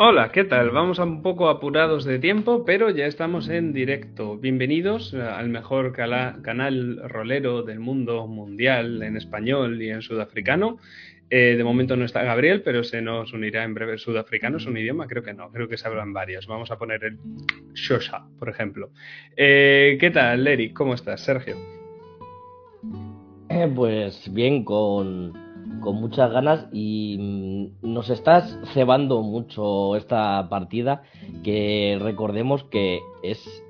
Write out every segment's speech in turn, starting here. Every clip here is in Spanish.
Hola, ¿qué tal? Vamos un poco apurados de tiempo, pero ya estamos en directo. Bienvenidos al mejor canal rolero del mundo mundial en español y en sudafricano. Eh, de momento no está Gabriel, pero se nos unirá en breve. ¿Sudafricano es un idioma? Creo que no, creo que se hablan varios. Vamos a poner el Shosha, por ejemplo. Eh, ¿Qué tal, Eric? ¿Cómo estás, Sergio? Eh, pues bien, con, con muchas ganas y mm, nos estás cebando mucho esta partida, que recordemos que es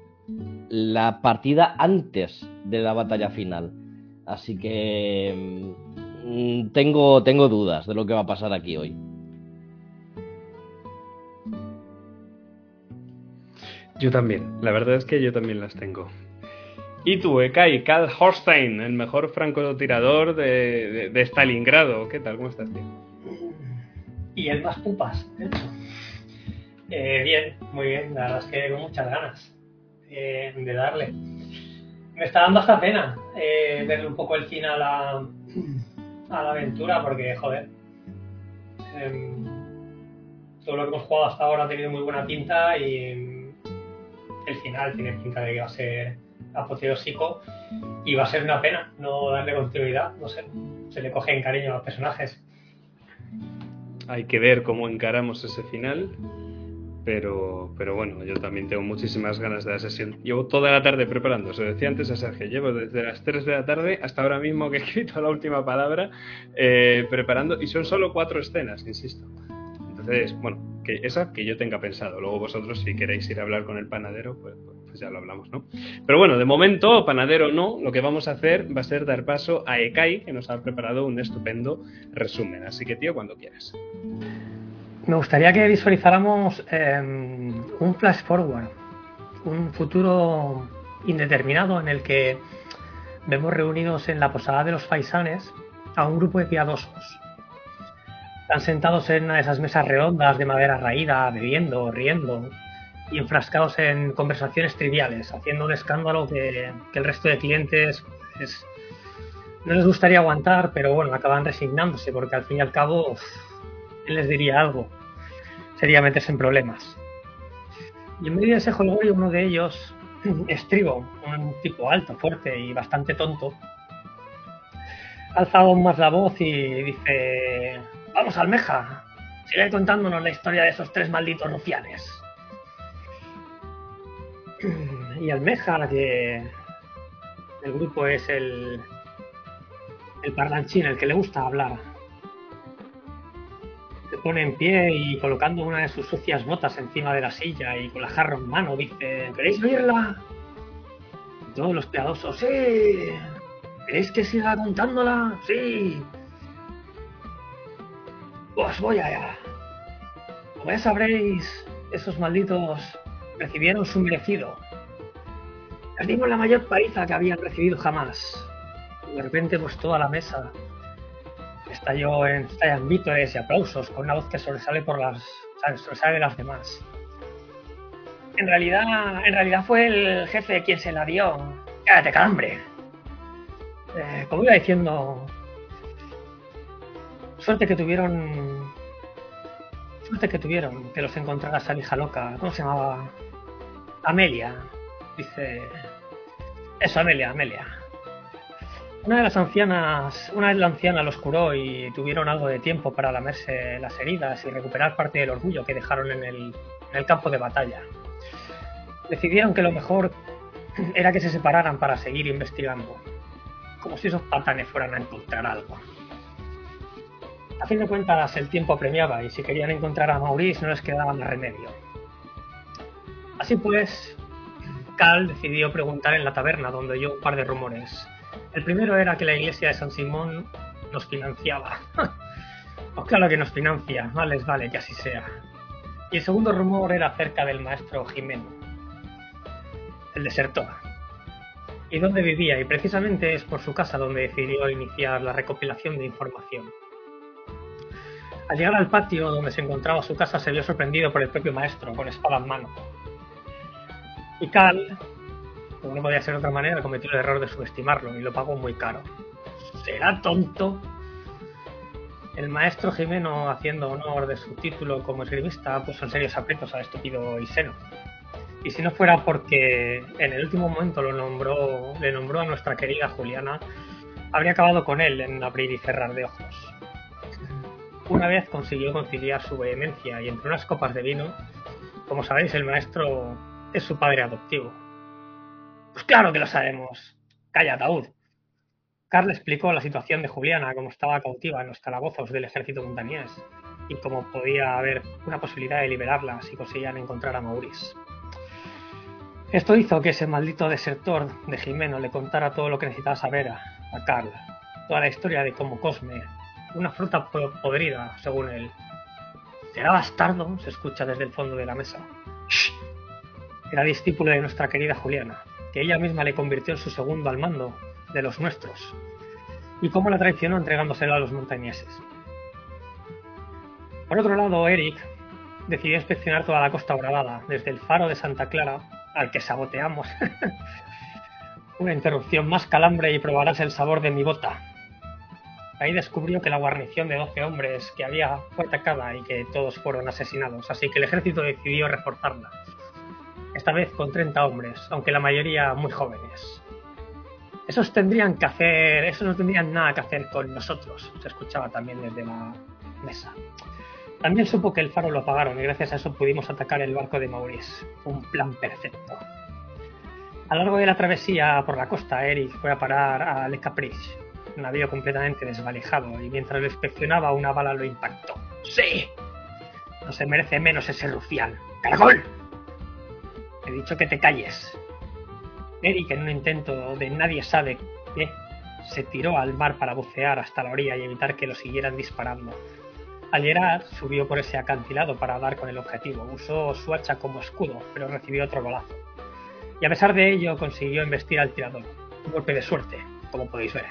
la partida antes de la batalla final. Así que mm, tengo, tengo dudas de lo que va a pasar aquí hoy. Yo también, la verdad es que yo también las tengo. Y tú, Ekai, Karl Horstein, el mejor francotirador de, de, Stalingrado. ¿Qué tal? ¿Cómo estás, tío? Y el más pupas, de hecho. Eh, bien, muy bien. La verdad es que con muchas ganas eh, de darle. Me está dando hasta pena eh, verle un poco el final a, a la aventura, porque, joder, em, todo lo que hemos jugado hasta ahora ha tenido muy buena pinta y el final tiene pinta de que va a ser apoteósico y va a ser una pena no darle continuidad, no sé, se le coge en cariño a los personajes. Hay que ver cómo encaramos ese final, pero, pero bueno, yo también tengo muchísimas ganas de la sesión. Llevo toda la tarde preparando, se decía antes a Sergio, llevo desde las 3 de la tarde hasta ahora mismo que he escrito la última palabra, eh, preparando, y son solo cuatro escenas, insisto. Entonces, bueno, que esa que yo tenga pensado. Luego vosotros, si queréis ir a hablar con el panadero, pues, pues ya lo hablamos, ¿no? Pero bueno, de momento, panadero no, lo que vamos a hacer va a ser dar paso a Ekai, que nos ha preparado un estupendo resumen. Así que, tío, cuando quieras. Me gustaría que visualizáramos em, un flash forward, un futuro indeterminado en el que vemos reunidos en la posada de los faisanes a un grupo de piadosos. Están sentados en una de esas mesas redondas de madera raída, bebiendo, riendo, y enfrascados en conversaciones triviales, haciendo un escándalo que, el resto de clientes pues, no les gustaría aguantar, pero bueno, acaban resignándose porque al fin y al cabo él les diría algo, sería meterse en problemas. Y en medio de ese jolgorio uno de ellos, Estribo, un tipo alto, fuerte y bastante tonto, alza aún más la voz y dice, vamos almeja, sigue contándonos la historia de esos tres malditos rufianes y Almeja, que el grupo es el, el parlanchín, el que le gusta hablar. Se pone en pie y colocando una de sus sucias botas encima de la silla y con la jarra en mano dice, ¿queréis oírla? todos los piadosos, sí. ¿Queréis que siga contándola? Sí. Pues voy allá. Como ya sabréis, esos malditos recibieron su merecido. Les dimos la mayor paliza que habían recibido jamás. de repente, pues toda la mesa estalló en, estallan vítores y aplausos con una voz que sobresale por las, sobresale de las demás. En realidad, en realidad fue el jefe quien se la dio. Cállate, calambre. Eh, como iba diciendo, suerte que tuvieron suerte que tuvieron que los encontrara esa hija loca. ¿Cómo se llamaba? Amelia. Dice. Eso, Amelia, Amelia. Una de las ancianas, una vez la anciana los curó y tuvieron algo de tiempo para lamerse las heridas y recuperar parte del orgullo que dejaron en el, en el campo de batalla. Decidieron que lo mejor era que se separaran para seguir investigando, como si esos patanes fueran a encontrar algo. A fin de cuentas, el tiempo apremiaba y si querían encontrar a Maurice no les quedaba más remedio. Así pues, Cal decidió preguntar en la taberna, donde oyó un par de rumores. El primero era que la iglesia de San Simón nos financiaba. pues claro que nos financia, vale, vale, que así sea. Y el segundo rumor era acerca del maestro Jimeno, el desertor. Y dónde vivía, y precisamente es por su casa donde decidió iniciar la recopilación de información. Al llegar al patio donde se encontraba su casa se vio sorprendido por el propio maestro, con espada en mano. Y Cal, como no podía ser de otra manera, cometió el error de subestimarlo y lo pagó muy caro. ¿Será tonto? El maestro Jimeno, haciendo honor de su título como esgrimista, puso en serios aprietos al estúpido Iseno. Y si no fuera porque en el último momento lo nombró, le nombró a nuestra querida Juliana, habría acabado con él en abrir y cerrar de ojos. Una vez consiguió conciliar su vehemencia y entre unas copas de vino, como sabéis, el maestro es su padre adoptivo. Pues claro que lo sabemos. Calla, ataúd. Carl explicó la situación de Juliana, cómo estaba cautiva en los calabozos del ejército montañés y cómo podía haber una posibilidad de liberarla si conseguían encontrar a Maurice. Esto hizo que ese maldito desertor de Jimeno le contara todo lo que necesitaba saber a, a Carl, toda la historia de cómo Cosme, una fruta podrida, según él. ¿Será bastardo? se escucha desde el fondo de la mesa. ¡Shh! Era discípulo de nuestra querida Juliana, que ella misma le convirtió en su segundo al mando de los nuestros, y cómo la traicionó entregándoselo a los montañeses. Por otro lado, Eric decidió inspeccionar toda la costa bravada, desde el faro de Santa Clara, al que saboteamos. Una interrupción más calambre y probarás el sabor de mi bota. Ahí descubrió que la guarnición de 12 hombres que había fue atacada y que todos fueron asesinados, así que el ejército decidió reforzarla. Esta vez con 30 hombres, aunque la mayoría muy jóvenes. Esos tendrían que hacer, esos no tendrían nada que hacer con nosotros, se escuchaba también desde la mesa. También supo que el faro lo apagaron y gracias a eso pudimos atacar el barco de Maurice. Un plan perfecto. A lo largo de la travesía por la costa, Eric fue a parar a Le Caprice, un navío completamente desvalijado, y mientras lo inspeccionaba una bala lo impactó. ¡Sí! No se merece menos ese rufián. He dicho que te calles. Eric, en un intento de nadie sabe qué, se tiró al mar para bucear hasta la orilla y evitar que lo siguieran disparando. Al llegar, subió por ese acantilado para dar con el objetivo. Usó su hacha como escudo, pero recibió otro golazo. Y a pesar de ello, consiguió embestir al tirador. Un golpe de suerte, como podéis ver.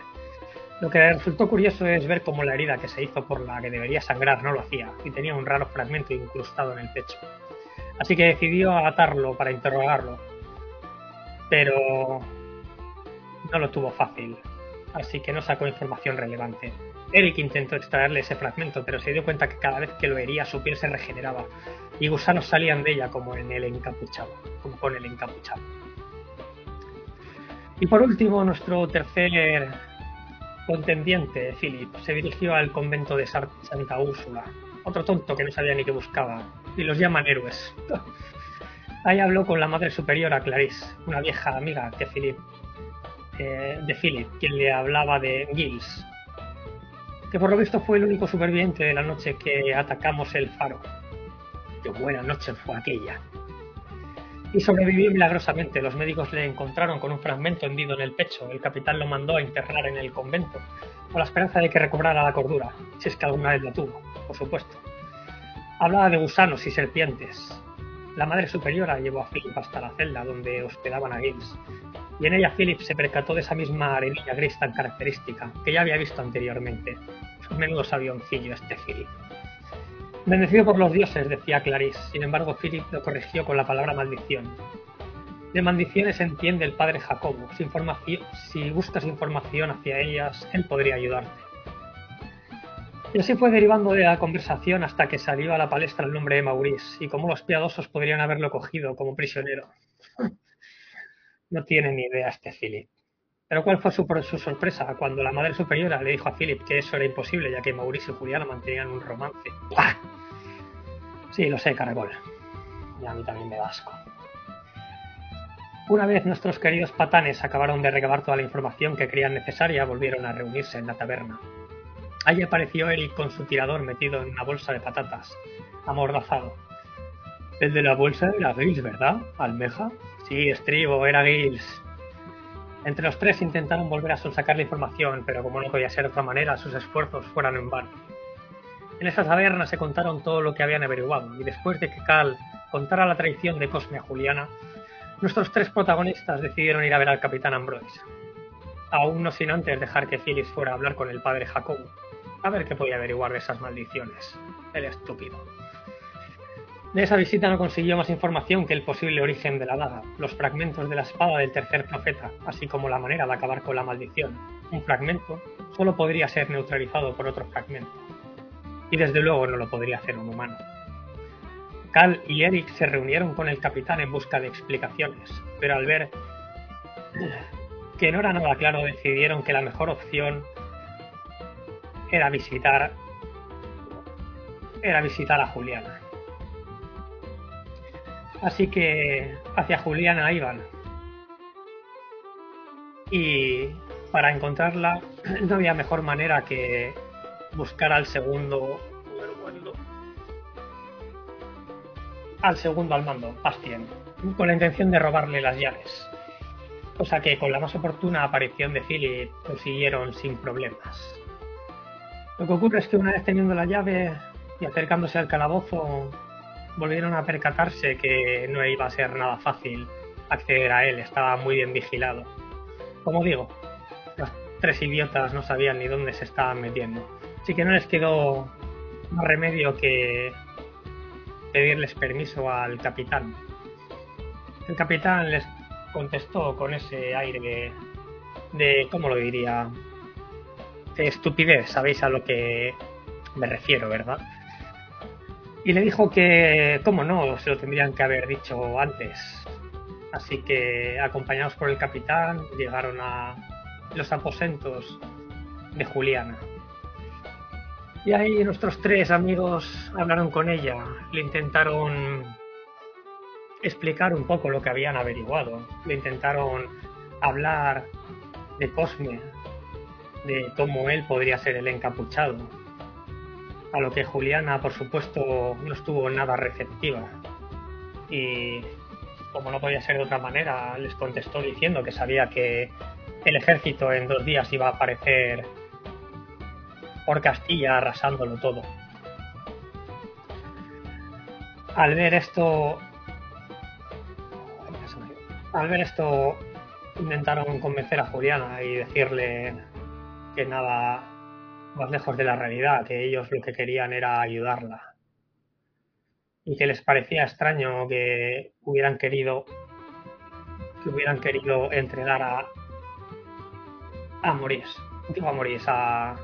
Lo que resultó curioso es ver cómo la herida que se hizo por la que debería sangrar no lo hacía, y tenía un raro fragmento incrustado en el pecho. Así que decidió atarlo para interrogarlo. Pero no lo tuvo fácil, así que no sacó información relevante. Eric intentó extraerle ese fragmento, pero se dio cuenta que cada vez que lo hería su piel se regeneraba y gusanos salían de ella como en el encapuchado, como con el encapuchado. Y por último, nuestro tercer contendiente, Philip, se dirigió al convento de Santa Úrsula, otro tonto que no sabía ni qué buscaba, y los llaman héroes. Ahí habló con la madre superiora Clarice, una vieja amiga de Philip, eh, de Philip, quien le hablaba de Gilles, que por lo visto fue el único superviviente de la noche que atacamos el faro. Qué buena noche fue aquella. Y sobrevivió milagrosamente. Los médicos le encontraron con un fragmento hendido en el pecho. El capitán lo mandó a enterrar en el convento, con la esperanza de que recobrara la cordura, si es que alguna vez la tuvo, por supuesto. Hablaba de gusanos y serpientes. La madre superiora llevó a Philip hasta la celda donde hospedaban a Giles, y en ella Philip se percató de esa misma arenilla gris tan característica que ya había visto anteriormente. Es un menudo sabioncillo este Philip. Bendecido por los dioses, decía Clarice. Sin embargo, Philip lo corrigió con la palabra maldición. De maldiciones entiende el padre Jacobo. Si, si buscas información hacia ellas, él podría ayudarte. Y así fue derivando de la conversación hasta que salió a la palestra el nombre de Maurice y cómo los piadosos podrían haberlo cogido como prisionero. No tiene ni idea este Philip. Pero ¿cuál fue su, sorpresa cuando la madre superiora le dijo a Philip que eso era imposible ya que Mauricio y Juliana mantenían un romance? ¡Buah! Sí, lo sé, caracol. Y a mí también me da asco. Una vez nuestros queridos patanes acabaron de recabar toda la información que creían necesaria, volvieron a reunirse en la taberna. Allí apareció Eric con su tirador metido en una bolsa de patatas, amordazado. El de la bolsa era Giles, ¿verdad? ¿Almeja? Sí, estribo, era Giles. Entre los tres intentaron volver a sacar la información, pero como no podía ser de otra manera, sus esfuerzos fueron en vano. En esa taberna se contaron todo lo que habían averiguado, y después de que Cal contara la traición de Cosme a Juliana, nuestros tres protagonistas decidieron ir a ver al capitán Ambroise. Aún no sin antes dejar que Phyllis fuera a hablar con el padre Jacobo, a ver qué podía averiguar de esas maldiciones. El estúpido. De esa visita no consiguió más información que el posible origen de la daga, los fragmentos de la espada del tercer profeta, así como la manera de acabar con la maldición. Un fragmento solo podría ser neutralizado por otro fragmento. y desde luego no lo podría hacer un humano. Cal y Eric se reunieron con el capitán en busca de explicaciones, pero al ver que no era nada claro decidieron que la mejor opción era visitar era visitar a Juliana. Así que hacia Juliana iban. Y para encontrarla no había mejor manera que buscar al segundo al segundo al mando, Bastien, con la intención de robarle las llaves. Cosa que con la más oportuna aparición de Philip consiguieron sin problemas. Lo que ocurre es que una vez teniendo la llave y acercándose al calabozo, volvieron a percatarse que no iba a ser nada fácil acceder a él, estaba muy bien vigilado. Como digo, los tres idiotas no sabían ni dónde se estaban metiendo, así que no les quedó más remedio que pedirles permiso al capitán. El capitán les contestó con ese aire de, de ¿cómo lo diría? De estupidez, sabéis a lo que me refiero, ¿verdad? Y le dijo que, cómo no, se lo tendrían que haber dicho antes. Así que, acompañados por el capitán, llegaron a los aposentos de Juliana. Y ahí nuestros tres amigos hablaron con ella, le intentaron explicar un poco lo que habían averiguado, le intentaron hablar de Cosme, de cómo él podría ser el encapuchado, a lo que Juliana, por supuesto, no estuvo nada receptiva. Y como no podía ser de otra manera, les contestó diciendo que sabía que el ejército en dos días iba a aparecer por Castilla arrasándolo todo. Al ver esto, al ver esto, intentaron convencer a Juliana y decirle que nada más lejos de la realidad, que ellos lo que querían era ayudarla. Y que les parecía extraño que hubieran querido que hubieran querido entregar a a Moris, digo a Moris, a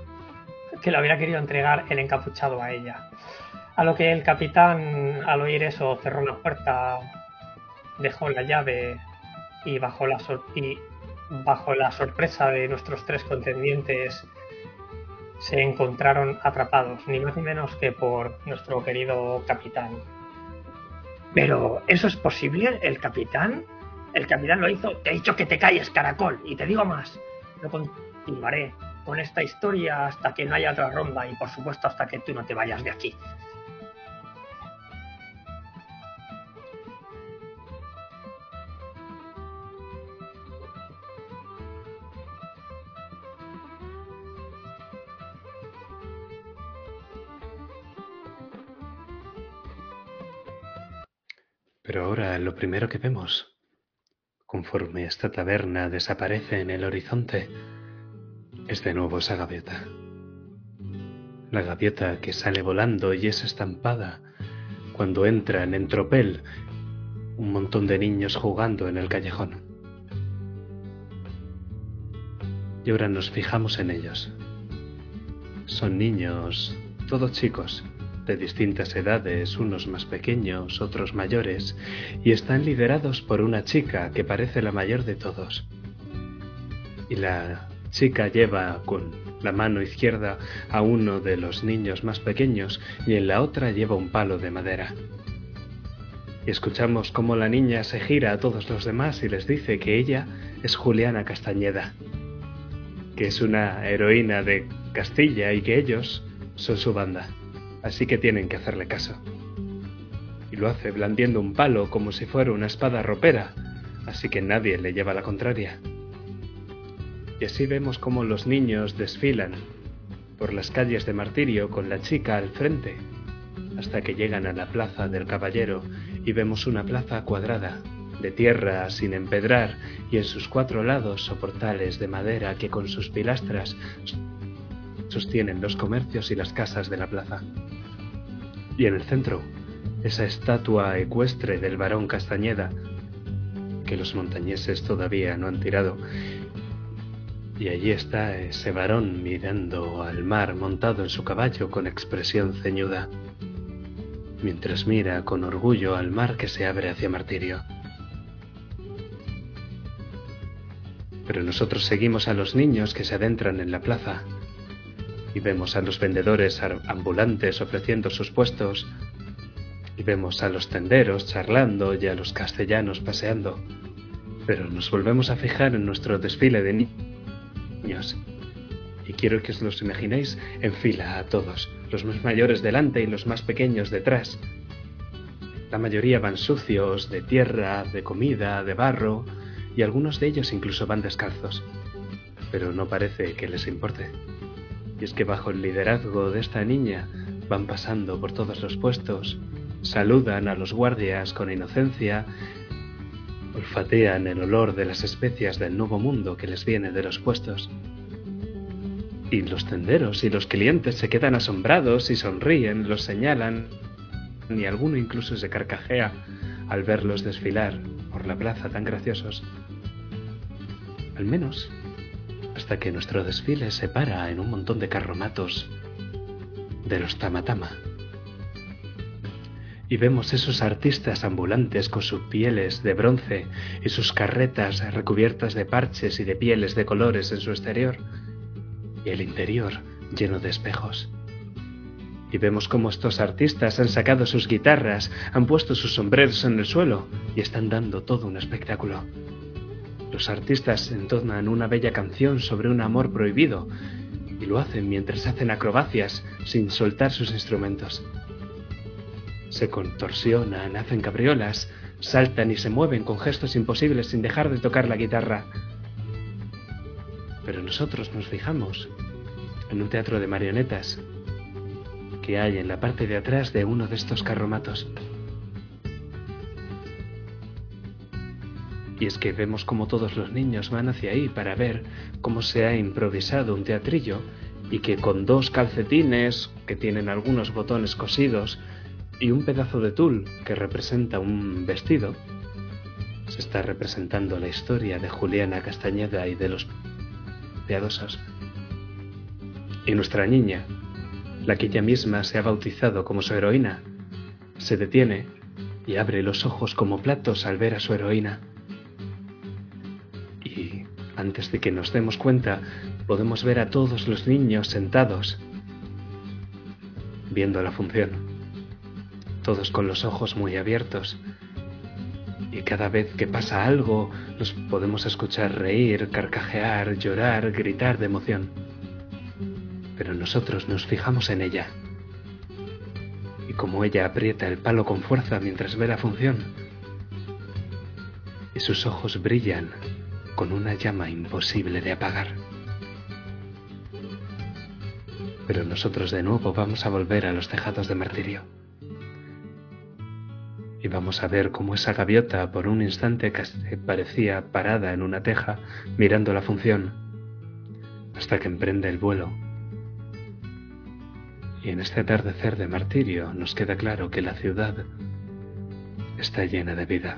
que le hubiera querido entregar el encapuchado a ella. A lo que el capitán, al oír eso, cerró la puerta, dejó la llave y bajo la, y bajo la sorpresa de nuestros tres contendientes se encontraron atrapados, ni más ni menos que por nuestro querido capitán. Pero, ¿eso es posible? ¿El capitán? El capitán lo hizo. Te he dicho que te calles, caracol. Y te digo más. Lo continuaré con esta historia hasta que no haya otra ronda y por supuesto hasta que tú no te vayas de aquí. Pero ahora lo primero que vemos, conforme esta taberna desaparece en el horizonte, es de nuevo esa gaviota. La gaviota que sale volando y es estampada cuando entran en tropel un montón de niños jugando en el callejón. Y ahora nos fijamos en ellos. Son niños, todos chicos, de distintas edades, unos más pequeños, otros mayores, y están liderados por una chica que parece la mayor de todos. Y la chica lleva con la mano izquierda a uno de los niños más pequeños y en la otra lleva un palo de madera. Y escuchamos cómo la niña se gira a todos los demás y les dice que ella es Juliana Castañeda, que es una heroína de Castilla y que ellos son su banda, así que tienen que hacerle caso. Y lo hace blandiendo un palo como si fuera una espada ropera, así que nadie le lleva la contraria. Y así vemos cómo los niños desfilan por las calles de Martirio con la chica al frente, hasta que llegan a la plaza del caballero y vemos una plaza cuadrada, de tierra sin empedrar y en sus cuatro lados soportales de madera que con sus pilastras sostienen los comercios y las casas de la plaza. Y en el centro, esa estatua ecuestre del barón Castañeda, que los montañeses todavía no han tirado, Y allí está ese varón mirando al mar montado en su caballo con expresión ceñuda, mientras mira con orgullo al mar que se abre hacia Martirio. Pero nosotros seguimos a los niños que se adentran en la plaza y vemos a los vendedores ambulantes ofreciendo sus puestos y vemos a los tenderos charlando y a los castellanos paseando. Pero nos volvemos a fijar en nuestro desfile de niños. Y quiero que os los imaginéis en fila a todos, los más mayores delante y los más pequeños detrás. La mayoría van sucios, de tierra, de comida, de barro, y algunos de ellos incluso van descalzos. Pero no parece que les importe. Y es que bajo el liderazgo de esta niña van pasando por todos los puestos, saludan a los guardias con inocencia, olfatean el olor de las especias del nuevo mundo que les viene de los puestos. Y los tenderos y los clientes se quedan asombrados y sonríen, los señalan, y alguno incluso se carcajea al verlos desfilar por la plaza tan graciosos. Al menos hasta que nuestro desfile se para en un montón de carromatos de los tamatama. Y vemos esos artistas ambulantes con sus pieles de bronce y sus carretas recubiertas de parches y de pieles de colores en su exterior, y el interior lleno de espejos. Y vemos cómo estos artistas han sacado sus guitarras, han puesto sus sombreros en el suelo y están dando todo un espectáculo. Los artistas entonan una bella canción sobre un amor prohibido y lo hacen mientras hacen acrobacias sin soltar sus instrumentos. Se contorsionan, hacen cabriolas, saltan y se mueven con gestos imposibles sin dejar de tocar la guitarra. Pero nosotros nos fijamos en un teatro de marionetas que hay en la parte de atrás de uno de estos carromatos. Y es que vemos como todos los niños van hacia ahí para ver cómo se ha improvisado un teatrillo y que con dos calcetines que tienen algunos botones cosidos y un pedazo de tul que representa un vestido, se está representando la historia de Juliana Castañeda y de los piadosos. Y nuestra niña, la que ella misma se ha bautizado como su heroína, se detiene y abre los ojos como platos al ver a su heroína antes de que nos demos cuenta, podemos ver a todos los niños sentados, viendo la función, todos con los ojos muy abiertos. Y cada vez que pasa algo, nos podemos escuchar reír, carcajear, llorar, gritar de emoción. Pero nosotros nos fijamos en ella. Y como ella aprieta el palo con fuerza mientras ve la función, y sus ojos brillan con una llama imposible de apagar. Pero nosotros de nuevo vamos a volver a los tejados de martirio. Y vamos a ver cómo esa gaviota por un instante parecía parada en una teja mirando la función, hasta que emprende el vuelo. Y en este atardecer de martirio nos queda claro que la ciudad está llena de vida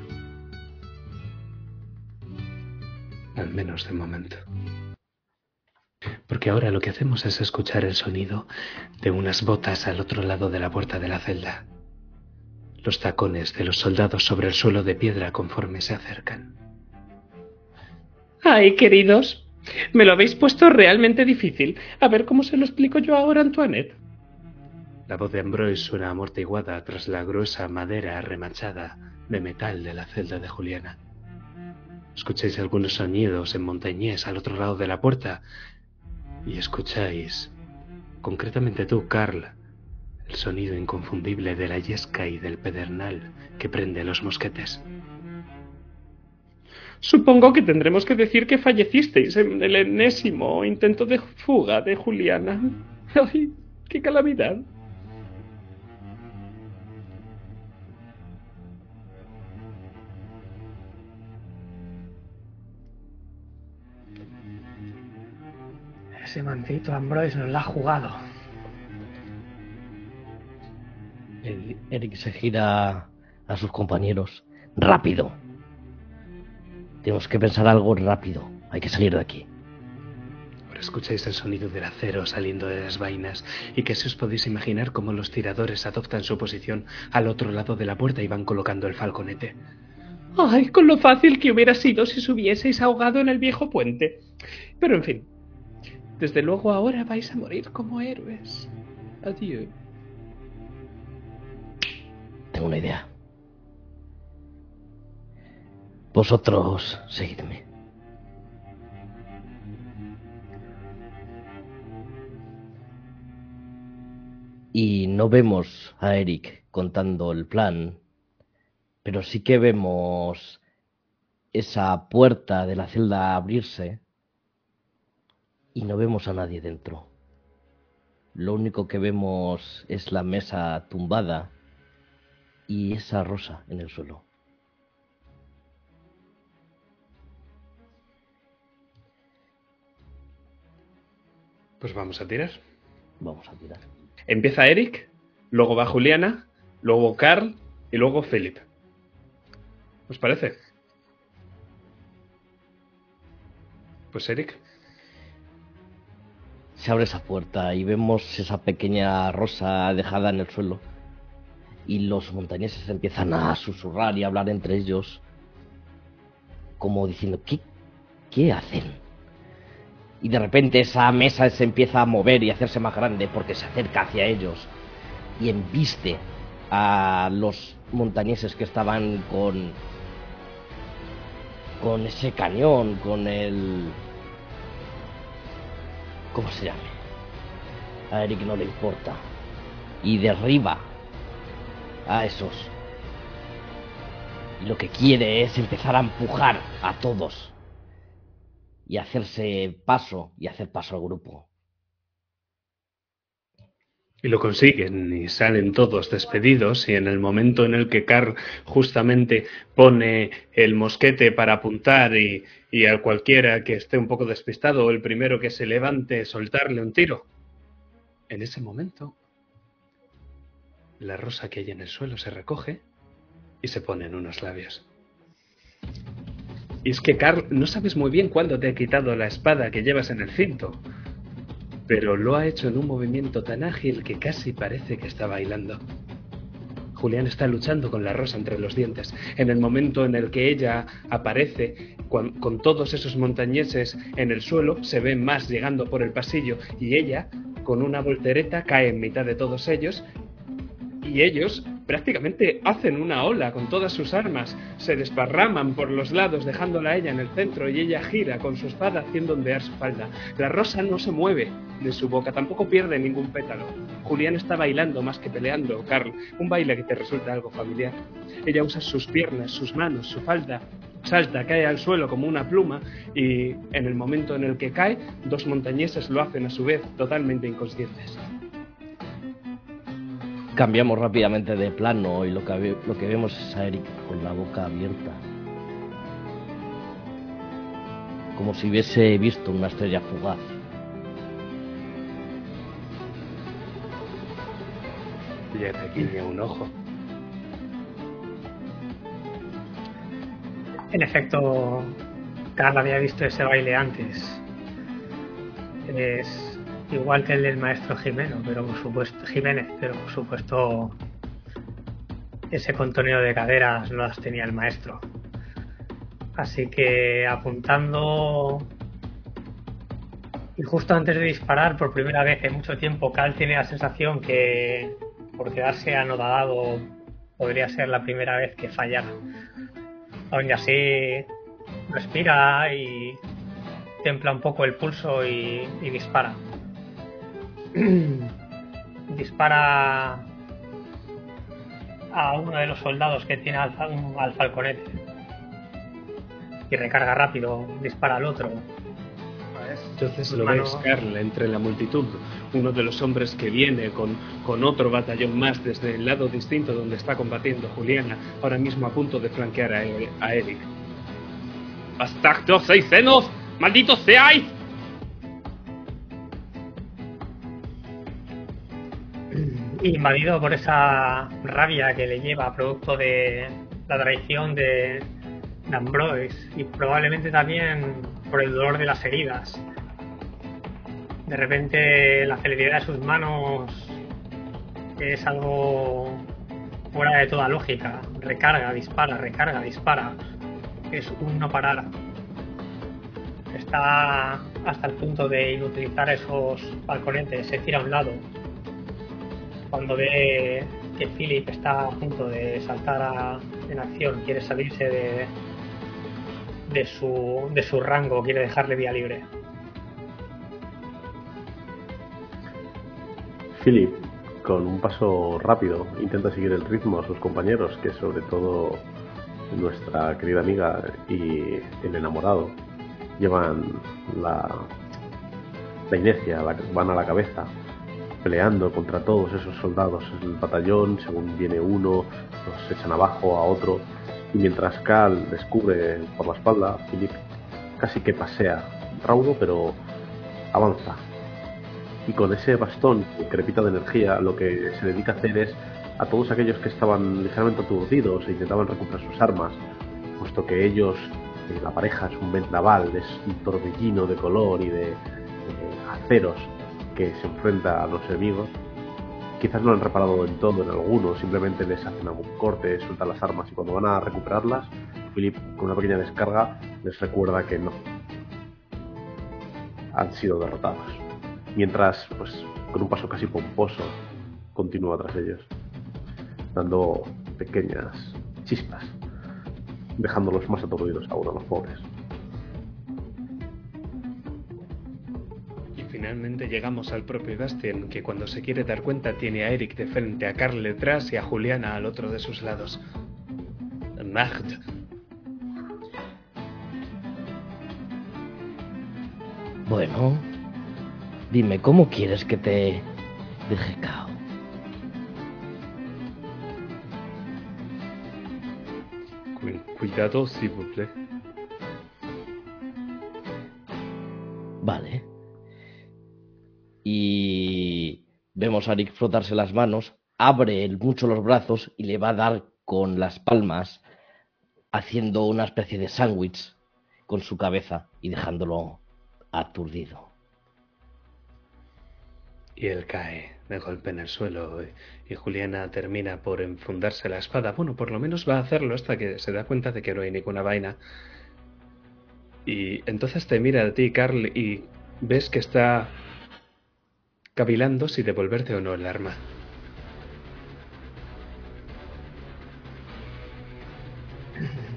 al menos de momento. Porque ahora lo que hacemos es escuchar el sonido de unas botas al otro lado de la puerta de la celda, los tacones de los soldados sobre el suelo de piedra conforme se acercan. ¡Ay, queridos! Me lo habéis puesto realmente difícil. A ver cómo se lo explico yo ahora, Antoinette. La voz de Ambroise suena amortiguada tras la gruesa madera remachada de metal de la celda de Juliana. Escucháis algunos sonidos en montañés al otro lado de la puerta y escucháis, concretamente tú, Carl, el sonido inconfundible de la yesca y del pedernal que prende los mosquetes. Supongo que tendremos que decir que fallecisteis en el enésimo intento de fuga de Juliana. ¡Ay, qué calamidad! Ese maldito Ambroise nos la ha jugado. Eric se gira a sus compañeros. ¡Rápido! Tenemos que pensar algo rápido. Hay que salir de aquí. Ahora escucháis el sonido del acero saliendo de las vainas y que si os podéis imaginar cómo los tiradores adoptan su posición al otro lado de la puerta y van colocando el falconete. Ay, con lo fácil que hubiera sido si os hubieseis ahogado en el viejo puente. Pero en fin, desde luego ahora vais a morir como héroes. Adiós. Tengo una idea. Vosotros seguidme. Y no vemos a Eric contando el plan, pero sí que vemos esa puerta de la celda abrirse y no vemos a nadie dentro. Lo único que vemos es la mesa tumbada y esa rosa en el suelo. Pues vamos a tirar. Vamos a tirar. Empieza Eric, luego va Juliana, luego Carl y luego Philip. ¿Os parece? Pues Eric. Se abre esa puerta y vemos esa pequeña rosa dejada en el suelo. Y los montañeses empiezan a susurrar y a hablar entre ellos. Como diciendo, ¿qué, qué hacen? Y de repente esa mesa se empieza a mover y a hacerse más grande porque se acerca hacia ellos. Y embiste a los montañeses que estaban con. con ese cañón, con el. ¿Cómo se llame? A Eric no le importa. Y derriba a esos. Y lo que quiere es empezar a empujar a todos. Y hacerse paso y hacer paso al grupo. Y lo consiguen y salen todos despedidos y en el momento en el que Carl justamente pone el mosquete para apuntar y, y a cualquiera que esté un poco despistado el primero que se levante soltarle un tiro, en ese momento la rosa que hay en el suelo se recoge y se pone en unos labios. Y es que Carl, no sabes muy bien cuándo te ha quitado la espada que llevas en el cinto, pero lo ha hecho en un movimiento tan ágil que casi parece que está bailando. Julián está luchando con la rosa entre los dientes. En el momento en el que ella aparece con, con, todos esos montañeses en el suelo, se ve más llegando por el pasillo y ella, con una voltereta, cae en mitad de todos ellos y ellos prácticamente hacen una ola con todas sus armas, se desparraman por los lados dejándola a ella en el centro y ella gira con su espada haciendo ondear su falda. La rosa no se mueve de su boca, tampoco pierde ningún pétalo. Julián está bailando más que peleando, Carl, un baile que te resulta algo familiar. Ella usa sus piernas, sus manos, su falda, salta, cae al suelo como una pluma y en el momento en el que cae, dos montañeses lo hacen a su vez totalmente inconscientes cambiamos rápidamente de plano y lo que, lo que vemos es a Eric con la boca abierta. Como si hubiese visto una estrella fugaz. Ya te guiña un ojo. En efecto, Carla había visto ese baile antes. Es igual que el del maestro Jimeno, pero por supuesto, Jiménez, pero por supuesto ese contoneo de caderas no las tenía el maestro. Así que apuntando y justo antes de disparar por primera vez en mucho tiempo, Cal tiene la sensación que por quedarse anodado podría ser la primera vez que fallara. Aún así respira y templa un poco el pulso y, y dispara. dispara a uno de los soldados que tiene al, al falconete y recarga rápido, dispara al otro. Entonces lo ves, Carl, entre la multitud, uno de los hombres que viene con, con otro batallón más desde el lado distinto donde está combatiendo Juliana, ahora mismo a punto de flanquear a, a Eric. ¡Bastardos seis senos! ¡Malditos seáis! Invadido por esa rabia que le lleva producto de la traición de, de Ambroise y probablemente también por el dolor de las heridas. De repente la celeridad de sus manos es algo fuera de toda lógica. Recarga, dispara, recarga, dispara. Es un no parar. Está hasta el punto de inutilizar esos balconetes, se tira a un lado. Cuando ve que Philip está a punto de saltar a- en acción, quiere salirse de, de, su, de su rango, quiere dejarle vía libre. Philip, con un paso rápido, intenta seguir el ritmo a sus compañeros, que sobre todo nuestra querida amiga y el enamorado llevan la, la inercia, la- van a la cabeza, peleando contra todos esos soldados del batallón, según viene uno, los echan abajo a otro, y mientras Cal descubre por la espalda, Philip casi que pasea, raudo pero avanza, y con ese bastón que crepita de energía lo que se dedica a hacer es a todos aquellos que estaban ligeramente aturdidos e intentaban recuperar sus armas, puesto que ellos, eh, la pareja es un vendaval, es un torbellino de color y de aceros que se enfrenta a los enemigos. Quizás no han reparado en todo, en algunos, simplemente les hacen algún corte, sueltan las armas y cuando van a recuperarlas, Philip con una pequeña descarga les recuerda que no. Han sido derrotados mientras, pues, con un paso casi pomposo, continúa tras ellos, dando pequeñas chispas, dejándolos más aturdidos aún a los pobres. Finalmente llegamos al propio Bastien, que cuando se quiere dar cuenta tiene a Eric de frente, a Carl detrás y a Juliana al otro de sus lados. Magd. Bueno, dime, ¿cómo quieres que te deje cao? Cu- Cuidado, s'il vous plaît. Vale. Y vemos a Rick frotarse las manos, abre mucho los brazos y le va a dar con las palmas, haciendo una especie de sándwich con su cabeza y dejándolo aturdido. Y él cae de golpe en el suelo y Juliana termina por enfundarse la espada. Bueno, por lo menos va a hacerlo hasta que se da cuenta de que no hay ninguna vaina. Y entonces te mira a ti, Carl, y ves que está cavilando si devolverte o no el arma.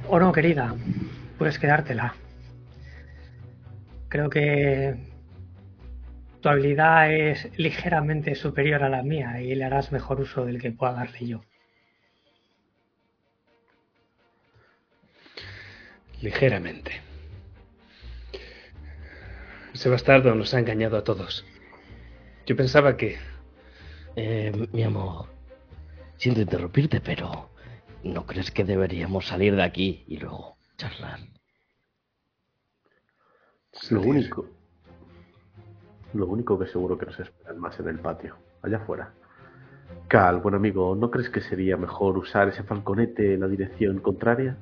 O no, querida, puedes quedártela. Creo que tu habilidad es ligeramente superior a la mía y le harás mejor uso del que pueda darle yo. Ligeramente. Ese bastardo nos ha engañado a todos. Yo pensaba que... Eh, mi amor, siento interrumpirte, pero ¿no crees que deberíamos salir de aquí y luego charlar? Lo único, lo único que seguro que nos esperan más en el patio, allá afuera. Cal, buen amigo, ¿no crees que sería mejor usar ese falconete en la dirección contraria?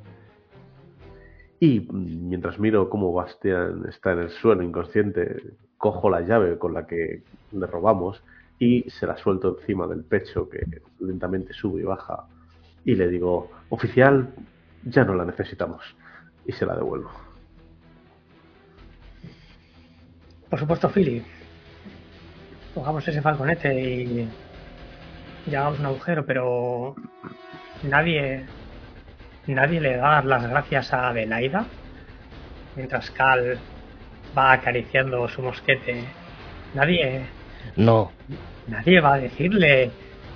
Y mientras miro cómo Bastian está en el suelo inconsciente, cojo la llave con la que le robamos y se la suelto encima del pecho que lentamente sube y baja y le digo, oficial, ya no la necesitamos y se la devuelvo. Por supuesto, Philip. Cogamos ese falconete y. y hagamos un agujero, pero. Nadie. Nadie le da las gracias a Adelaida. Mientras Cal va acariciando su mosquete. Nadie. No, Nadie va a decirle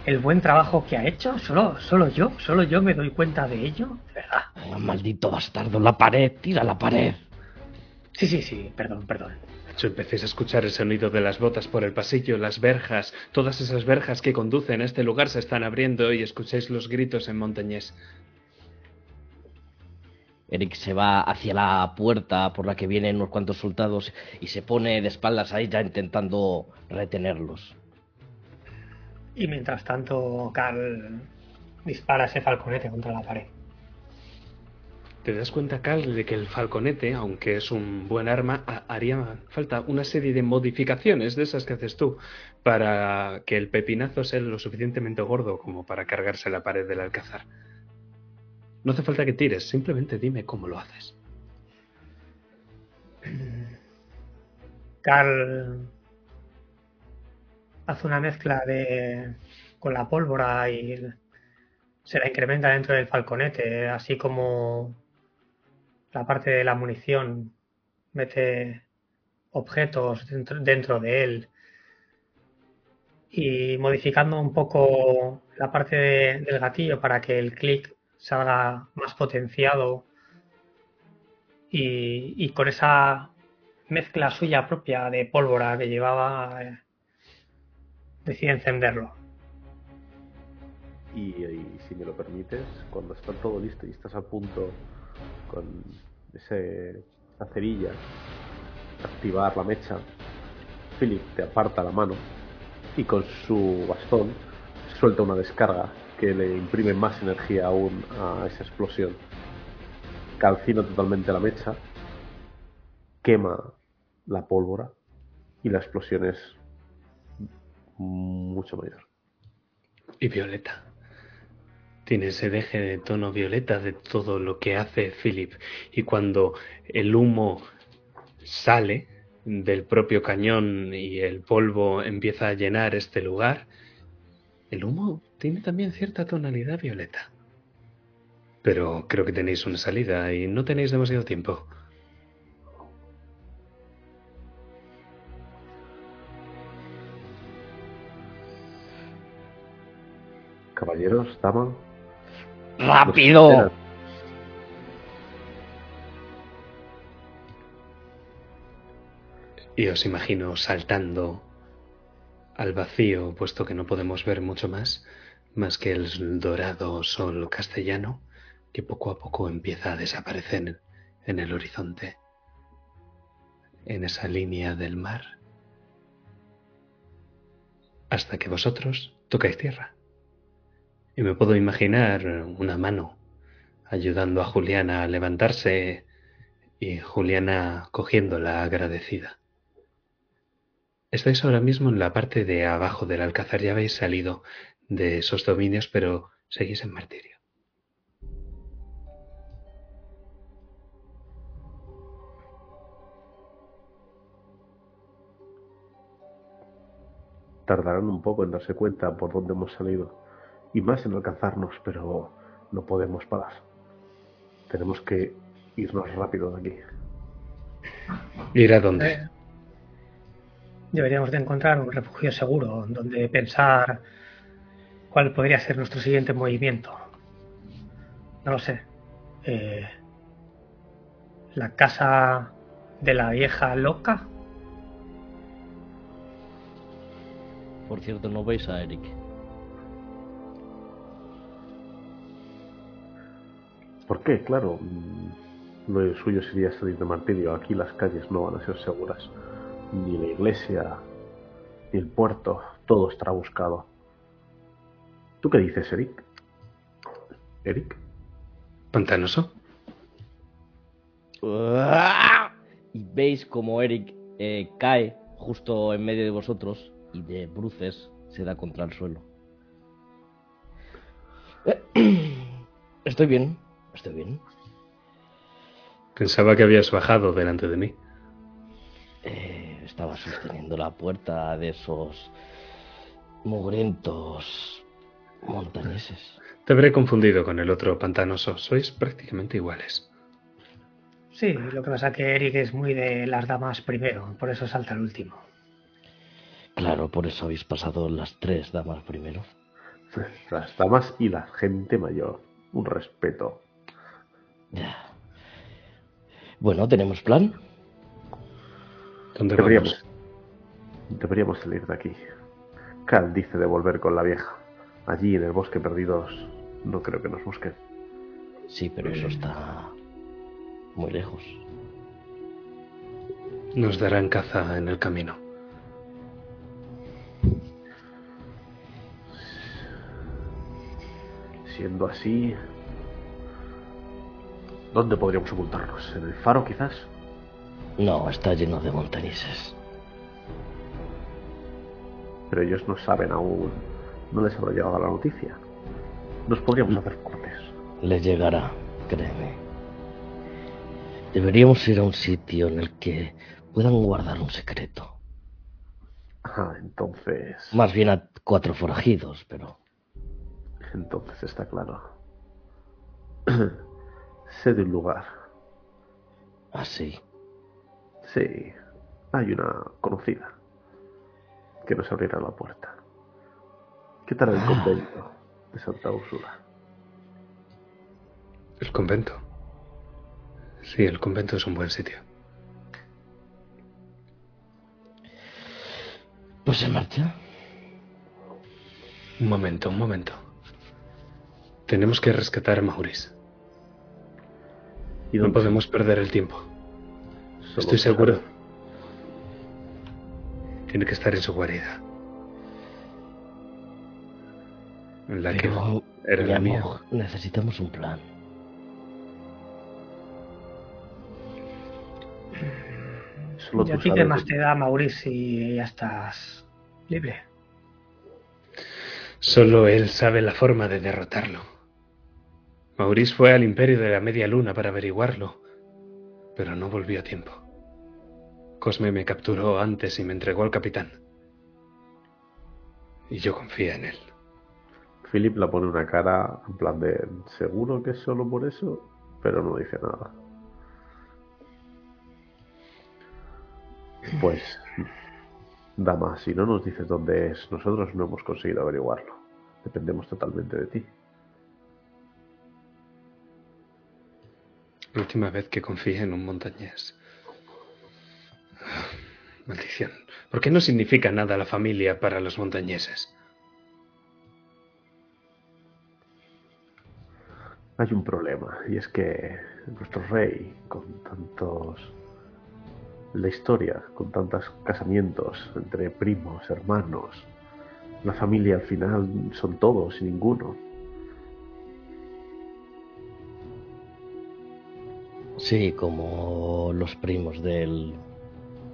el buen trabajo que ha hecho. Solo, solo yo. Solo yo me doy cuenta de ello. De verdad. Oh, maldito bastardo, la pared, tira la pared. Sí, sí, sí. Perdón, perdón. De hecho, empecéis a escuchar el sonido de las botas por el pasillo, las verjas, todas esas verjas que conducen a este lugar se están abriendo y escucháis los gritos en montañés. Eric se va hacia la puerta por la que vienen unos cuantos soldados y se pone de espaldas a ella intentando retenerlos. Y mientras tanto, Cal dispara ese falconete contra la pared. Te das cuenta, Cal, de que el falconete, aunque es un buen arma, ha- haría falta una serie de modificaciones de esas que haces tú para que el pepinazo sea lo suficientemente gordo como para cargarse la pared del alcázar. No hace falta que tires, simplemente dime cómo lo haces. Carl hace una mezcla de con la pólvora y se la incrementa dentro del falconete, así como la parte de la munición mete objetos dentro, dentro de él y modificando un poco la parte de- del gatillo para que el clic salga más potenciado y, con esa mezcla suya propia de pólvora que llevaba eh, decide encenderlo. Y, y si me lo permites, cuando está todo listo y estás a punto con ese esa cerilla, activar la mecha, Philip te aparta la mano y con su bastón suelta una descarga que le imprime más energía aún a esa explosión. Calcina totalmente la mecha, quema la pólvora y la explosión es mucho mayor. Y Violeta. Tiene ese deje de tono violeta de todo lo que hace Philip. Y cuando el humo sale del propio cañón y el polvo empieza a llenar este lugar, el humo tiene también cierta tonalidad violeta. Pero creo que tenéis una salida y no tenéis demasiado tiempo. Caballeros, dama, ¡Rápido! Y os imagino saltando al vacío, puesto que no podemos ver mucho más, más que el dorado sol castellano que poco a poco empieza a desaparecer en el horizonte, en esa línea del mar, hasta que vosotros tocáis tierra. Y me puedo imaginar una mano ayudando a Juliana a levantarse y Juliana cogiéndola agradecida. Estáis ahora mismo en la parte de abajo del alcázar, ya habéis salido de esos dominios, pero seguís en martirio. tardarán un poco en darse cuenta por dónde hemos salido y más en alcanzarnos, pero no podemos parar. Tenemos que irnos rápido de aquí. ¿Ir a dónde? Eh, Deberíamos de encontrar un refugio seguro donde pensar cuál podría ser nuestro siguiente movimiento. No lo sé. Eh, la casa de la vieja loca. Por cierto, no veis a Eric. ¿Por qué? Claro, mm, lo suyo sería salir de martirio. Aquí las calles no van a ser seguras. Ni la iglesia, ni el puerto. Todo estará buscado. ¿Tú qué dices, Eric? ¿Eric? ¿Pantanoso? Y veis como Eric eh, cae justo en medio de vosotros y de bruces se da contra el suelo. Estoy bien, estoy bien. Pensaba que habías bajado delante de mí. Eh, estaba sosteniendo la puerta de esos mugrientos montañeses. Te habré confundido con el otro pantanoso. Sois prácticamente iguales. Sí, lo que pasa es que Eric es muy de las damas primero, por eso salta el último. Claro, por eso habéis pasado las tres damas primero. Las damas y la gente mayor. Un respeto. Ya. Bueno, ¿tenemos plan? ¿Dónde Deberíamos, vamos? deberíamos salir de aquí. Cal dice de volver con la vieja. Allí en el bosque perdidos no creo que nos busquen. Sí, pero eso está muy lejos. Nos darán caza en el camino. Siendo así, ¿Dónde podríamos ocultarnos? ¿En el faro quizás? No, está lleno de montañeses. Pero ellos no saben aún. No les habrá llegado la noticia. Nos podríamos hacer fuertes. Les llegará, créeme. Deberíamos ir a un sitio en el que puedan guardar un secreto. Ah, entonces. Más bien a cuatro forajidos, pero Entonces está claro. sé de un lugar. así. Sí, hay una conocida que nos abrirá la puerta. ¿Qué tal el convento de Santa Úrsula? El convento. Sí, el convento es un buen sitio. Pues se marcha. Un momento, un momento. Tenemos que rescatar a Maurice. ¿Y No podemos perder el tiempo. solo Estoy se seguro. Tiene que estar en su guarida. La Pero, que era la mi mía. amor, necesitamos un plan. Solo ¿Y a ti qué más te da, Maurice, si ya estás libre? Solo él sabe la forma de derrotarlo. Maurice fue al imperio de la media luna para averiguarlo, pero no volvió a tiempo. Cosme me capturó antes y me entregó al capitán. Y yo confía en él. Philip la pone una cara en plan de seguro que es solo por eso, pero no dice nada. Pues, dama, si no nos dices dónde es, nosotros no hemos conseguido averiguarlo. Dependemos totalmente de ti. Última vez que confié en un montañés. Maldición. ¿Por qué no significa nada la familia para los montañeses? Hay un problema, y es que nuestro rey, con tantos... La historia, con tantos casamientos entre primos, hermanos, la familia al final son todos y ninguno. Sí, como los primos del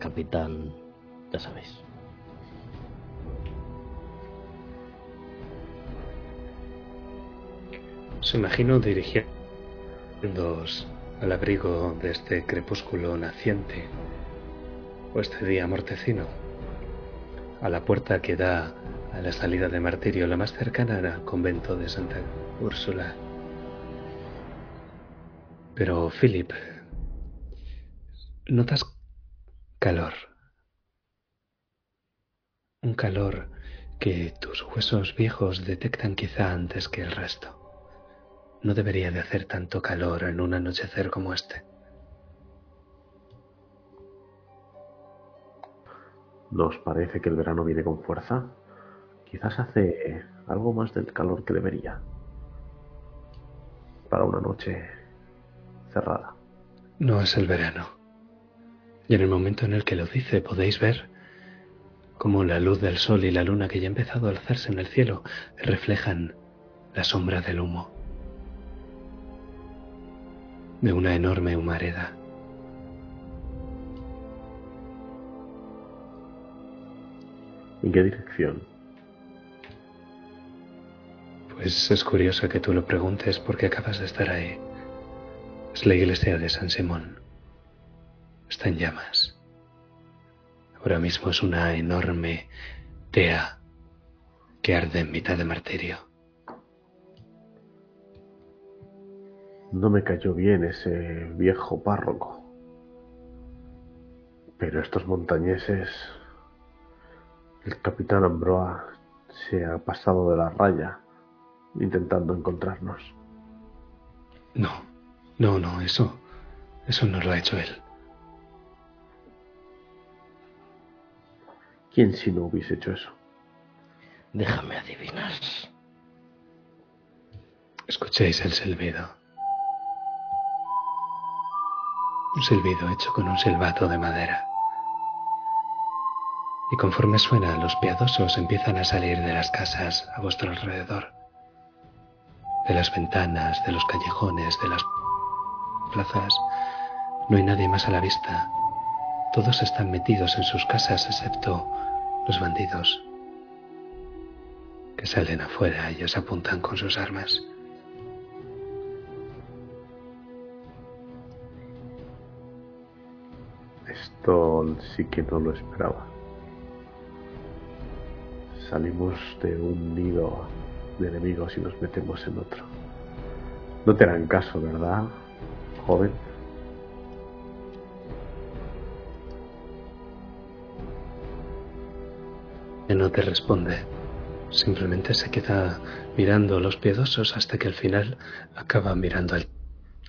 capitán, ya sabéis. Os imagino dirigiéndoos al abrigo de este crepúsculo naciente, o este día mortecino, a la puerta que da a la salida de martirio, la más cercana al convento de Santa Úrsula. Pero, Philip, notas calor. Un calor que tus huesos viejos detectan quizá antes que el resto. No debería de hacer tanto calor en un anochecer como este. ¿Nos parece que el verano viene con fuerza? Quizás hace algo más del calor que debería. Para una noche cerrada. No es el verano. Y en el momento en el que lo dice podéis ver cómo la luz del sol y la luna que ya ha empezado a alzarse en el cielo reflejan la sombra del humo de una enorme humareda. ¿En qué dirección? Pues es curioso que tú lo preguntes porque acabas de estar ahí. Es la iglesia de San Simón. Está en llamas. Ahora mismo es una enorme tea que arde en mitad de martirio. No me cayó bien ese viejo párroco. Pero estos montañeses... El capitán Ambroa se ha pasado de la raya intentando encontrarnos. No, no, no, eso, eso no lo ha hecho él. ¿Quién si no hubiese hecho eso? Déjame adivinar. Escuchéis el silbido. Un silbido hecho con un silbato de madera. Y conforme suena, los piadosos empiezan a salir de las casas a vuestro alrededor. De las ventanas, de los callejones, de las plazas. No hay nadie más a la vista. Todos están metidos en sus casas excepto los bandidos que salen afuera y os apuntan con sus armas. Esto sí que no lo esperaba. Salimos de un nido de enemigos y nos metemos en otro. No te harán caso, ¿verdad, joven? no te responde. Simplemente se queda mirando los piedosos hasta que al final acaba mirando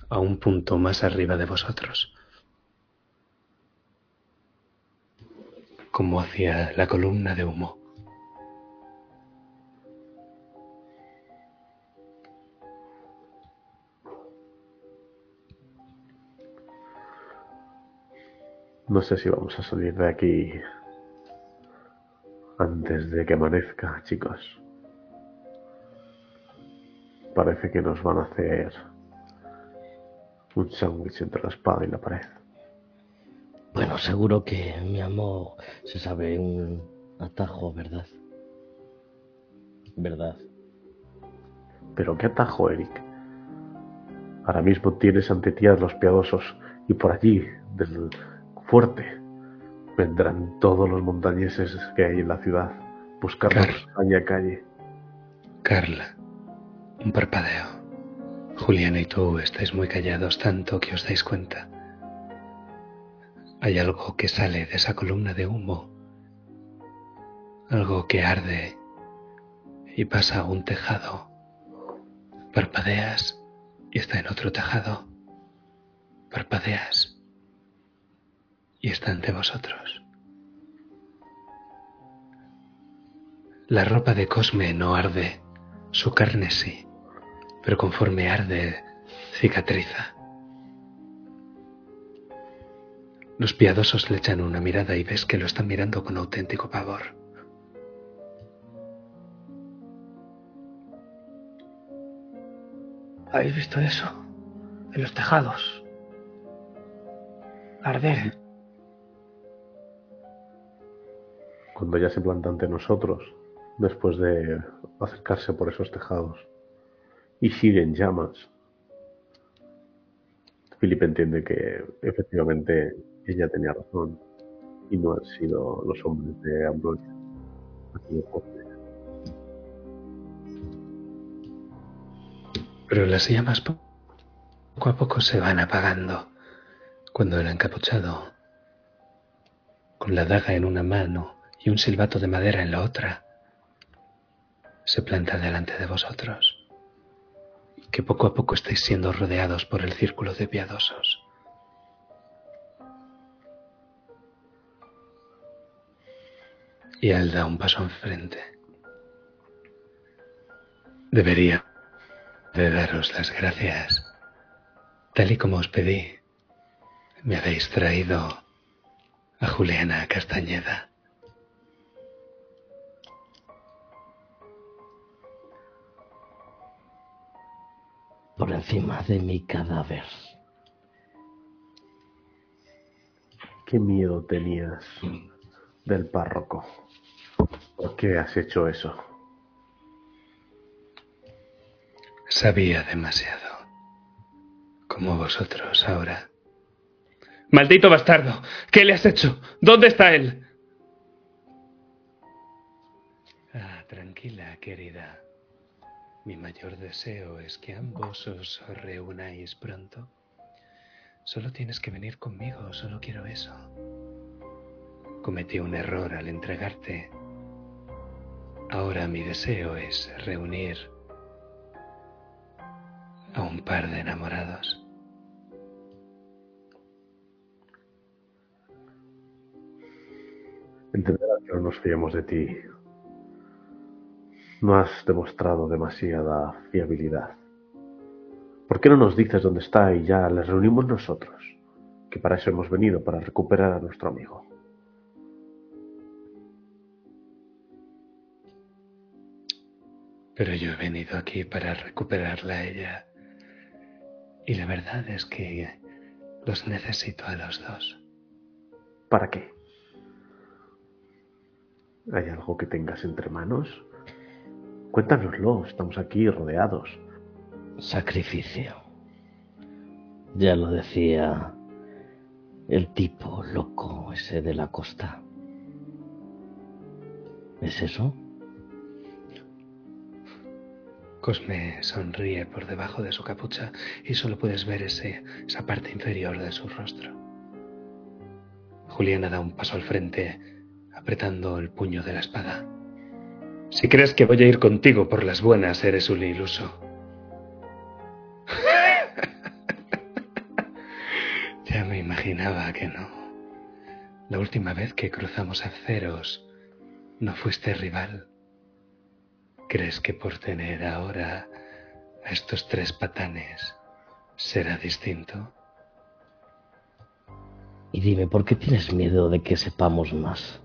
a un punto más arriba de vosotros. Como hacia la columna de humo. No sé si vamos a salir de aquí antes de que amanezca, chicos. Parece que nos van a hacer un sándwich entre la espada y la pared. Bueno, seguro que mi amo se sabe un atajo, ¿verdad? ¿Verdad? Pero qué atajo, Eric. Ahora mismo tienes ante ti a los piadosos y por allí, del fuerte, Vendrán todos los montañeses que hay en la ciudad, buscando calle a calle. Carla, un parpadeo. Juliana y tú estáis muy callados tanto que os dais cuenta. Hay algo que sale de esa columna de humo, algo que arde y pasa a un tejado. Parpadeas y está en otro tejado. Parpadeas y está ante vosotros. La ropa de Cosme no arde, su carne sí, pero conforme arde, cicatriza. Los piadosos le echan una mirada y ves que lo están mirando con auténtico pavor. ¿Habéis visto eso? En los tejados. Arder. cuando ya se planta ante nosotros, después de acercarse por esos tejados, y siguen llamas. Philip entiende que efectivamente ella tenía razón y no han sido los hombres de Ambrosia. Pero las llamas poco a poco se van apagando cuando el encapuchado, con la daga en una mano, y un silbato de madera en la otra, se planta delante de vosotros, que poco a poco estáis siendo rodeados por el círculo de piadosos. Y él da un paso enfrente. Debería de daros las gracias. Tal y como os pedí, me habéis traído a Juliana Castañeda. por encima de mi cadáver. ¿Qué miedo tenías del párroco? ¿Por qué has hecho eso? Sabía demasiado. Como vosotros ahora. Maldito bastardo. ¿Qué le has hecho? ¿Dónde está él? Ah, tranquila, querida. Mi mayor deseo es que ambos os reunáis pronto. Solo tienes que venir conmigo, solo quiero eso. Cometí un error al entregarte. Ahora mi deseo es reunir a un par de enamorados. Entenderás que no nos fiemos de ti, no has demostrado demasiada fiabilidad. ¿Por qué no nos dices dónde está y ya les reunimos nosotros? Que para eso hemos venido, para recuperar a nuestro amigo. Pero yo he venido aquí para recuperarla a ella Y la verdad es que los necesito a los dos. ¿Para qué? ¿Hay algo que tengas entre manos? Cuéntanoslo, estamos aquí rodeados. Sacrificio. Ya lo decía el tipo loco ese de la costa. ¿Es eso? Cosme sonríe por debajo de su capucha y solo puedes ver esa parte inferior de su rostro. Juliana da un paso al frente, apretando el puño de la espada. Si crees que voy a ir contigo por las buenas, eres un iluso. ya me imaginaba que no. La última vez que cruzamos aceros, no fuiste rival. ¿Crees que por tener ahora a estos tres patanes será distinto? Y dime, ¿por qué tienes miedo de que sepamos más?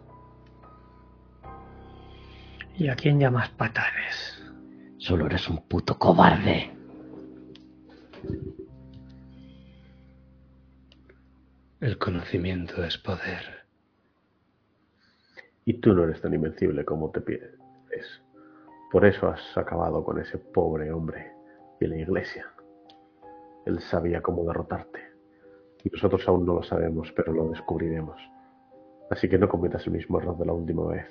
¿Y a quién llamas patanes? Solo eres un puto cobarde. El conocimiento es poder. Y tú no eres tan invencible como te pides. Por eso has acabado con ese pobre hombre y la iglesia. Él sabía cómo derrotarte. Y nosotros aún no lo sabemos, pero lo descubriremos. Así que no cometas el mismo error de la última vez.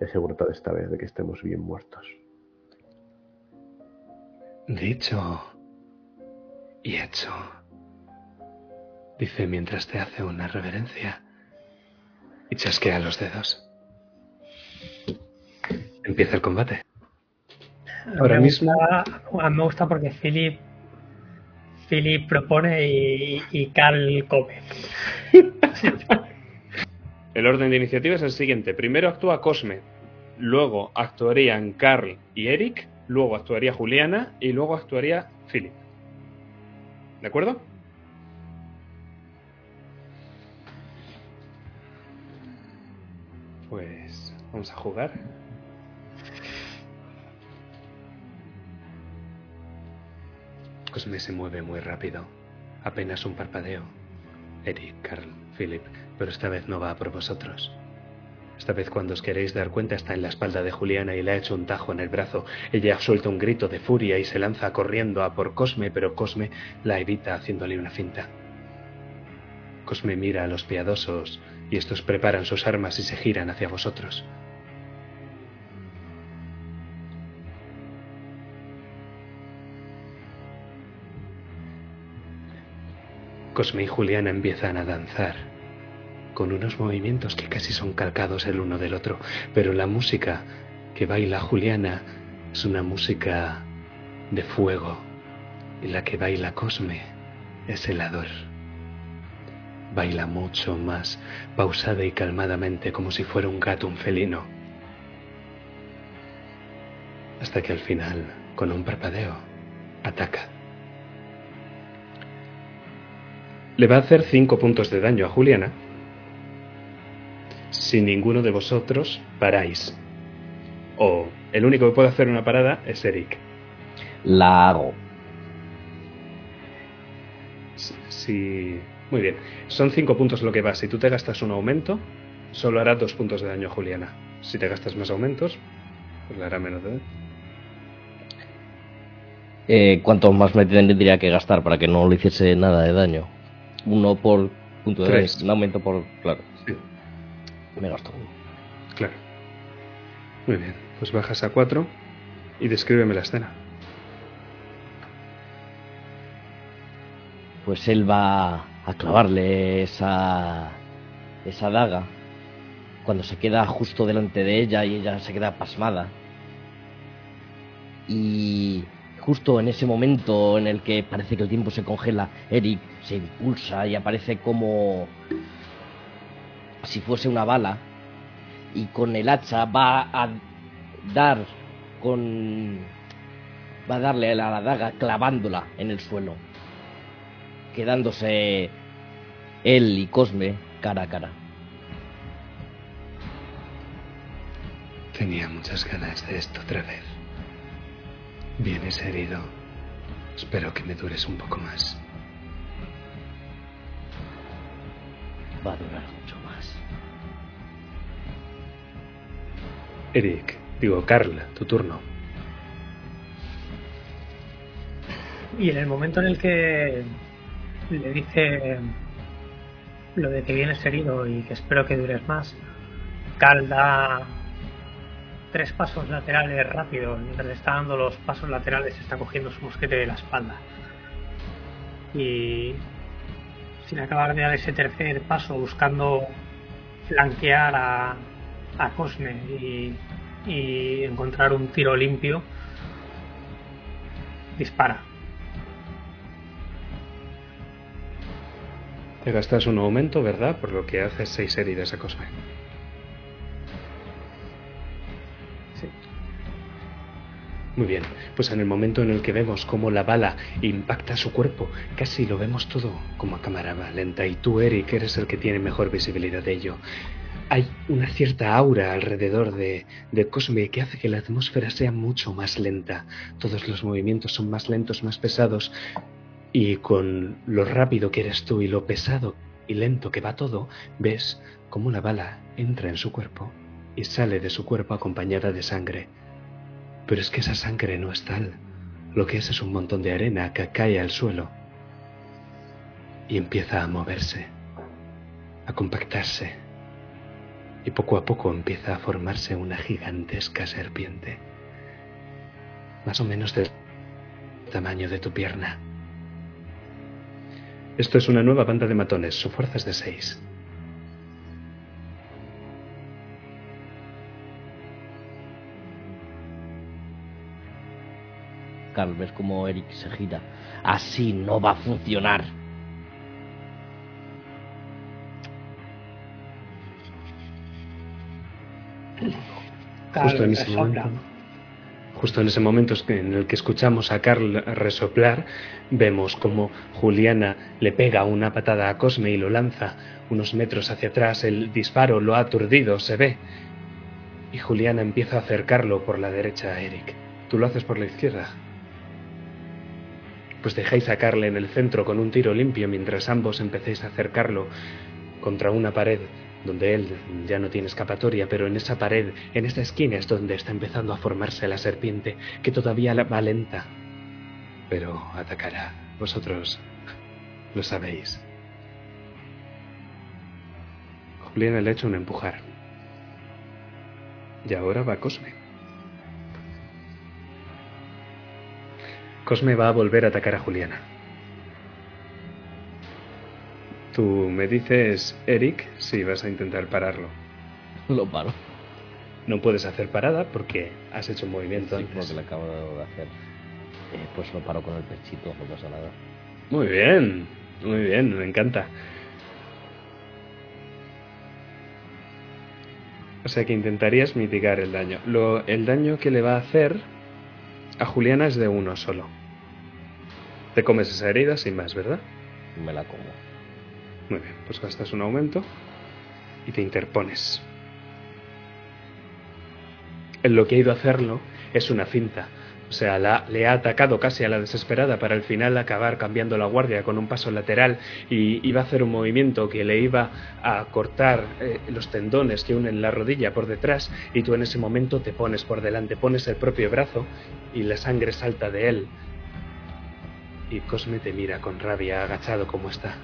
Asegúrate de esta vez de que estemos bien muertos. Dicho y hecho. Dice mientras te hace una reverencia y chasquea los dedos. Empieza el combate. Ahora me mismo- Gusta, a mí me gusta porque Philip Philip propone y, y Carl come. El orden de iniciativa es el siguiente. Primero actúa Cosme, luego actuarían Carl y Eric, luego actuaría Juliana y luego actuaría Philip. ¿De acuerdo? Pues vamos a jugar. Cosme se mueve muy rápido, apenas un parpadeo. Eric, Carl, Philip, pero esta vez no va por vosotros. Esta vez cuando os queréis dar cuenta está en la espalda de Juliana y le ha hecho un tajo en el brazo. Ella suelta un grito de furia y se lanza corriendo a por Cosme, pero Cosme la evita haciéndole una finta. Cosme mira a los piadosos y estos preparan sus armas y se giran hacia vosotros. Cosme y Juliana empiezan a danzar, con unos movimientos que casi son calcados el uno del otro, pero la música que baila Juliana es una música de fuego, y la que baila Cosme es helador. Baila mucho más pausada y calmadamente como si fuera un gato, un felino. Hasta que al final, con un parpadeo, ataca. Le va a hacer 5 puntos de daño a Juliana. Si ninguno de vosotros paráis. O el único que puede hacer una parada es Eric. La hago. Si... Muy bien. Son 5 puntos lo que va. Si tú te gastas un aumento, solo hará 2 puntos de daño a Juliana. Si te gastas más aumentos, pues le hará menos de Eh, ¿Cuánto más me tendría que gastar para que no le hiciese nada de daño? Uno por punto de Tres. un aumento por. Claro, Sí, me gasto uno. claro. Muy bien. Pues bajas a 4 y descríbeme la escena. Pues él va a clavarle esa. esa daga. Cuando se queda justo delante de ella y ella se queda pasmada. Y justo en ese momento en el que parece que el tiempo se congela, Eric se impulsa y aparece como si fuese una bala y con el hacha va a dar con va a darle a la daga clavándola en el suelo quedándose él y Cosme cara a cara. Tenía muchas ganas de esto otra vez. Vienes herido. Espero que me dures un poco más. Va a durar mucho más. Eric, digo Carla, tu turno. Y en el momento en el que le dice lo de que vienes herido y que espero que dures más, Carl da tres pasos laterales rápidos. Mientras está dando los pasos laterales, está cogiendo su mosquete de la espalda. Y sin acabar de dar ese tercer paso, buscando flanquear a, a Cosme y, y encontrar un tiro limpio, dispara. Te gastas un aumento, ¿verdad? Por lo que haces seis heridas a Cosme. Muy bien, pues en el momento en el que vemos cómo la bala impacta su cuerpo, casi lo vemos todo como a cámara lenta y tú, Eric, eres el que tiene mejor visibilidad de ello. Hay una cierta aura alrededor de, de Cosme que hace que la atmósfera sea mucho más lenta. Todos los movimientos son más lentos, más pesados. Y con lo rápido que eres tú y lo pesado y lento que va todo, ves cómo la bala entra en su cuerpo y sale de su cuerpo acompañada de sangre. Pero es que esa sangre no es tal. Lo que es es un montón de arena que cae al suelo y empieza a moverse, a compactarse. Y poco a poco empieza a formarse una gigantesca serpiente, más o menos del tamaño de tu pierna. Esto es una nueva banda de matones, su fuerza es de 6. Carl, ves como Eric se gira. Así no va a funcionar. Justo en ese momento. Justo en ese momento en el que escuchamos a Carl resoplar, vemos como Juliana le pega una patada a Cosme y lo lanza unos metros hacia atrás. El disparo lo ha aturdido, se ve. Y Juliana empieza a acercarlo por la derecha a Eric. Tú lo haces por la izquierda. Pues dejáis a Carl en el centro con un tiro limpio mientras ambos empecéis a acercarlo contra una pared donde él ya no tiene escapatoria, pero en esa pared, en esa esquina es donde está empezando a formarse la serpiente, que todavía va lenta, pero atacará. Vosotros lo sabéis. Juliana le echa un empujar. Y ahora va Cosme. Cosme va a volver a atacar a Juliana. Tú me dices, Eric, si vas a intentar pararlo. Lo paro. No puedes hacer parada porque has hecho un movimiento Sí, antes. porque le acabo de hacer. Eh, pues lo paro con el pechito, no pasa nada. Muy bien, muy bien, me encanta. O sea que intentarías mitigar el daño. Lo, el daño que le va a hacer a Juliana es de uno solo. Te comes esa herida sin más, ¿verdad? Me la como. Muy bien, pues gastas un aumento y te interpones. En lo que ha ido a hacerlo es una finta. O sea, la- le ha atacado casi a la desesperada para al final acabar cambiando la guardia con un paso lateral y iba a hacer un movimiento que le iba a cortar eh, los tendones que unen la rodilla por detrás y tú en ese momento te pones por delante, pones el propio brazo y la sangre salta de él. Y Cosme te mira con rabia, agachado como está.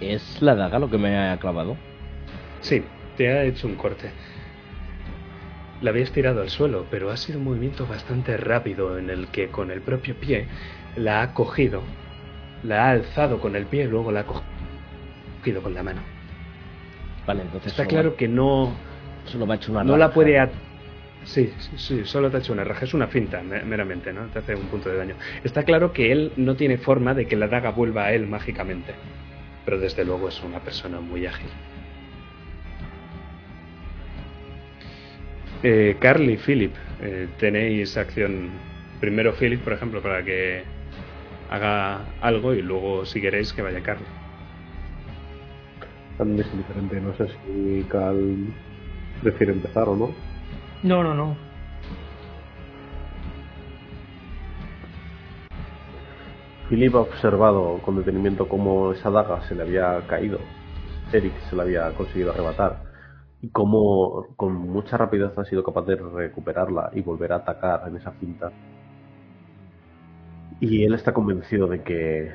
¿Es la daga lo que me ha clavado? Sí, te ha hecho un corte. La habías tirado al suelo, pero ha sido un movimiento bastante rápido en el que con el propio pie la ha cogido, la ha alzado con el pie y luego la ha cogido con la mano. Vale, entonces. Está claro que no, Solo me ha hecho una no la puede... at- Sí, sí, solo te ha hecho una raja. Es una finta, me- meramente, ¿no? Te hace un punto de daño. Está claro que él no tiene forma de que la daga vuelva a él mágicamente. Pero desde luego es una persona muy ágil. Eh, Carl y Philip, eh, tenéis acción. Primero Philip, por ejemplo, para que haga algo y luego, si queréis, que vaya Carl. También es indiferente, no sé si Cal prefiere empezar o no. No, no, no. Philip ha observado con detenimiento cómo esa daga se le había caído. Eric se la había conseguido arrebatar. Y cómo con mucha rapidez ha sido capaz de recuperarla y volver a atacar en esa cinta. Y él está convencido de que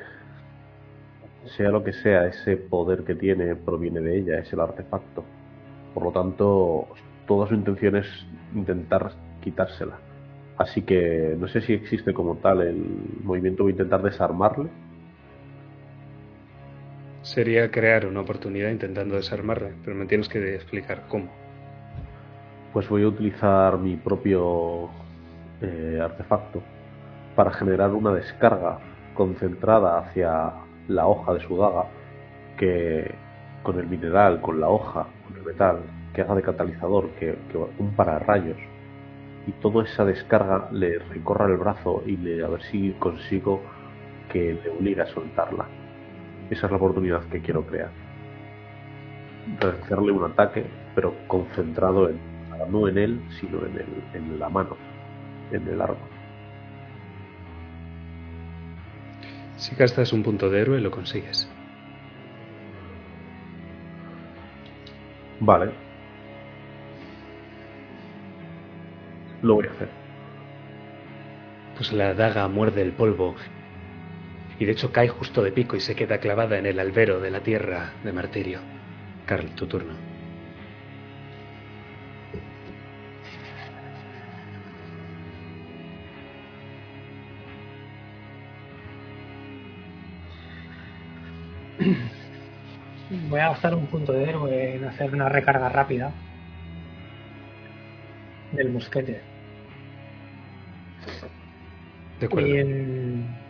sea lo que sea, ese poder que tiene proviene de ella, es el artefacto. Por lo tanto, toda su intención es intentar quitársela. Así que no sé si existe como tal el movimiento de intentar desarmarle. Sería crear una oportunidad intentando desarmarle, pero me tienes que explicar cómo. Pues voy a utilizar mi propio eh, artefacto para generar una descarga concentrada hacia la hoja de su daga que con el mineral, con la hoja, con el metal, que haga de catalizador, que, que un pararrayos y toda esa descarga le recorra el brazo y le, a ver si consigo que le obligue a soltarla. Esa es la oportunidad que quiero crear. Realizarle un ataque, pero concentrado en, no en él, sino en, en la mano, en el arma. Si gastas un punto de héroe, lo consigues. Vale. Lo voy a hacer. Pues la daga muerde el polvo y de hecho cae justo de pico y se queda clavada en el albero de la tierra de martirio. Carl, tu turno. Voy a gastar un punto de héroe en hacer una recarga rápida del mosquete. De acuerdo. Y, en-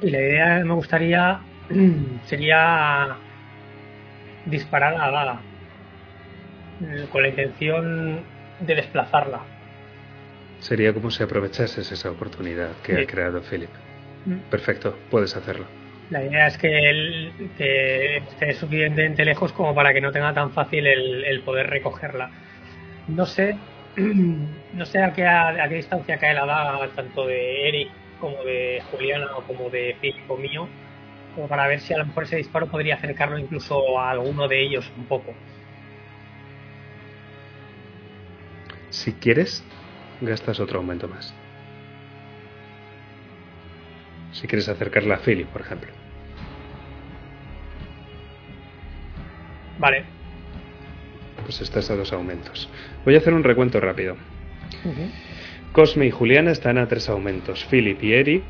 y la idea que me gustaría sería disparar a la daga eh, con la intención de desplazarla. Sería como si aprovechases esa oportunidad que Sí. ha creado Philip. Perfecto, puedes hacerlo. La idea es que él esté suficientemente lejos como para que no tenga tan fácil el, poder recogerla. No sé, no sé a qué, a qué distancia cae la daga tanto de Eric como de Juliana o como de Philip o mío, como para ver si a lo mejor ese disparo podría acercarlo incluso a alguno de ellos un poco. Si quieres, gastas otro aumento más. Si quieres acercarla a Philip, por ejemplo. Vale. Pues estás a dos aumentos. Voy a hacer un recuento rápido. Cosme y Juliana están a tres aumentos. Philip y Eric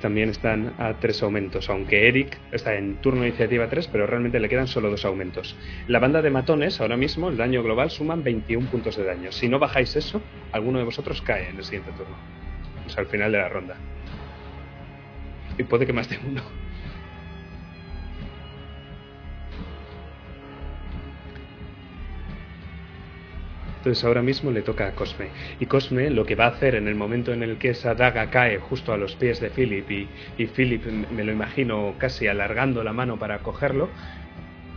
también están a tres aumentos, aunque Eric está en turno de iniciativa 3, pero realmente le quedan solo dos aumentos. La banda de matones, ahora mismo, el daño global suman 21 puntos de daño. Si no bajáis eso, alguno de vosotros cae en el siguiente turno. O sea, al final de la ronda. Y puede que más de uno. Entonces ahora mismo le toca a Cosme. Y Cosme lo que va a hacer en el momento en el que esa daga cae justo a los pies de Philip y, y Philip me lo imagino casi alargando la mano para cogerlo,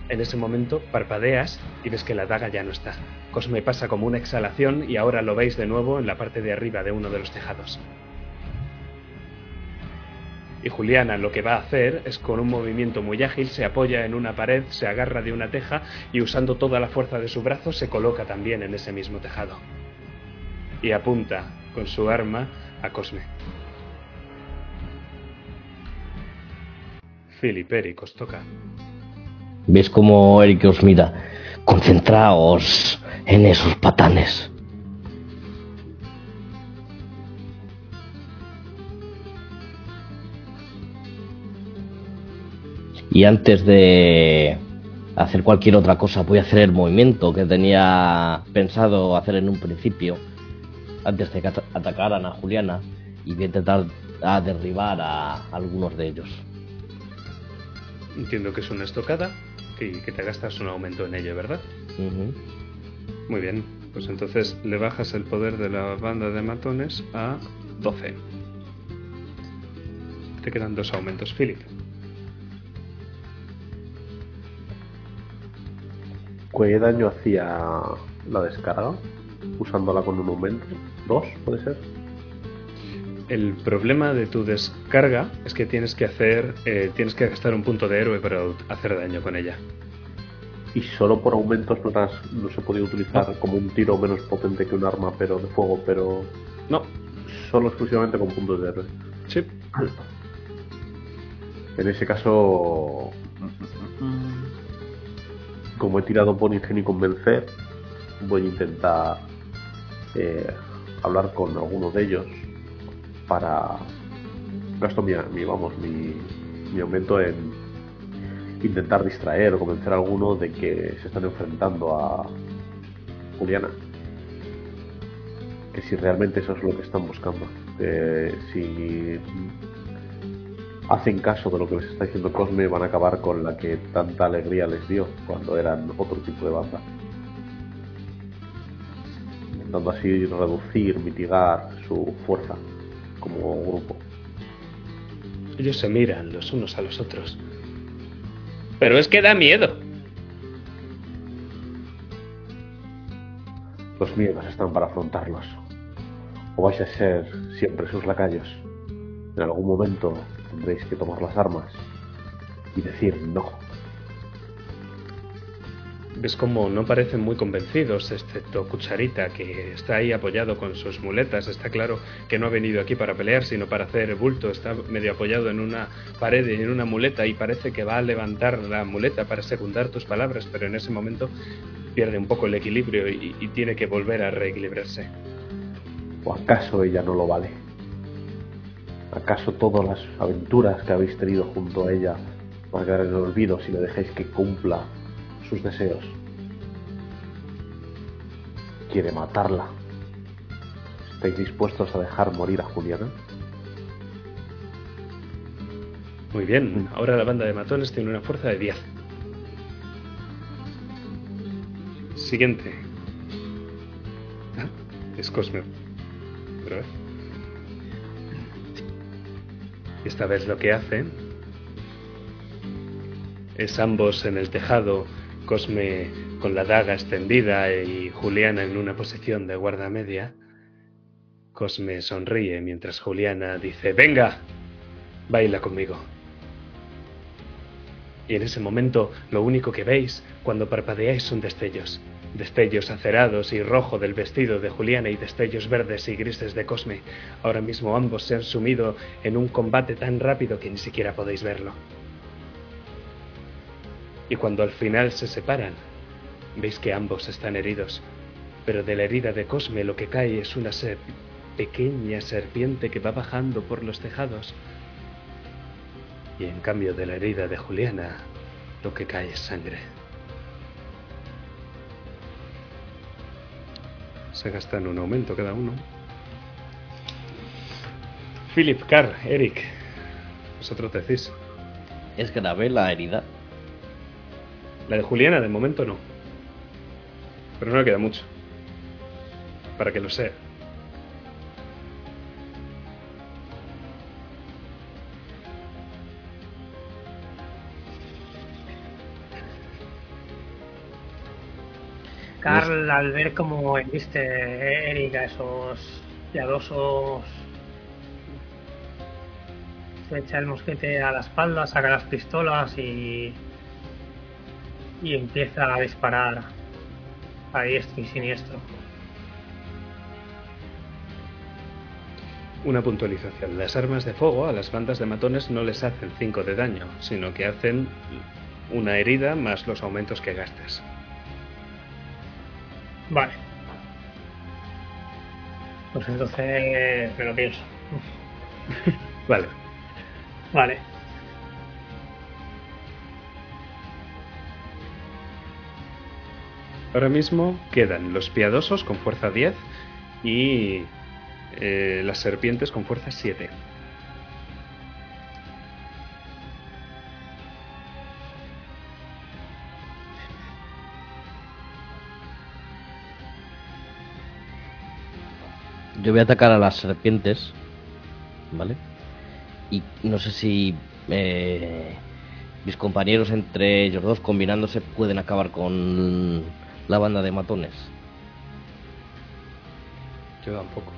en ese momento parpadeas y ves que la daga ya no está. Cosme pasa como una exhalación y ahora lo veis de nuevo en la parte de arriba de uno de los tejados. Y Juliana lo que va a hacer es con un movimiento muy ágil se apoya en una pared, se agarra de una teja y usando toda la fuerza de su brazo se coloca también en ese mismo tejado. Y apunta con su arma a Cosme. Philip, Eric, os toca. ¿Ves cómo Eric os mira? Concentraos en esos patanes. Y antes de hacer cualquier otra cosa, voy a hacer el movimiento que tenía pensado hacer en un principio, antes de que ata- atacaran a Juliana, y voy a intentar a derribar a algunos de ellos. Entiendo que es una estocada y que te gastas un aumento en ello, ¿verdad? Ujú. Muy bien, pues entonces le bajas el poder de la banda de matones a 12. Te quedan dos aumentos, Philip. ¿Qué daño hacía la descarga? Usándola con un aumento. ¿Dos, puede ser? El problema de tu descarga es que tienes que hacer, eh, tienes que gastar un punto de héroe para hacer daño con ella. Y solo por aumentos no, las- no se podía utilizar como un tiro menos potente que un arma pero de fuego, pero No, solo exclusivamente con puntos de héroe. sí. En ese caso, como he tirado por ingenio y convencer, voy a intentar eh, hablar con alguno de ellos para gasto mi, mi, vamos mi, mi aumento en intentar distraer o convencer a alguno de que se están enfrentando a Juliana. Que si realmente eso es lo que están buscando. Eh, si hacen caso de lo que les está diciendo Cosme van a acabar con la que tanta alegría les dio cuando eran otro tipo de banda intentando así reducir, mitigar su fuerza como grupo. Ellos se miran los unos a los otros. Pero es que da miedo. Los miedos están para afrontarlos. O vais a ser siempre sus lacayos. En algún momento tendréis que tomar las armas y decir no. Ves como no parecen muy convencidos, excepto Cucharita, que está ahí apoyado con sus muletas. Está claro que no ha venido aquí para pelear, sino para hacer bulto. Está medio apoyado en una pared y en una muleta y parece que va a levantar la muleta para secundar tus palabras, pero en ese momento pierde un poco el equilibrio y, y tiene que volver a reequilibrarse. ¿O acaso ella no lo vale? ¿Acaso todas las aventuras que habéis tenido junto a ella van a quedar en el olvido si le dejáis que cumpla sus deseos? Quiere matarla. ¿Estáis dispuestos a dejar morir a Juliana? Muy bien, ahora la banda de matones tiene una fuerza de 10. Siguiente. Ah, es Cosme. Otra vez. Esta vez lo que hacen es ambos en el tejado, Cosme con la daga extendida y Juliana en una posición de guarda media. Cosme sonríe mientras Juliana dice, venga, baila conmigo. Y en ese momento lo único que veis cuando parpadeáis son destellos. Destellos acerados y rojo del vestido de Juliana y destellos verdes y grises de Cosme. Ahora mismo ambos se han sumido en un combate tan rápido que ni siquiera podéis verlo. Y cuando al final se separan, veis que ambos están heridos. Pero de la herida de Cosme lo que cae es una pequeña serpiente que va bajando por los tejados. Y en cambio de la herida de Juliana, lo que cae es sangre. Se gastan un aumento cada uno. Philip, Carr, Eric, vosotros decís. Es grave la herida. La de Juliana de momento no. Pero no le queda mucho. Para que lo sea. Carl, al ver cómo viste Eric a esos piadosos, se echa el mosquete a la espalda, saca las pistolas y, y empieza a disparar a diestro y siniestro. Una puntualización. Las armas de fuego a las bandas de matones no les hacen 5 de daño, sino que hacen una herida más los aumentos que gastes. Vale. Pues entonces me lo pienso. Vale. Vale. Ahora mismo quedan los piadosos con fuerza 10 y eh, las serpientes con fuerza 7. yo voy a atacar a las serpientes, ¿vale? Y no sé si eh, mis compañeros entre ellos dos combinándose pueden acabar con la banda de matones. Yo tampoco.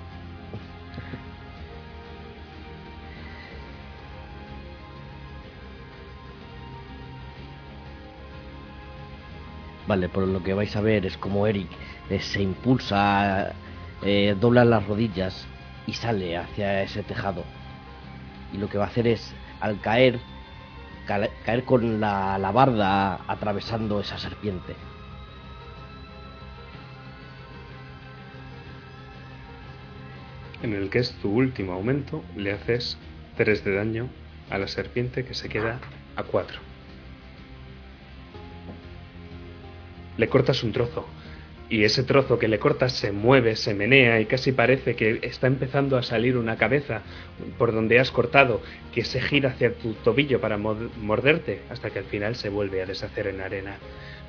Vale, por lo que vais a ver es como Eric eh, se impulsa eh, dobla las rodillas y sale hacia ese tejado. Y lo que va a hacer es, al caer, ca- caer con la, la barda atravesando esa serpiente. En el que es tu último aumento, le haces 3 de daño a la serpiente que se queda a 4. Le cortas un trozo. Y ese trozo que le cortas se mueve, se menea y casi parece que está empezando a salir una cabeza por donde has cortado, que se gira hacia tu tobillo para morderte, hasta que al final se vuelve a deshacer en arena.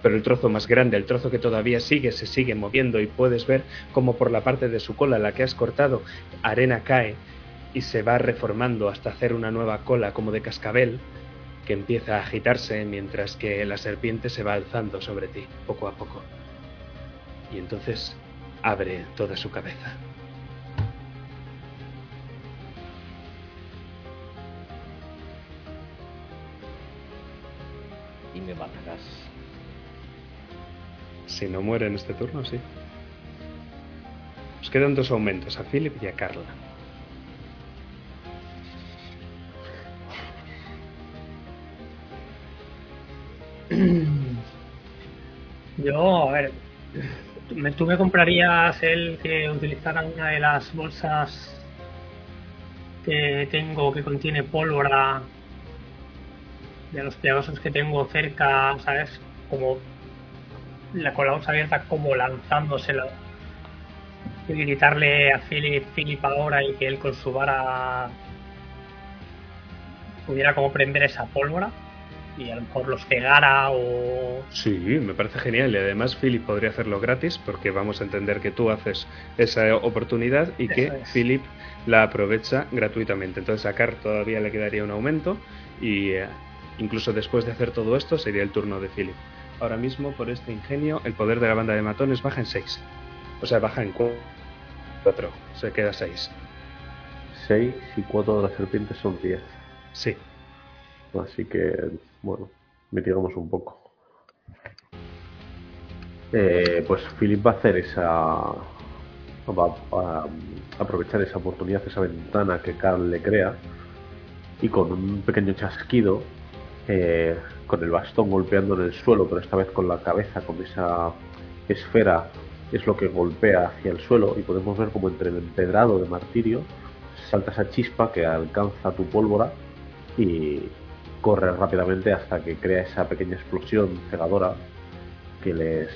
Pero el trozo más grande, el trozo que todavía sigue, se sigue moviendo y puedes ver como por la parte de su cola, la que has cortado, arena cae y se va reformando hasta hacer una nueva cola como de cascabel que empieza a agitarse mientras que la serpiente se va alzando sobre ti, poco a poco. Y entonces abre toda su cabeza. Y me matarás. Si no muere en este turno, sí. Os quedan dos aumentos, a Philip y a Carla. Yo, a ver, tú me comprarías el que utilizara una de las bolsas que tengo que contiene pólvora de los plegosos que tengo cerca, ¿sabes? Como la con la bolsa abierta, como lanzándoselo y gritarle a Philip, Philip ahora y que él con su vara pudiera como prender esa pólvora y a lo mejor los cegara o Sí, me parece genial y además Philip podría hacerlo gratis porque vamos a entender que tú haces esa oportunidad y que es. Philip la aprovecha gratuitamente. Entonces a Carl todavía le quedaría un aumento y eh, incluso después de hacer todo esto sería el turno de Philip. Ahora mismo por este ingenio el poder de la banda de matones baja en 6. O sea, baja en 4. Se queda 6. 6 y 4 de las serpientes son 10. Sí. Así que, bueno, mitigamos un poco. Eh, pues Philip va a hacer esa. Va a aprovechar esa oportunidad, esa ventana que Carl le crea. Y con un pequeño chasquido, eh, con el bastón golpeando en el suelo, pero esta vez con la cabeza, con esa esfera, es lo que golpea hacia el suelo. Y podemos ver como entre el empedrado de martirio salta esa chispa que alcanza tu pólvora y corre rápidamente hasta que crea esa pequeña explosión cegadora que les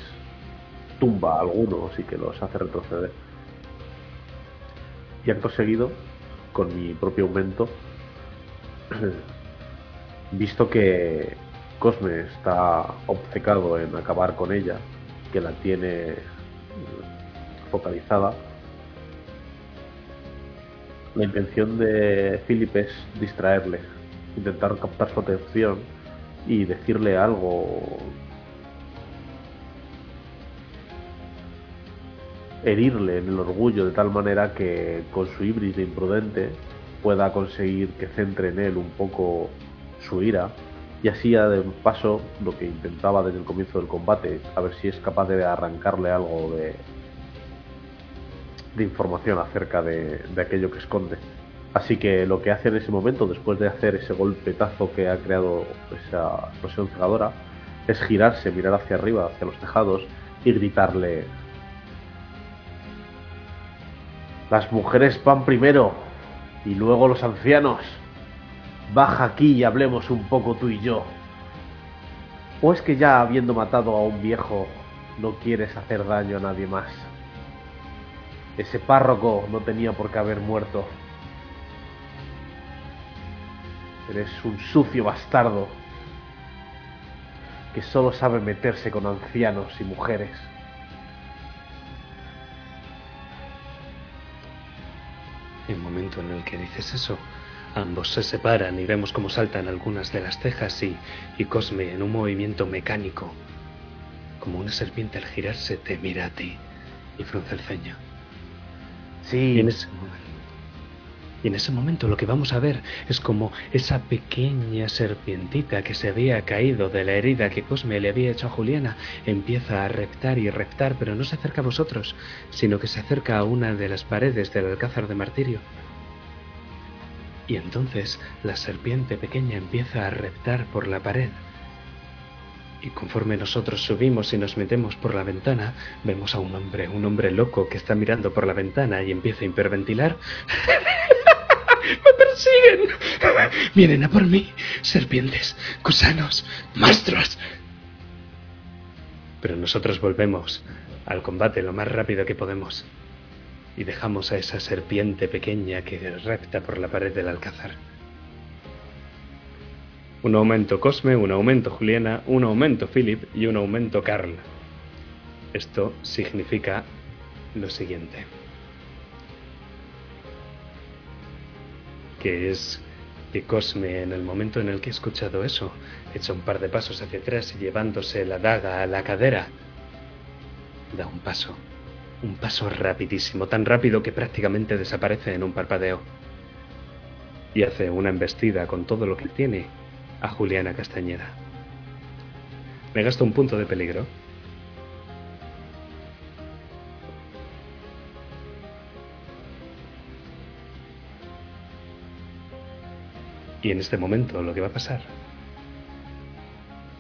tumba a algunos y que los hace retroceder. Y acto seguido, con mi propio aumento, visto que Cosme está obcecado en acabar con ella, que la tiene focalizada, la intención de Philip es distraerle, intentar captar su atención y decirle algo. Herirle en el orgullo de tal manera que con su híbrido imprudente pueda conseguir que centre en él un poco su ira y así de paso lo que intentaba desde el comienzo del combate, a ver si es capaz de arrancarle algo de, información acerca de aquello que esconde. Así que lo que hace en ese momento, después de hacer ese golpetazo que ha creado esa explosión cegadora, es girarse, mirar hacia arriba, hacia los tejados y gritarle: Las mujeres van primero y luego los ancianos. Baja aquí y hablemos un poco tú y yo. ¿O es que ya habiendo matado a un viejo no quieres hacer daño a nadie más? Ese párroco no tenía por qué haber muerto. Eres un sucio bastardo que solo sabe meterse con ancianos y mujeres. En el momento en el que dices eso, ambos se separan y vemos cómo saltan algunas de las cejas y, y Cosme en un movimiento mecánico, como una serpiente al girarse, te mira a ti y frunce el ceño. Y Sí, en ese momento, Y en ese momento lo que vamos a ver es como esa pequeña serpientita que se había caído de la herida que Cosme le había hecho a Juliana empieza a reptar y reptar, pero no se acerca a vosotros, sino que se acerca a una de las paredes del alcázar de martirio. Y entonces la serpiente pequeña empieza a reptar por la pared. Y conforme nosotros subimos y nos metemos por la ventana, vemos a un hombre, un hombre loco que está mirando por la ventana y empieza a hiperventilar. ¡Me persiguen! Vienen a por mí, serpientes, gusanos, monstruos. Pero nosotros volvemos al combate lo más rápido que podemos y dejamos a esa serpiente pequeña que repta por la pared del alcázar. Un aumento Cosme, un aumento Juliana, un aumento Philip y un aumento Carl. Esto significa lo siguiente. Que es que Cosme, en el momento en el que ha escuchado eso, echa un par de pasos hacia atrás y llevándose la daga a la cadera, da un paso, un paso rapidísimo, tan rápido que prácticamente desaparece en un parpadeo. Y hace una embestida con todo lo que tiene a Juliana Castañeda. Me gasto un punto de peligro. Y en este momento lo que va a pasar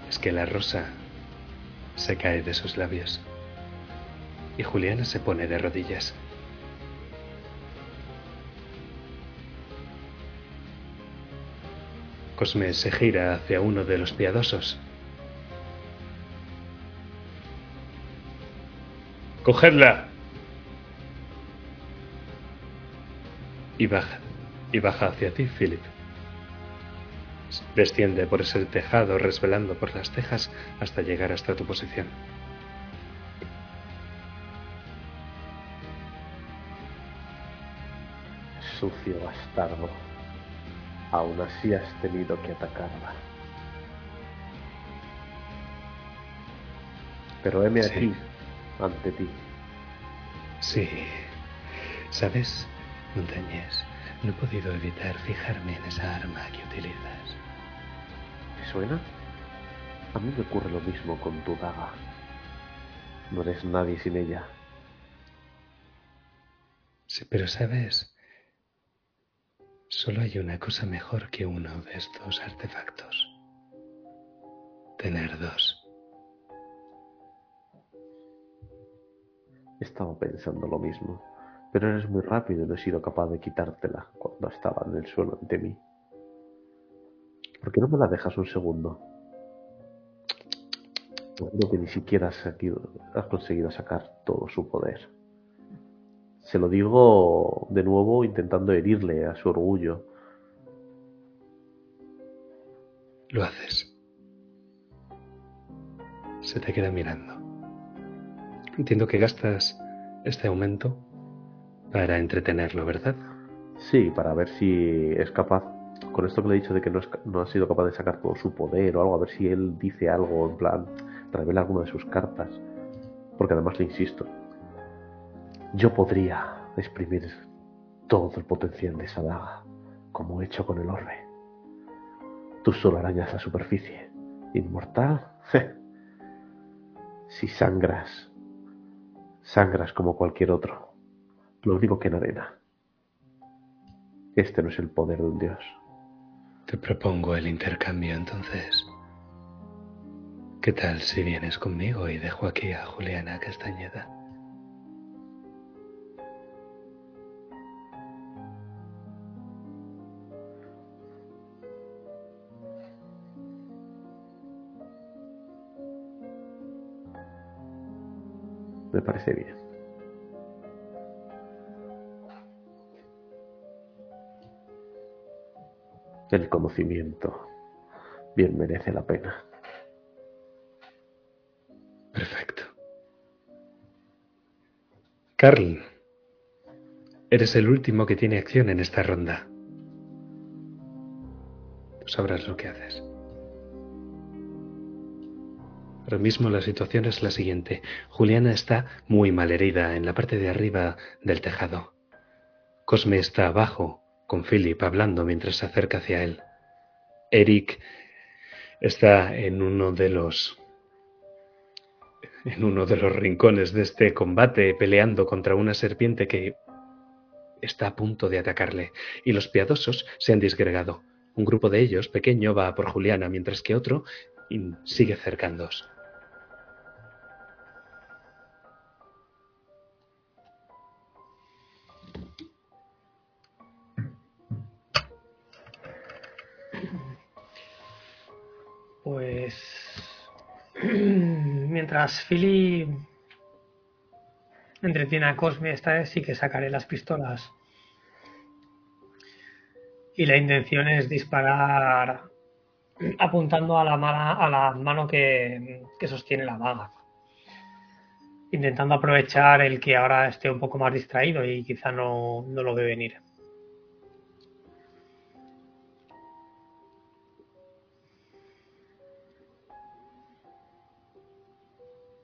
es que la rosa se cae de sus labios y Juliana se pone de rodillas. Cosme se gira hacia uno de los piadosos. ¡Cogedla! Y baja, y baja hacia ti, Philip. Desciende por ese tejado resbalando por las tejas hasta llegar hasta tu posición. Sucio bastardo. Aún así has tenido que atacarla. Pero heme Sí. aquí, ante ti. Sí. ¿Sabes, Montañés? No he podido evitar fijarme en esa arma que utilizas. ¿Te suena? A mí me ocurre lo mismo con tu daga. No eres nadie sin ella. Sí, pero sabes, solo hay una cosa mejor que uno de estos artefactos. Tener dos. Estaba pensando lo mismo, pero eres muy rápido y no he sido capaz de quitártela cuando estaba en el suelo ante mí. ¿Por qué no me la dejas un segundo? Seguro que ni siquiera has, saquido- has conseguido sacar todo su poder. Se lo digo de nuevo intentando herirle a su orgullo. Lo haces. Se te queda mirando. Entiendo que gastas este aumento para entretenerlo, ¿verdad? Sí, para ver si es capaz, con esto que le he dicho de que no, ha sido capaz de sacar todo su poder o algo, a ver si él dice algo, en plan, revela alguna de sus cartas. Porque además le insisto, yo podría exprimir todo el potencial de esa daga, como he hecho con el orbe. Tú solo arañas la superficie. Inmortal. si sangras, sangras como cualquier otro. Lo único que en arena. Este no es el poder de un dios. Te propongo el intercambio entonces. ¿Qué tal si vienes conmigo y dejo aquí a Juliana Castañeda? Me parece bien. El conocimiento bien merece la pena. Perfecto. Carl, eres el último que tiene acción en esta ronda. Tú sabrás lo que haces. Ahora mismo la situación es la siguiente. Juliana está muy mal herida en la parte de arriba del tejado. Cosme está abajo, con Philip hablando mientras se acerca hacia él. Eric está en uno de los en uno de los rincones de este combate peleando contra una serpiente que está a punto de atacarle y los piadosos se han disgregado. Un grupo de ellos, pequeño, va por Juliana, mientras que otro sigue cercándose. Pues mientras Philly entretiene a Cosme, esta vez sí que sacaré las pistolas. Y la intención es disparar apuntando a la, a la mano que, que sostiene la vaga. Intentando aprovechar el que ahora esté un poco más distraído y quizá no, no lo ve venir.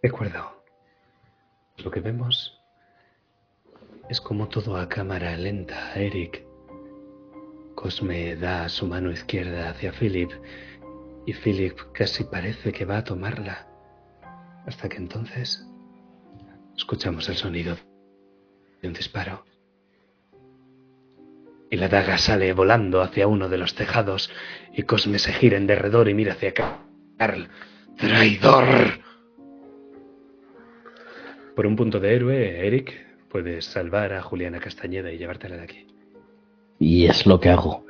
De acuerdo. Lo que vemos es como todo a cámara lenta, Eric. Cosme da su mano izquierda hacia Philip y Philip casi parece que va a tomarla. Hasta que entonces escuchamos el sonido de un disparo. Y la daga sale volando hacia uno de los tejados y Cosme se gira en derredor y mira hacia Carl. ¡Traidor! Por un punto de héroe, Eric, puedes salvar a Juliana Castañeda y llevártela de aquí. Y es lo que hago.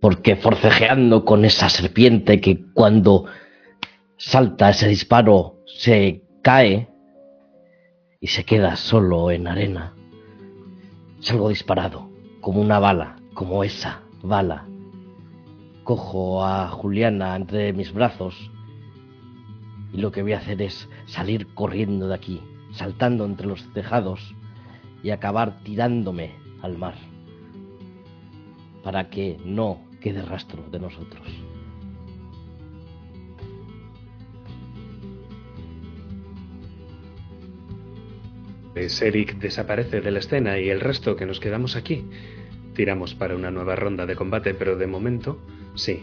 Porque forcejeando con esa serpiente que cuando salta ese disparo se cae y se queda solo en arena. Salgo disparado, como una bala, como esa bala. Cojo a Juliana entre mis brazos y lo que voy a hacer es salir corriendo de aquí, saltando entre los tejados y acabar tirándome al mar, para que no quede rastro de nosotros. Pues Eric desaparece de la escena y el resto que nos quedamos aquí tiramos para una nueva ronda de combate, pero de momento, sí,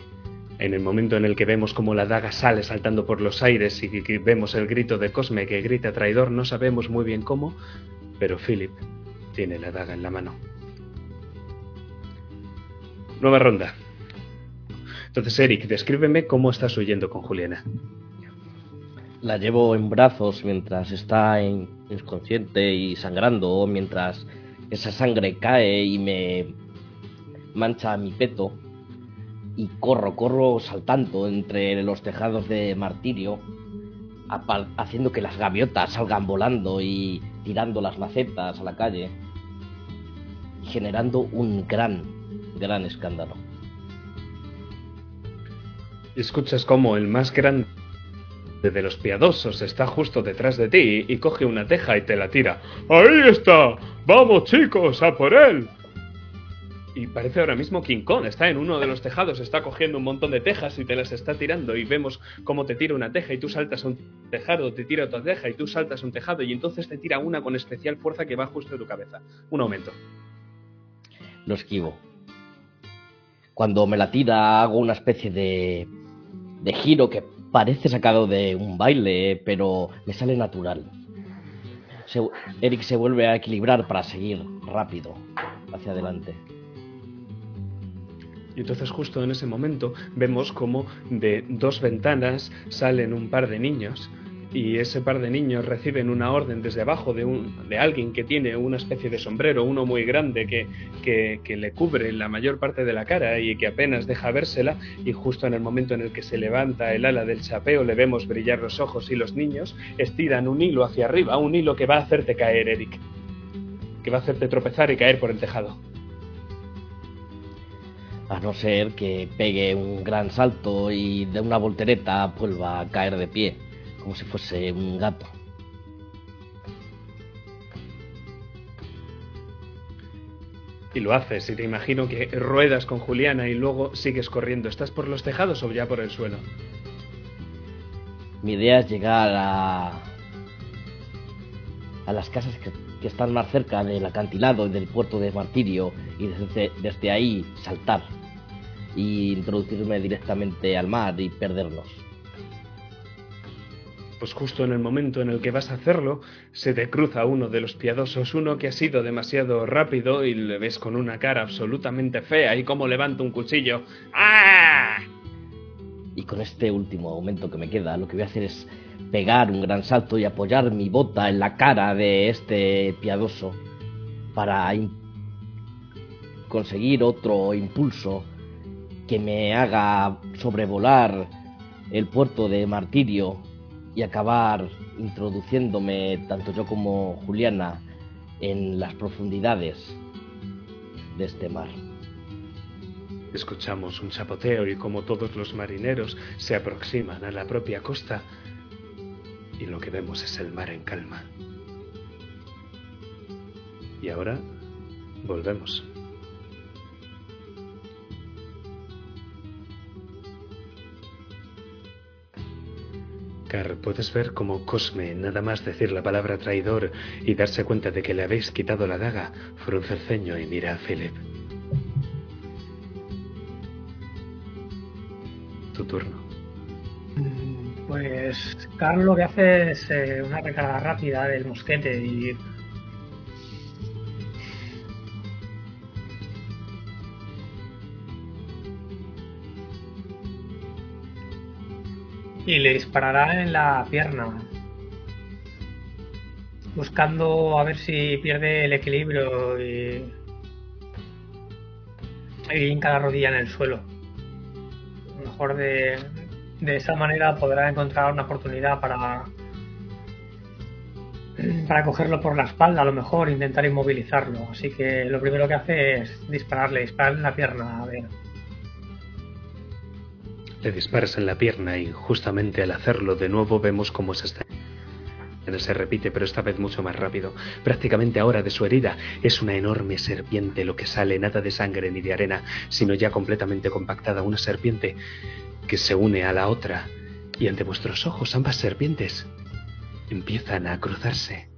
en el momento en el que vemos como la daga sale saltando por los aires y vemos el grito de Cosme que grita traidor, no sabemos muy bien cómo, pero Philip tiene la daga en la mano. Nueva ronda. Entonces, Eric, descríbeme cómo estás huyendo con Juliana. La llevo en brazos mientras está inconsciente y sangrando, mientras esa sangre cae y me mancha mi peto y corro, corro saltando entre los tejados de martirio, haciendo que las gaviotas salgan volando y tirando las macetas a la calle, generando un gran, gran escándalo. Escuchas como el más grande de los piadosos está justo detrás de ti y coge una teja y te la tira. ¡Ahí está! ¡Vamos chicos, a por él! Y parece ahora mismo King Kong. Está en uno de los tejados, está cogiendo un montón de tejas y te las está tirando. Y vemos cómo te tira una teja y tú saltas a un tejado, te tira otra teja y tú saltas a un tejado. Y entonces te tira una con especial fuerza que va justo de tu cabeza. Un aumento. Lo esquivo. Cuando me la tira, hago una especie de giro que parece sacado de un baile, pero me sale natural. Eric se vuelve a equilibrar para seguir rápido hacia adelante. Y entonces justo en ese momento vemos como de dos ventanas salen un par de niños y ese par de niños reciben una orden desde abajo de, un, de alguien que tiene una especie de sombrero, uno muy grande que, que, que, le cubre la mayor parte de la cara y que apenas deja vérsela y justo en el momento en el que se levanta el ala del chapeo le vemos brillar los ojos y los niños estiran un hilo hacia arriba, un hilo que va a hacerte caer, Eric, que va a hacerte tropezar y caer por el tejado a no ser que pegue un gran salto y de una voltereta vuelva a caer de pie, como si fuese un gato. Y lo haces, y te imagino que ruedas con Juliana y luego sigues corriendo. ¿Estás por los tejados o ya por el suelo? Mi idea es llegar a a las casas que, que están más cerca del acantilado y del puerto de Martirio y desde, desde ahí saltar y introducirme directamente al mar y perdernos. Pues justo en el momento en el que vas a hacerlo, se te cruza uno de los piadosos, uno que ha sido demasiado rápido y le ves con una cara absolutamente fea y como levanta un cuchillo. ¡Ah! Y con este último momento que me queda, lo que voy a hacer es pegar un gran salto y apoyar mi bota en la cara de este piadoso para conseguir otro impulso que me haga sobrevolar el puerto de Martirio y acabar introduciéndome tanto yo como Juliana en las profundidades de este mar. Escuchamos un chapoteo y como todos los marineros se aproximan a la propia costa y lo que vemos es el mar en calma. Y ahora volvemos. Car, puedes ver cómo Cosme, nada más decir la palabra traidor y darse cuenta de que le habéis quitado la daga, frunce el ceño y mira a Philip. Tu turno. Mm, Pues Carl lo que hace es eh, una recarga rápida del mosquete y y le disparará en la pierna buscando a ver si pierde el equilibrio y, y hinca la rodilla en el suelo. A lo mejor de, de esa manera podrá encontrar una oportunidad para para cogerlo por la espalda a lo mejor intentar inmovilizarlo. Así que lo primero que hace es dispararle dispararle en la pierna a ver Le disparas en la pierna y justamente al hacerlo de nuevo vemos cómo se está. Se repite, pero esta vez mucho más rápido. Prácticamente ahora de su herida es una enorme serpiente lo que sale, nada de sangre ni de arena, sino ya completamente compactada, una serpiente que se une a la otra y ante vuestros ojos ambas serpientes empiezan a cruzarse.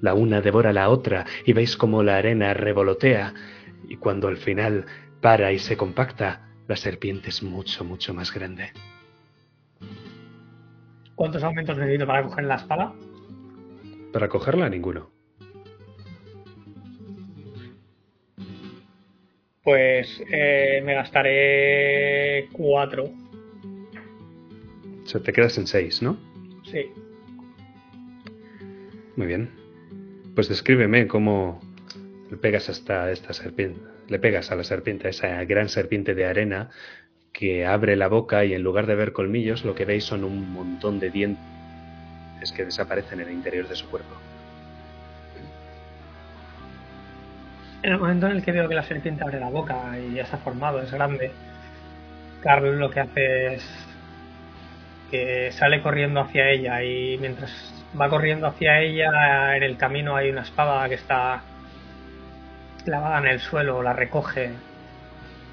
La una devora a la otra y veis cómo la arena revolotea y cuando al final para y se compacta, la serpiente es mucho, mucho más grande. ¿cuántos aumentos necesito para coger la espada? Para cogerla, ninguno. pues eh, me gastaré cuatro O sea, te quedas en seis, ¿no? sí Muy bien. Pues descríbeme cómo le pegas hasta esta serpiente. Le pegas a la serpiente, a esa gran serpiente de arena que abre la boca y en lugar de ver colmillos lo que veis son un montón de dientes que desaparecen en el interior de su cuerpo. En el momento en el que veo que la serpiente abre la boca y ya se ha formado, es grande, Carl lo que hace es que sale corriendo hacia ella y mientras va corriendo hacia ella, en el camino hay una espada que está clavada en el suelo, la recoge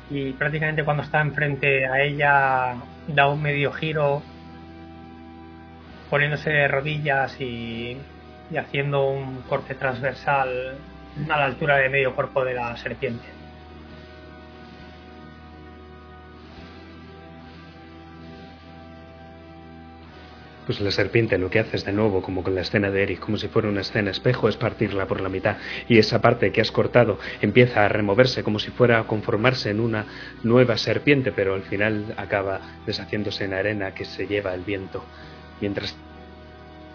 y prácticamente cuando está enfrente a ella da un medio giro poniéndose de rodillas y, y haciendo un corte transversal a la altura de medio cuerpo de la serpiente. Pues la serpiente lo que hace es de nuevo, como con la escena de Eric, como si fuera una escena espejo, es partirla por la mitad. Y esa parte que has cortado empieza a removerse como si fuera a conformarse en una nueva serpiente, pero al final acaba deshaciéndose en arena que se lleva el viento. Mientras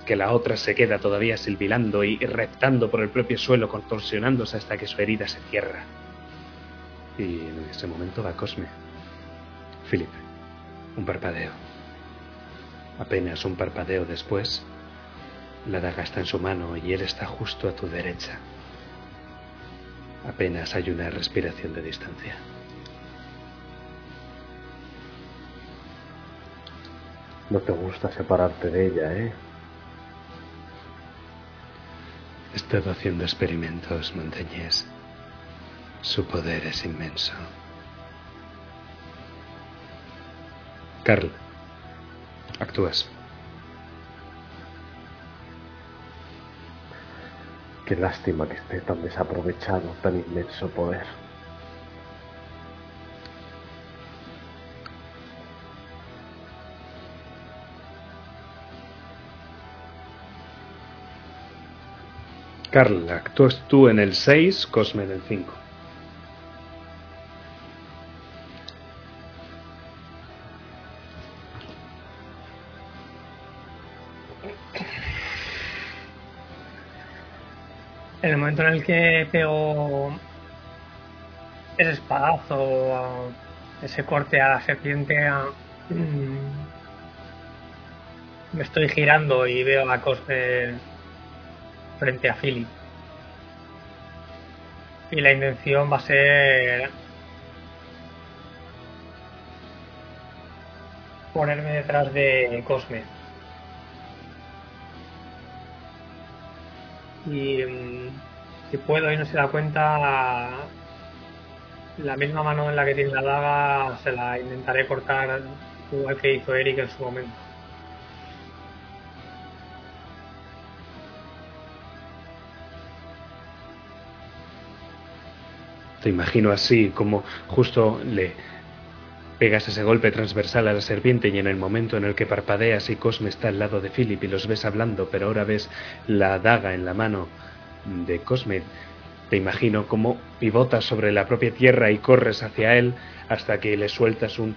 que la otra se queda todavía silbilando y reptando por el propio suelo, contorsionándose hasta que su herida se cierra. Y en ese momento va Cosme. Philip, un parpadeo. Apenas un parpadeo después, la daga está en su mano y él está justo a tu derecha. Apenas hay una respiración de distancia. No te gusta separarte de ella, ¿eh? He estado haciendo experimentos, Montañés. Su poder es inmenso. Carl, actúas. Qué lástima que esté tan desaprovechado, tan inmenso poder. Carl, actúas tú en el 6, Cosme en el 5. Momento en el que pego ese espadazo, ese corte a la serpiente, mm, me estoy girando y veo a Cosme frente a Philip. Y la intención va a ser ponerme detrás de Cosme. Y si puedo y no se da cuenta, la misma mano en la que tiene la daga se la intentaré cortar igual que hizo Eric en su momento. Te imagino así, como justo le pegas ese golpe transversal a la serpiente y en el momento en el que parpadeas y Cosme está al lado de Philip y los ves hablando, pero ahora ves la daga en la mano de Cosme, te imagino como pivotas sobre la propia tierra y corres hacia él hasta que le sueltas un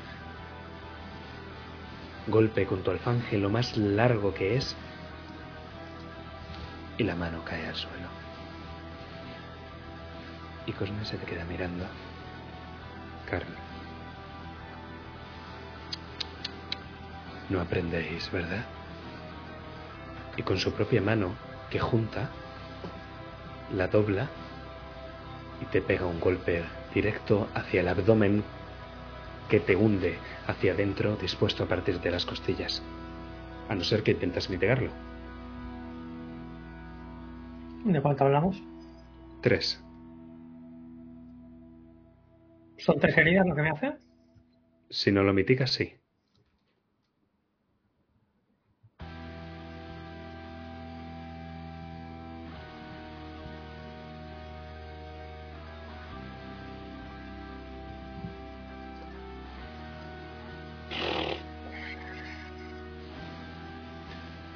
golpe con tu alfanje lo más largo que es y la mano cae al suelo. Y Cosme se te queda mirando. Carl. No aprendéis, ¿verdad? Y con su propia mano, que junta, la dobla y te pega un golpe directo hacia el abdomen que te hunde hacia adentro, dispuesto a partir de las costillas. A no ser que intentas mitigarlo. ¿De cuánto hablamos? Tres. ¿Son tres heridas lo que me hace? Si no lo mitigas, sí.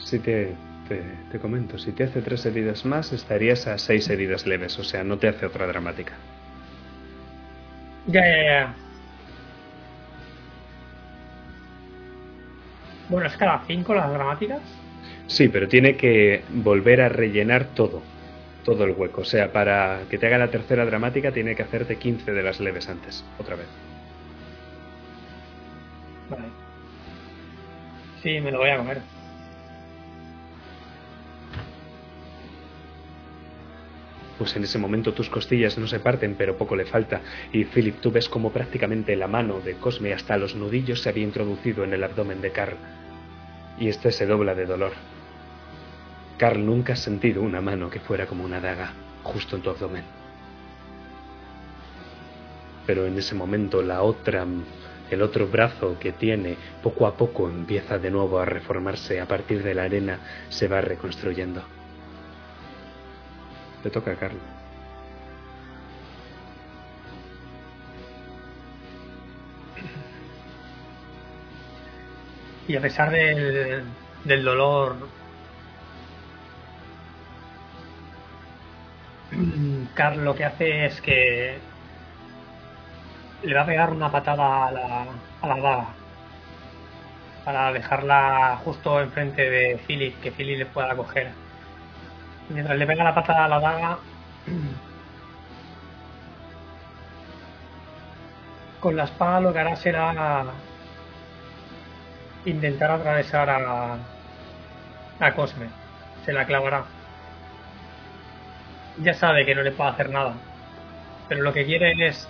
Si te, te, te comento, si te hace tres heridas más, estarías a seis heridas leves, o sea, no te hace otra dramática. Ya, ya, ya. Bueno, es cada cinco las dramáticas. Sí, pero tiene que volver a rellenar todo, todo el hueco. O sea, para que te haga la tercera dramática tiene que hacerte 15 de las leves antes, otra vez. Vale. Sí, me lo voy a comer. Pues en ese momento tus costillas no se parten, pero poco le falta. Y Philip, tú ves como prácticamente la mano de Cosme hasta los nudillos se había introducido en el abdomen de Carl. Y este se dobla de dolor. Carl, nunca has sentido una mano que fuera como una daga, justo en tu abdomen. Pero en ese momento la otra, el otro brazo que tiene, poco a poco empieza de nuevo a reformarse. A partir de la arena se va reconstruyendo. Te toca, Carl. Y a pesar del, del dolor, Carl lo que hace es que le va a pegar una patada a la, a la daga para dejarla justo enfrente de Philip, que Philip le pueda coger. Mientras le pega la patada a la daga, con la espada lo que hará será intentar atravesar a, a Cosme. Se la clavará. Ya sabe que no le puede hacer nada. Pero lo que quiere es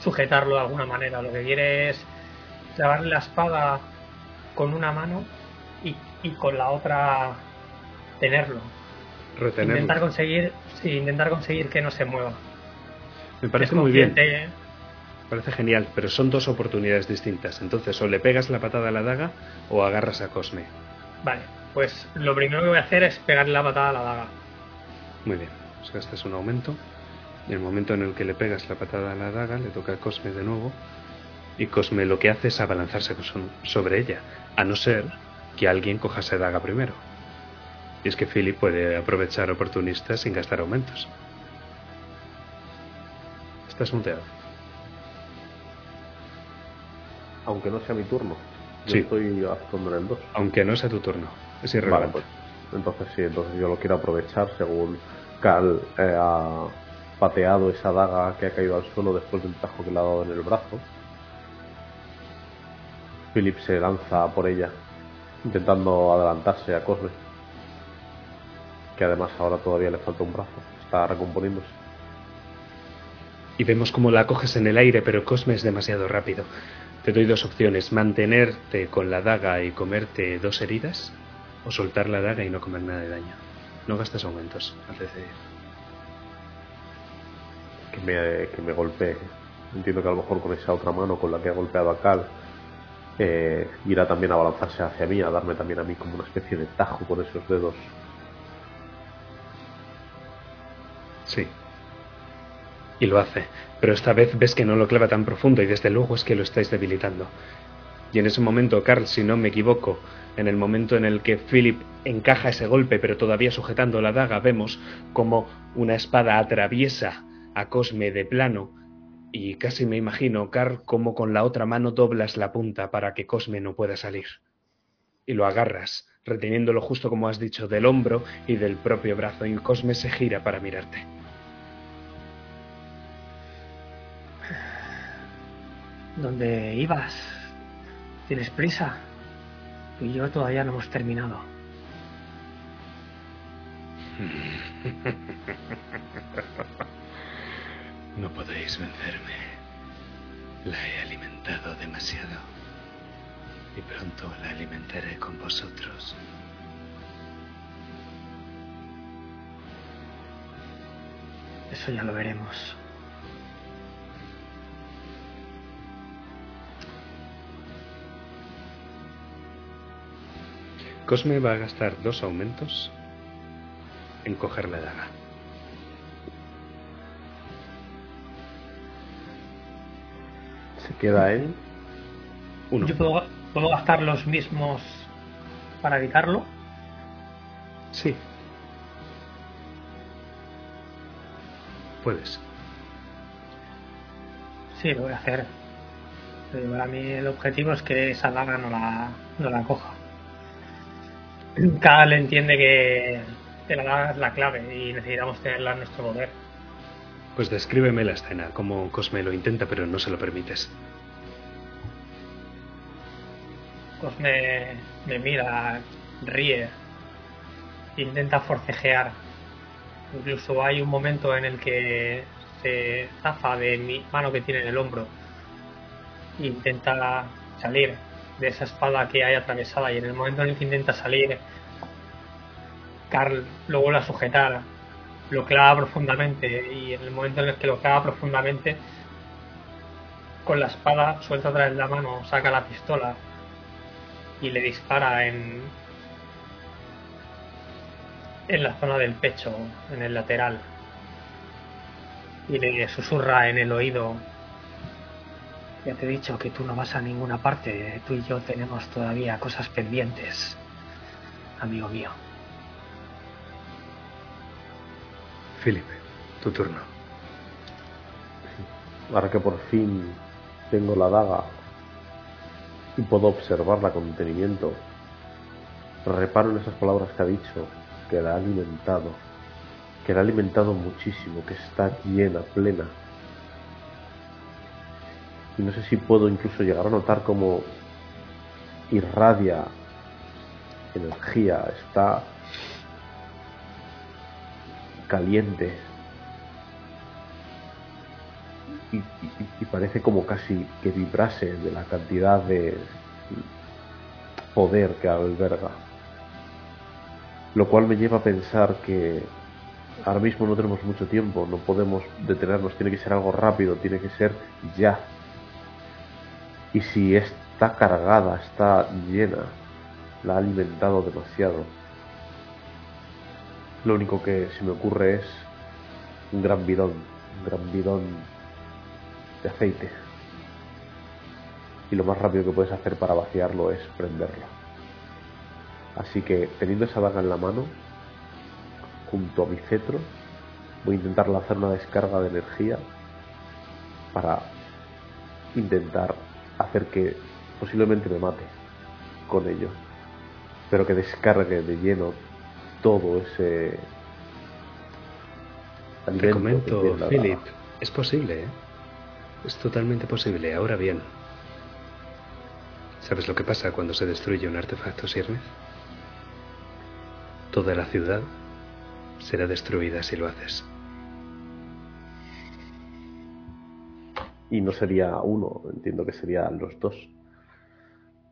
sujetarlo de alguna manera. Lo que quiere es clavarle la espada con una mano y, y con la otra tenerlo. Retenerlo. Intentar conseguir, sí, intentar conseguir que no se mueva. Me parece muy bien. ¿eh? Parece genial, pero son dos oportunidades distintas. Entonces, o le pegas la patada a la daga o agarras a Cosme. Vale, pues lo primero que voy a hacer es pegarle la patada a la daga. Muy bien, pues este es un aumento. En el momento en el que le pegas la patada a la daga, le toca a Cosme de nuevo. Y Cosme lo que hace es abalanzarse sobre ella, a no ser que alguien coja esa daga primero. Y es que Philip puede aprovechar oportunistas sin gastar aumentos. Estás muteado. Aunque no sea mi turno. Yo Sí. estoy actuando en el 2. Aunque no sea tu turno. Es Vale, irrelevante. pues entonces sí, entonces yo lo quiero aprovechar según Cal eh, ha pateado esa daga que ha caído al suelo después del tajo que le ha dado en el brazo. Philip se lanza por ella, intentando adelantarse a Cosme, que además ahora todavía le falta un brazo, está recomponiéndose. Y vemos cómo la coges en el aire, pero Cosme es demasiado rápido. Te doy dos opciones, mantenerte con la daga y comerte dos heridas, o soltar la daga y no comer nada de daño. No gastas aumentos al decidir. que me, que me golpee. Entiendo que a lo mejor con esa otra mano con la que ha golpeado a Cal eh, irá también a abalanzarse hacia mí, a darme también a mí como una especie de tajo con esos dedos. Sí. Y lo hace, pero esta vez ves que no lo clava tan profundo y desde luego es que lo estáis debilitando. Y en ese momento, Carl, si no me equivoco, en el momento en el que Philip encaja ese golpe pero todavía sujetando la daga, vemos como una espada atraviesa a Cosme de plano y casi me imagino, Carl, como con la otra mano doblas la punta para que Cosme no pueda salir. Y lo agarras, reteniéndolo justo como has dicho, del hombro y del propio brazo, y Cosme se gira para mirarte. ¿Dónde ibas? ¿Tienes prisa? Tú y yo todavía no hemos terminado. No podéis vencerme. La he alimentado demasiado. Y pronto la alimentaré con vosotros. Eso ya lo veremos. Cosme va a gastar dos aumentos en coger la daga. Se queda en Uno. ¿Yo puedo, puedo gastar los mismos para evitarlo? Sí. Puedes. Sí, lo voy a hacer. Pero para mí el objetivo es que esa daga no la, no la coja. Cal entiende que, que la daga es la clave y necesitamos tenerla en nuestro poder. Pues descríbeme la escena, como Cosme lo intenta pero no se lo permites. Cosme me mira, ríe, intenta forcejear. Incluso hay un momento en el que se zafa de mi mano que tiene en el hombro. e Intenta salir de esa espada que hay atravesada y en el momento en el que intenta salir, Carl lo vuelve a sujetar, lo clava profundamente y en el momento en el que lo clava profundamente, con la espada suelta otra vez la mano, saca la pistola y le dispara en en la zona del pecho, en el lateral. Y le susurra en el oído. Ya te he dicho que tú no vas a ninguna parte. Tú y yo tenemos todavía cosas pendientes, amigo mío. Philip, tu turno. Ahora que por fin tengo la daga y puedo observarla con detenimiento, reparo en esas palabras que ha dicho, que la ha alimentado, que la ha alimentado muchísimo, que está llena, plena. Y no sé si puedo incluso llegar a notar cómo irradia energía, está caliente, y, y- parece como casi que vibrase de la cantidad de poder que alberga. Lo cual me lleva a pensar que ahora mismo no tenemos mucho tiempo, no podemos detenernos, tiene que ser algo rápido, tiene que ser ya. Y si está cargada, está llena, la ha alimentado demasiado. Lo único que se me ocurre es un gran bidón, un gran bidón de aceite. Y lo más rápido que puedes hacer para vaciarlo es prenderlo. Así que teniendo esa daga en la mano, junto a mi cetro, voy a intentar lanzar una descarga de energía para intentar hacer que posiblemente me mate con ello, pero que descargue de lleno todo ese te comento, Philip, es posible, ¿eh? Es totalmente posible. Ahora bien, ¿sabes lo que pasa cuando se destruye un artefacto Sirnez? Toda la ciudad será destruida si lo haces. Y no sería uno, entiendo que serían los dos.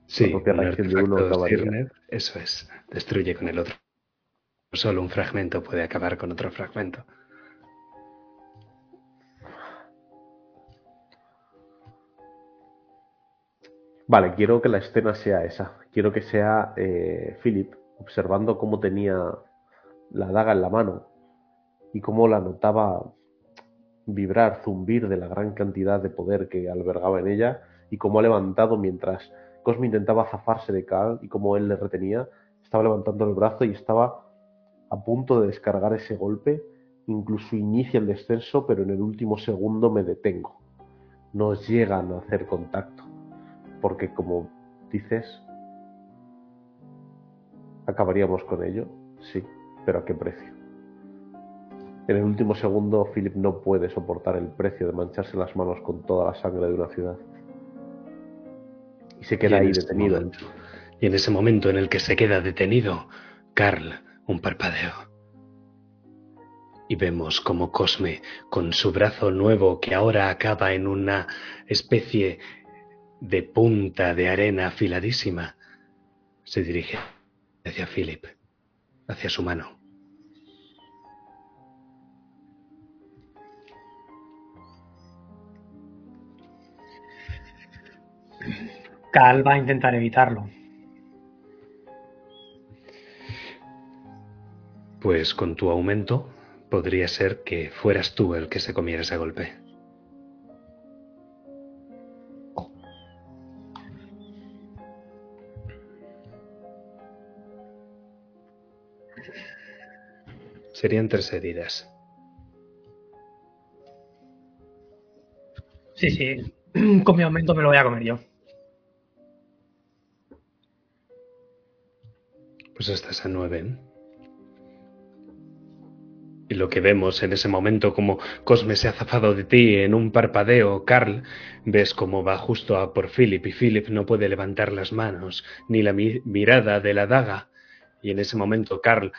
Sí, un artefacto Sirnez, eso es, destruye con el otro. Solo un fragmento puede acabar con otro fragmento. Vale, quiero que la escena sea esa. Quiero que sea eh, Philip observando cómo tenía la daga en la mano y cómo la notaba vibrar, zumbir de la gran cantidad de poder que albergaba en ella y cómo ha levantado mientras Cosme intentaba zafarse de Cal y cómo él le retenía, estaba levantando el brazo y estaba a punto de descargar ese golpe, incluso inicia el descenso, pero en el último segundo me detengo. No llegan a hacer contacto porque como dices, acabaríamos con ello, sí, pero ¿a qué precio? En el último segundo, Philip no puede soportar el precio de mancharse las manos con toda la sangre de una ciudad. Y se queda ahí detenido. y en ese momento en el que se queda detenido, Carl, un parpadeo. Y vemos como Cosme, con su brazo nuevo que ahora acaba en una especie de punta de arena afiladísima, se dirige hacia Philip, hacia su mano. Cal va a intentar evitarlo. Pues con tu aumento podría ser que fueras tú el que se comiera ese golpe. Serían tres heridas. Sí, sí. Con mi aumento me lo voy a comer yo. Pues estás a nueve. Y lo que vemos en ese momento, como Cosme se ha zafado de ti en un parpadeo, Carl, ves cómo va justo a por Philip y Philip no puede levantar las manos ni la mirada de la daga. Y en ese momento Carl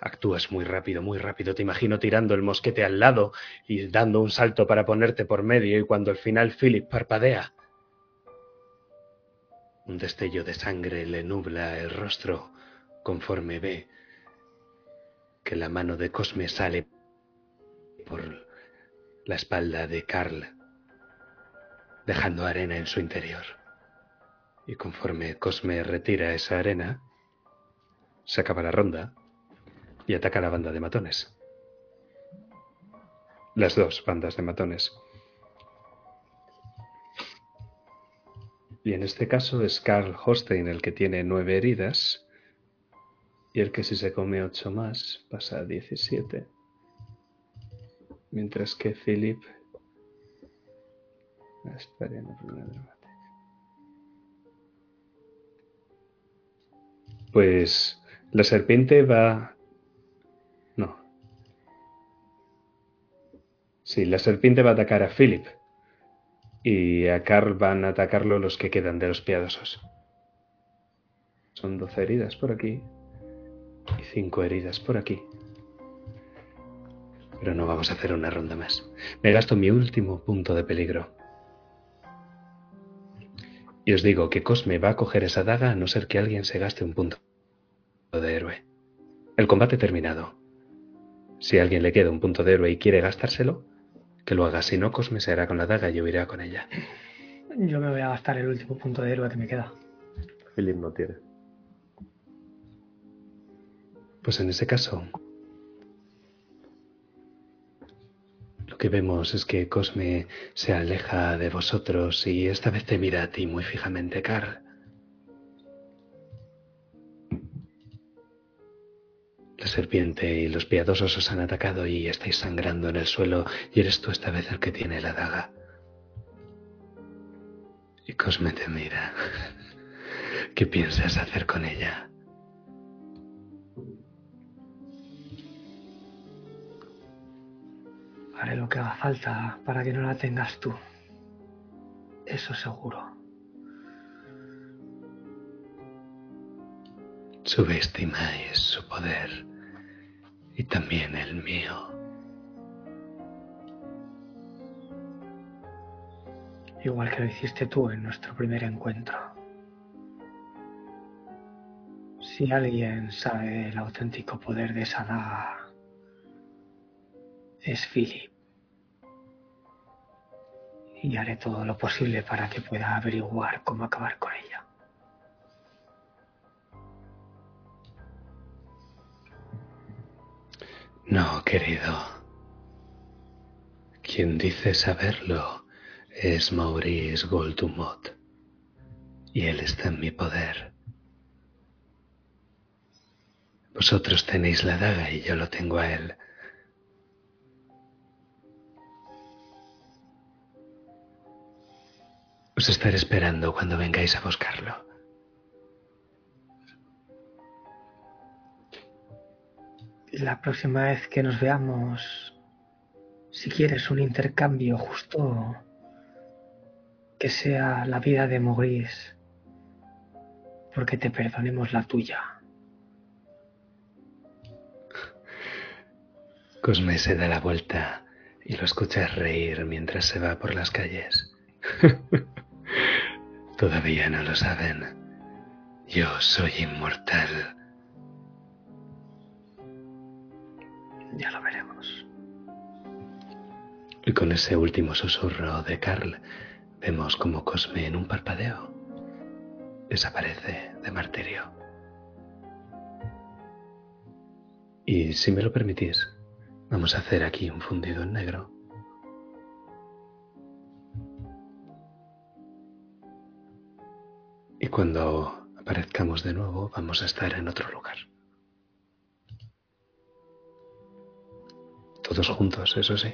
Actúas muy rápido, muy rápido. Te imagino tirando el mosquete al lado y dando un salto para ponerte por medio y cuando al final Philip parpadea. Un destello de sangre le nubla el rostro conforme ve que la mano de Cosme sale por la espalda de Carl, dejando arena en su interior. Y conforme Cosme retira esa arena, se acaba la ronda y ataca a la banda de matones. Las dos bandas de matones. Y en este caso es Carl Hostein el que tiene nueve heridas. Y el que si se come ocho más pasa a 17. Mientras que Philip la Pues la serpiente va Sí, la serpiente va a atacar a Philip. Y a Carl van a atacarlo los que quedan de los piadosos. Son 12 heridas por aquí. Y 5 heridas por aquí. Pero no vamos a hacer una ronda más. Me gasto mi último punto de peligro. Y os digo que Cosme va a coger esa daga a no ser que alguien se gaste un punto de héroe. El combate terminado. Si a alguien le queda un punto de héroe y quiere gastárselo, que lo haga. Si no, Cosme se hará con la daga y yo iré con ella. Yo me voy a gastar el último punto de héroe que me queda. Philip no tiene. Pues en ese caso, lo que vemos es que Cosme se aleja de vosotros y esta vez te mira a ti muy fijamente, Carl. La serpiente y los piadosos os han atacado y estáis sangrando en el suelo y eres tú esta vez el que tiene la daga. Y Cosme te mira. ¿Qué piensas hacer con ella? Haré lo que haga falta para que no la tengas tú. Eso seguro. Subestimáis su poder y también el mío. Igual que lo hiciste tú en nuestro primer encuentro. Si alguien sabe el auténtico poder de esa daga, es Philip. Y haré todo lo posible para que pueda averiguar cómo acabar con ella. No, querido. Quien dice saberlo es Maurice Goldumot. Y él está en mi poder. Vosotros tenéis la daga y yo lo tengo a él. Os estaré esperando cuando vengáis a buscarlo. La próxima vez que nos veamos, si quieres un intercambio justo, que sea la vida de Maurice, porque te perdonemos la tuya. Cosme se da la vuelta y lo escuchas reír mientras se va por las calles. Todavía no lo saben. Yo soy inmortal. Ya lo veremos. Y con ese último susurro de Carl, vemos como Cosme en un parpadeo desaparece de martirio. Y si me lo permitís, vamos a hacer aquí un fundido en negro. Y cuando aparezcamos de nuevo, vamos a estar en otro lugar. Todos juntos, eso sí.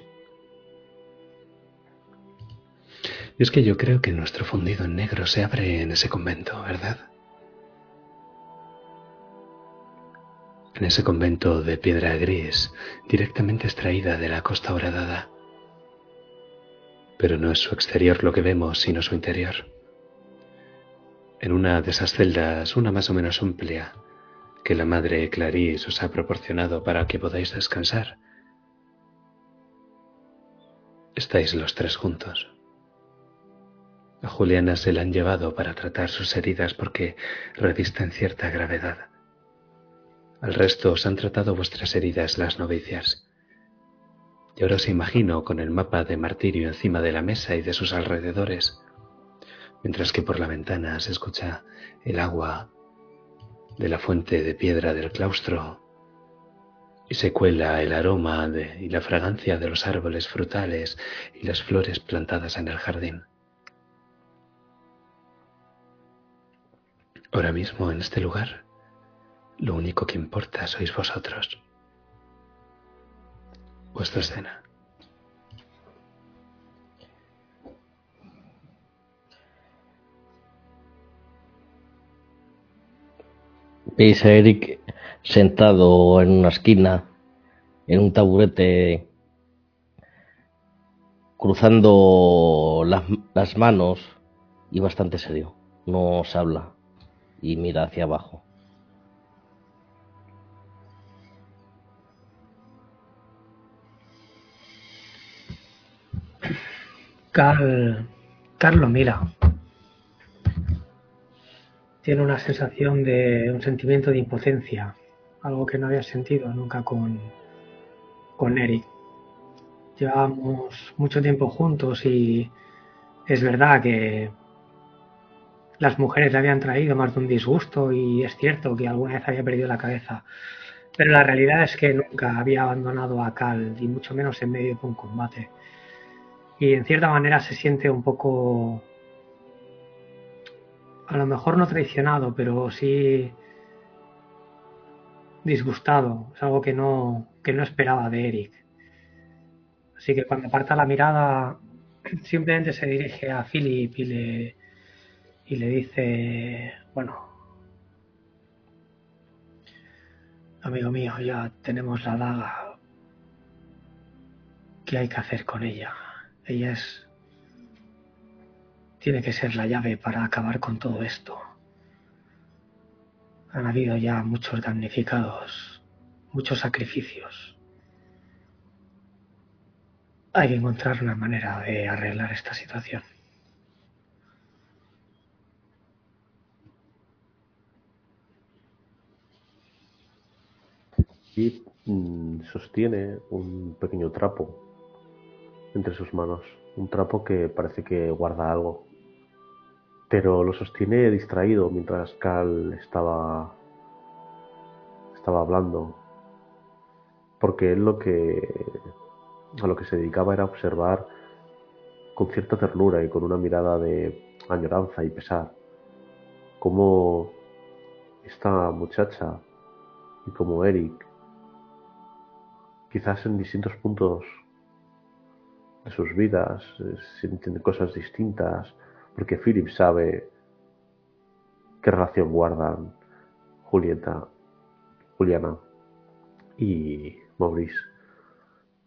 Y es que yo creo que nuestro fundido en negro se abre en ese convento, ¿verdad? En ese convento de piedra gris, directamente extraída de la costa horadada. Pero no es su exterior lo que vemos, sino su interior. En una de esas celdas, una más o menos amplia, que la madre Clarice os ha proporcionado para que podáis descansar, estáis los tres juntos. A Juliana se la han llevado para tratar sus heridas porque revisten cierta gravedad. Al resto os han tratado vuestras heridas las novicias. Y ahora os imagino con el mapa de martirio encima de la mesa y de sus alrededores, mientras que por la ventana se escucha el agua de la fuente de piedra del claustro y se cuela el aroma y la fragancia de los árboles frutales y las flores plantadas en el jardín. Ahora mismo en este lugar, lo único que importa sois vosotros, vuestra escena. Veis a Eric sentado en una esquina, en un taburete, cruzando las, manos y bastante serio. No se habla y mira hacia abajo. Carl, Carl mira. Tiene una sensación de un sentimiento de impotencia, algo que no había sentido nunca con, con Eric. Llevábamos mucho tiempo juntos y es verdad que las mujeres le habían traído más de un disgusto y es cierto que alguna vez había perdido la cabeza. Pero la realidad es que nunca había abandonado a Cal, y mucho menos en medio de un combate. Y en cierta manera se siente un poco. A lo mejor no traicionado, pero sí. disgustado. Es algo que no, que no esperaba de Eric. Así que cuando aparta la mirada, simplemente se dirige a Philip y le, y le dice: Bueno, Amigo mío, ya tenemos la daga. ¿Qué hay que hacer con ella? Ella es... Tiene que ser la llave para acabar con todo esto. Han habido ya muchos damnificados, muchos sacrificios. Hay que encontrar una manera de arreglar esta situación. y mm, sostiene un pequeño trapo entre sus manos. Un trapo que parece que guarda algo. Pero lo sostiene distraído mientras Cal estaba, estaba hablando. Porque él lo que, a lo que se dedicaba era observar con cierta ternura y con una mirada de añoranza y pesar cómo esta muchacha y como Eric quizás en distintos puntos de sus vidas eh, sienten cosas distintas, porque Philip sabe qué relación guardan Julieta, Juliana y Maurice.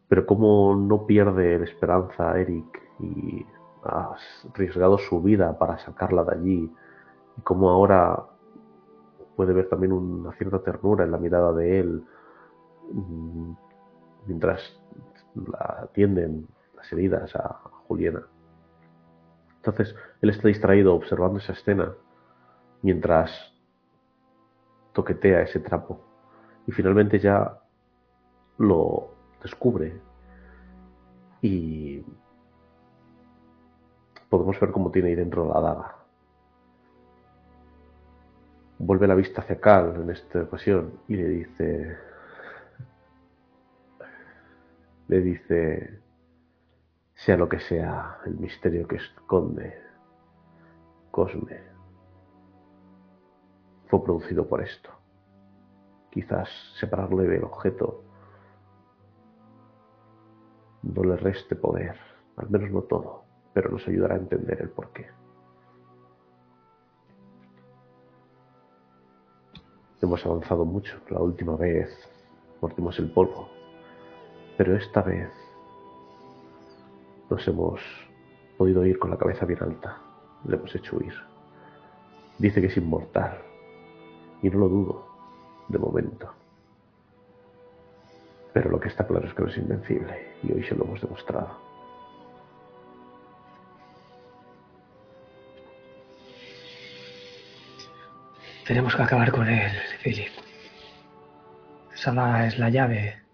Pero cómo no pierde la esperanza Eric y ha arriesgado su vida para sacarla de allí y cómo ahora puede ver también una cierta ternura en la mirada de él mm, mientras la atienden las heridas a Juliana. Entonces él está distraído observando esa escena mientras toquetea ese trapo y finalmente ya lo descubre y podemos ver cómo tiene ahí dentro la daga. Vuelve la vista hacia Cal en esta ocasión y le dice le dice, sea lo que sea el misterio que esconde Cosme, fue producido por esto. Quizás separarle del objeto no le reste poder, al menos no todo, pero nos ayudará a entender el porqué. Hemos avanzado mucho. La última vez mordimos el polvo. Pero esta vez nos hemos podido ir con la cabeza bien alta. Le hemos hecho huir. Dice que es inmortal. Y no lo dudo, de momento. Pero lo que está claro es que no es invencible. Y hoy se lo hemos demostrado. Tenemos que acabar con él, Philip. Esa es la llave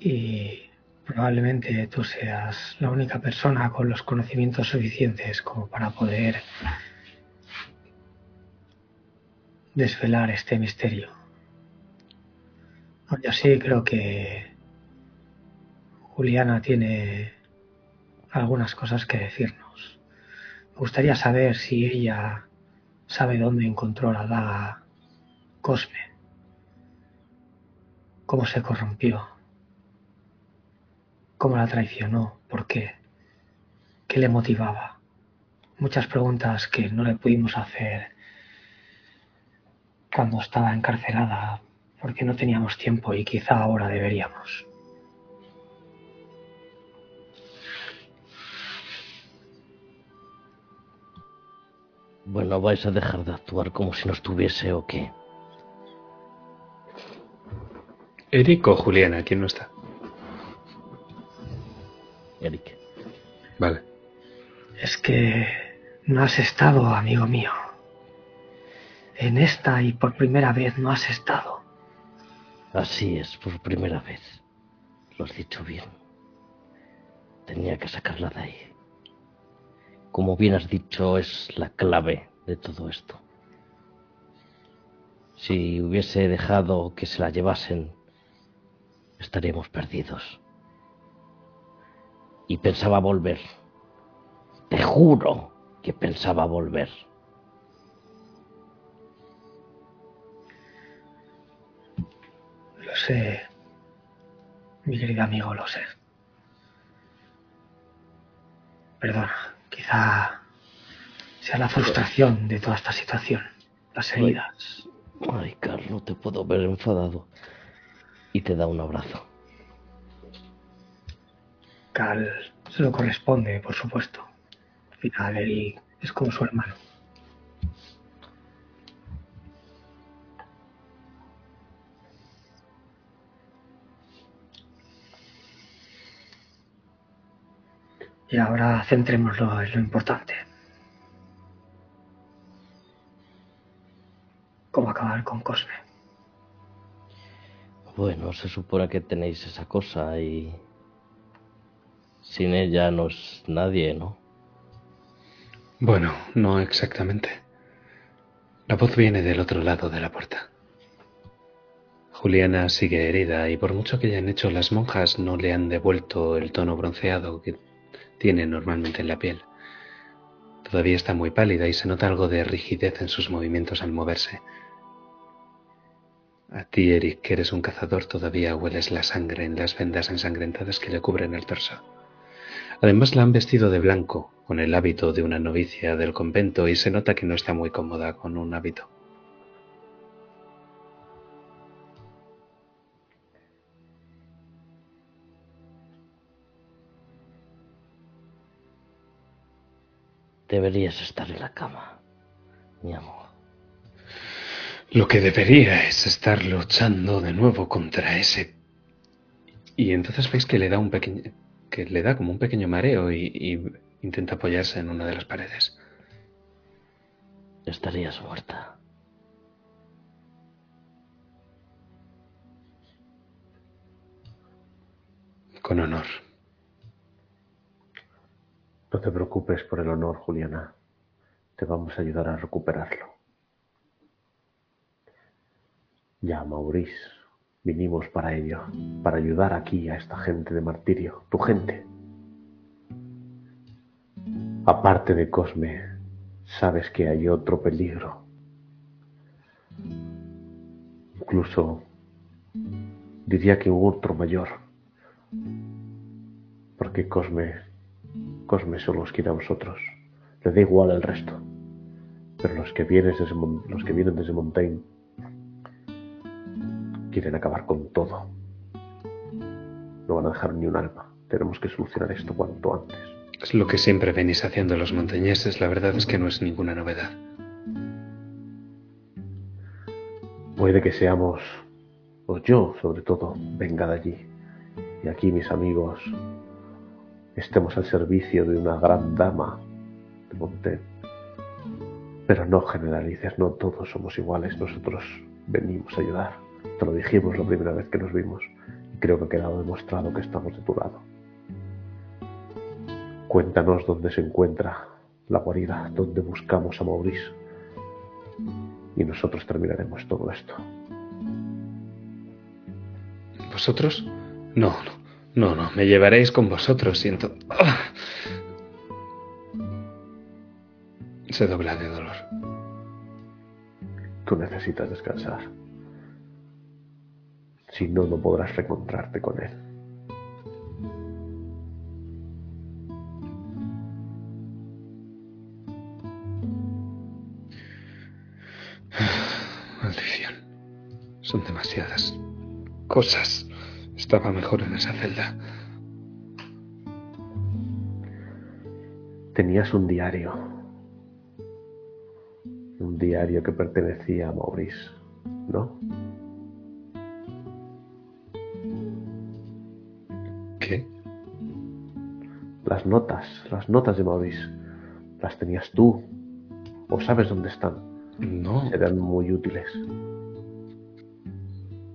y probablemente tú seas la única persona con los conocimientos suficientes como para poder desvelar este misterio. Yo sí creo que Juliana tiene algunas cosas que decirnos. Me gustaría saber si ella sabe dónde encontró la daga Cosme, cómo se corrompió cómo la traicionó, por qué, qué le motivaba. Muchas preguntas que no le pudimos hacer cuando estaba encarcelada porque no teníamos tiempo y quizá ahora deberíamos. Bueno, vais a dejar de actuar como si no estuviese o qué. Eric o Juliana, ¿quién no está? Eric. Vale. Es que no has estado, amigo mío. En esta y por primera vez no has estado. Así es, por primera vez. Lo has dicho bien. Tenía que sacarla de ahí. Como bien has dicho, es la clave de todo esto. Si hubiese dejado que se la llevasen, estaríamos perdidos. Y pensaba volver. Te juro que pensaba volver. Lo sé, mi querido amigo, lo sé. Perdona, quizá sea la frustración de toda esta situación, las heridas. Ay, Carlos, te puedo ver enfadado. Y te da un abrazo. Se lo corresponde, por supuesto. Al final él es como su hermano. Y ahora centrémoslo en lo importante. ¿Cómo acabar con Cosme? Bueno, se supone que tenéis esa cosa y... Sin ella no es nadie, ¿no? Bueno, no exactamente. La voz viene del otro lado de la puerta. Juliana sigue herida y por mucho que hayan hecho las monjas no le han devuelto el tono bronceado que tiene normalmente en la piel. Todavía está muy pálida y se nota algo de rigidez en sus movimientos al moverse. A ti, Eric, que eres un cazador, todavía hueles la sangre en las vendas ensangrentadas que le cubren el torso. Además la han vestido de blanco, con el hábito de una novicia del convento, y se nota que no está muy cómoda con un hábito. Deberías estar en la cama, mi amor. Lo que debería es estar luchando de nuevo contra ese. Y entonces veis que le da un pequeño. Que le da como un pequeño mareo y, y intenta apoyarse en una de las paredes. Estarías muerta. Con honor. No te preocupes por el honor, Juliana. Te vamos a ayudar a recuperarlo. Ya, Maurice, vinimos para ello, para ayudar aquí a esta gente de martirio, tu gente. Aparte de Cosme, sabes que hay otro peligro. Incluso diría que un otro mayor. Porque Cosme, Cosme solo os quiere a vosotros. Le da igual el resto. Pero los que, Mon- los que vienen desde Montaigne quieren acabar con todo. No van a dejar ni un alma. Tenemos que solucionar esto cuanto antes. Es lo que siempre venís haciendo los montañeses, la verdad es que no es ninguna novedad. Puede que seamos, o yo sobre todo, venga de allí. Y aquí mis amigos estemos al servicio de una gran dama de Montaigne. Pero no generalices, no todos somos iguales, nosotros venimos a ayudar. Te lo dijimos la primera vez que nos vimos y creo que ha quedado demostrado que estamos de tu lado. Cuéntanos dónde se encuentra la guarida, dónde buscamos a Maurice y nosotros terminaremos todo esto. ¿Vosotros? No, no, no, no, me llevaréis con vosotros, siento. ¡Ah! Se dobla de dolor. Tú necesitas descansar. Si no, no podrás reencontrarte con él. Maldición. Son demasiadas cosas. Estaba mejor en esa celda. Tenías un diario. Un diario que pertenecía a Maurice, ¿no? Las notas, las notas de Maurice. ¿Las tenías tú? ¿O sabes dónde están? No. Serán muy útiles.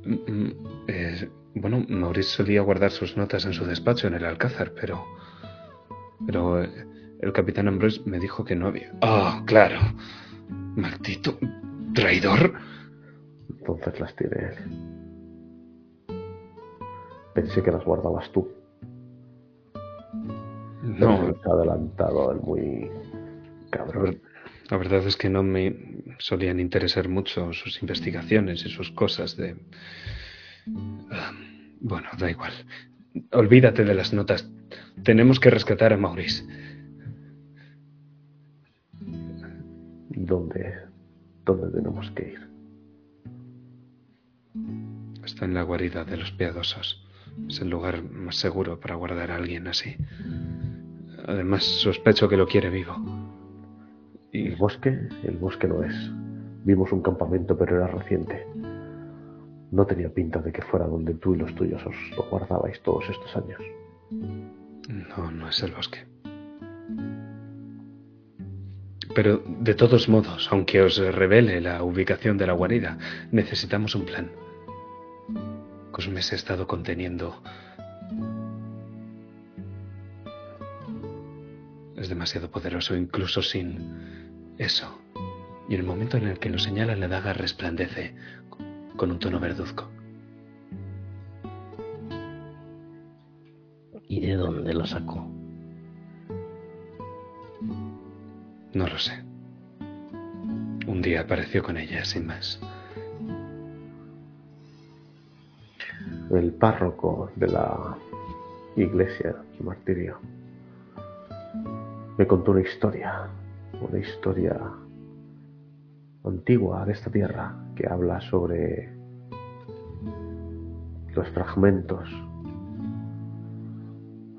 Mm, mm, eh, bueno, Maurice solía guardar sus notas en su despacho en el Alcázar, pero. Pero eh, el capitán Ambrose me dijo que no había. ¡Ah, claro! ¡Maldito traidor! Entonces las tiene él. Pensé que las guardabas tú. No, ha adelantado el muy cabrón. la verdad es que no me solían interesar mucho sus investigaciones y sus cosas de... Ah, Bueno, da igual. Olvídate de las notas. Tenemos que rescatar a Maurice. ¿Dónde, ¿Dónde tenemos que ir? Está en la guarida de los piadosos. Es el lugar más seguro para guardar a alguien así. Además, sospecho que lo quiere vivo. Y El bosque, el bosque no es. Vimos un campamento, pero era reciente. No tenía pinta de que fuera donde tú y los tuyos os lo guardabais todos estos años. no, no es el bosque. Pero de todos modos, aunque os revele la ubicación de la guarida, necesitamos un plan. Se ha estado conteniendo. Es demasiado poderoso, incluso sin eso. Y en el momento en el que lo señala, la daga resplandece con un tono verduzco. ¿Y de dónde lo sacó? No lo sé. Un día apareció con ella, sin más. El párroco de la iglesia de martirio me contó una historia, una historia antigua de esta tierra que habla sobre los fragmentos.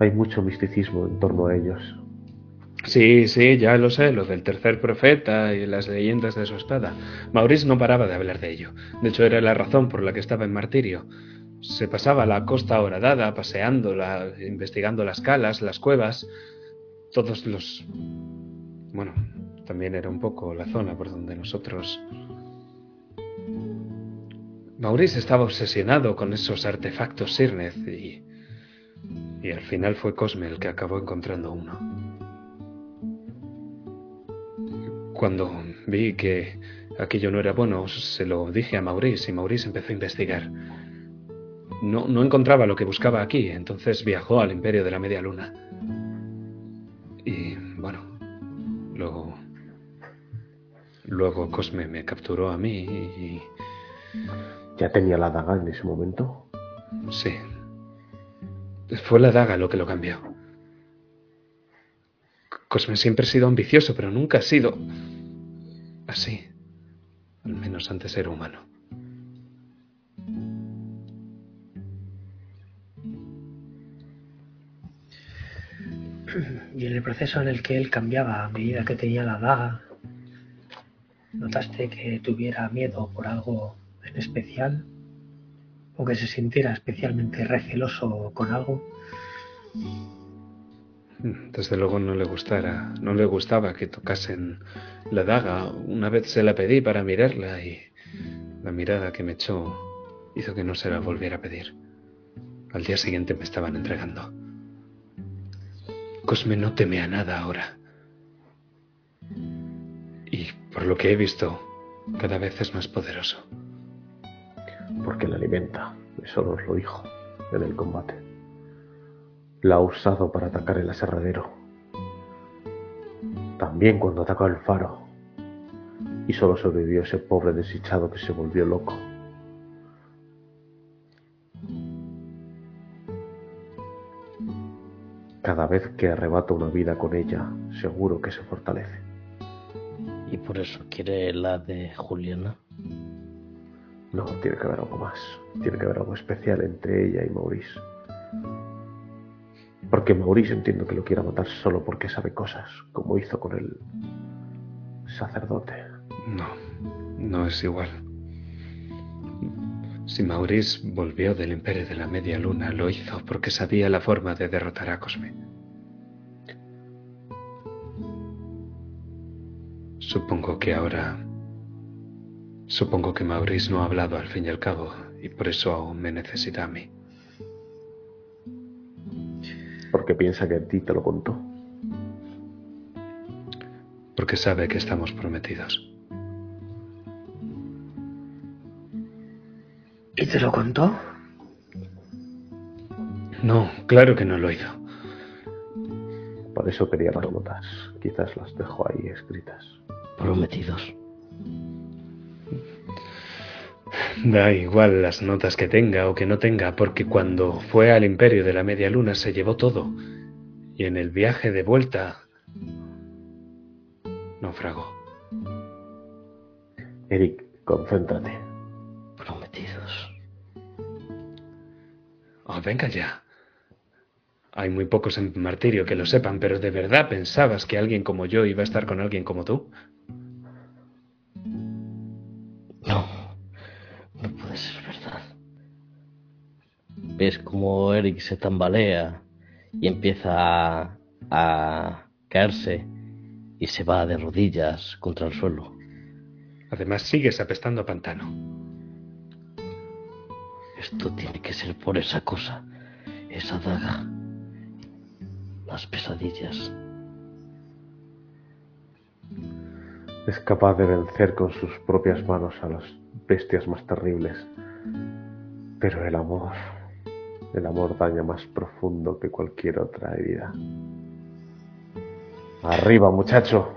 Hay mucho misticismo en torno a ellos. Sí, sí, ya lo sé, lo del tercer profeta y las leyendas de su espada. Maurice no paraba de hablar de ello. De hecho, era la razón por la que estaba en martirio. Se pasaba la costa horadada, paseando, la- investigando las calas, las cuevas, todos los... Bueno, también era un poco la zona por donde nosotros... Maurice estaba obsesionado con esos artefactos Sirnez y... Y al final fue Cosme el que acabó encontrando uno. Cuando vi que aquello no era bueno, se lo dije a Maurice y Maurice empezó a investigar. No, no encontraba lo que buscaba aquí, entonces viajó al Imperio de la Media Luna. Y bueno, luego. Luego Cosme me capturó a mí y. ¿Ya tenía la daga en ese momento? Sí. Fue la daga lo que lo cambió. Cosme siempre ha sido ambicioso, pero nunca ha sido así. Al menos antes era humano. Y en el proceso en el que él cambiaba a medida que tenía la daga, ¿notaste que tuviera miedo por algo en especial? ¿O que se sintiera especialmente receloso con algo? Desde luego no le gustara, no le gustaba que tocasen la daga. Una vez se la pedí para mirarla y la mirada que me echó hizo que no se la volviera a pedir. Al día siguiente me estaban entregando. Cosme no teme a nada ahora. Y por lo que he visto, cada vez es más poderoso. Porque la alimenta. Eso nos lo dijo en el combate. La ha usado para atacar el aserradero. También cuando atacó el faro. Y solo sobrevivió ese pobre desdichado que se volvió loco. Cada vez que arrebata una vida con ella, seguro que se fortalece. Y por eso quiere la de Juliana. No, tiene que haber algo más. Tiene que haber algo especial entre ella y Maurice. Porque Maurice entiendo que lo quiera matar solo porque sabe cosas, como hizo con el sacerdote. No, no es igual. Si Maurice volvió del Imperio de la Media Luna, lo hizo porque sabía la forma de derrotar a Cosme. Supongo que ahora... Supongo que Maurice no ha hablado al fin y al cabo, y por eso aún me necesita a mí. Porque piensa que a ti te lo contó. Porque sabe que estamos prometidos. ¿Y te lo contó? No, claro que no lo hizo. Por eso quería las notas. Quizás las dejo ahí escritas. Prometidos. Da igual las notas que tenga o que no tenga, porque cuando fue al imperio de la media luna se llevó todo. Y en el viaje de vuelta naufragó. Eric, concéntrate. Oh, venga ya. Hay muy pocos en Martirio que lo sepan, pero ¿de verdad pensabas que alguien como yo iba a estar con alguien como tú? No, no puede ser verdad. Ves como Eric se tambalea y empieza a, a caerse y se va de rodillas contra el suelo. Además sigues apestando a pantano. Esto tiene que ser por esa cosa, esa daga, las pesadillas. Es capaz de vencer con sus propias manos a las bestias más terribles. Pero el amor, el amor daña más profundo que cualquier otra herida. Arriba, muchacho.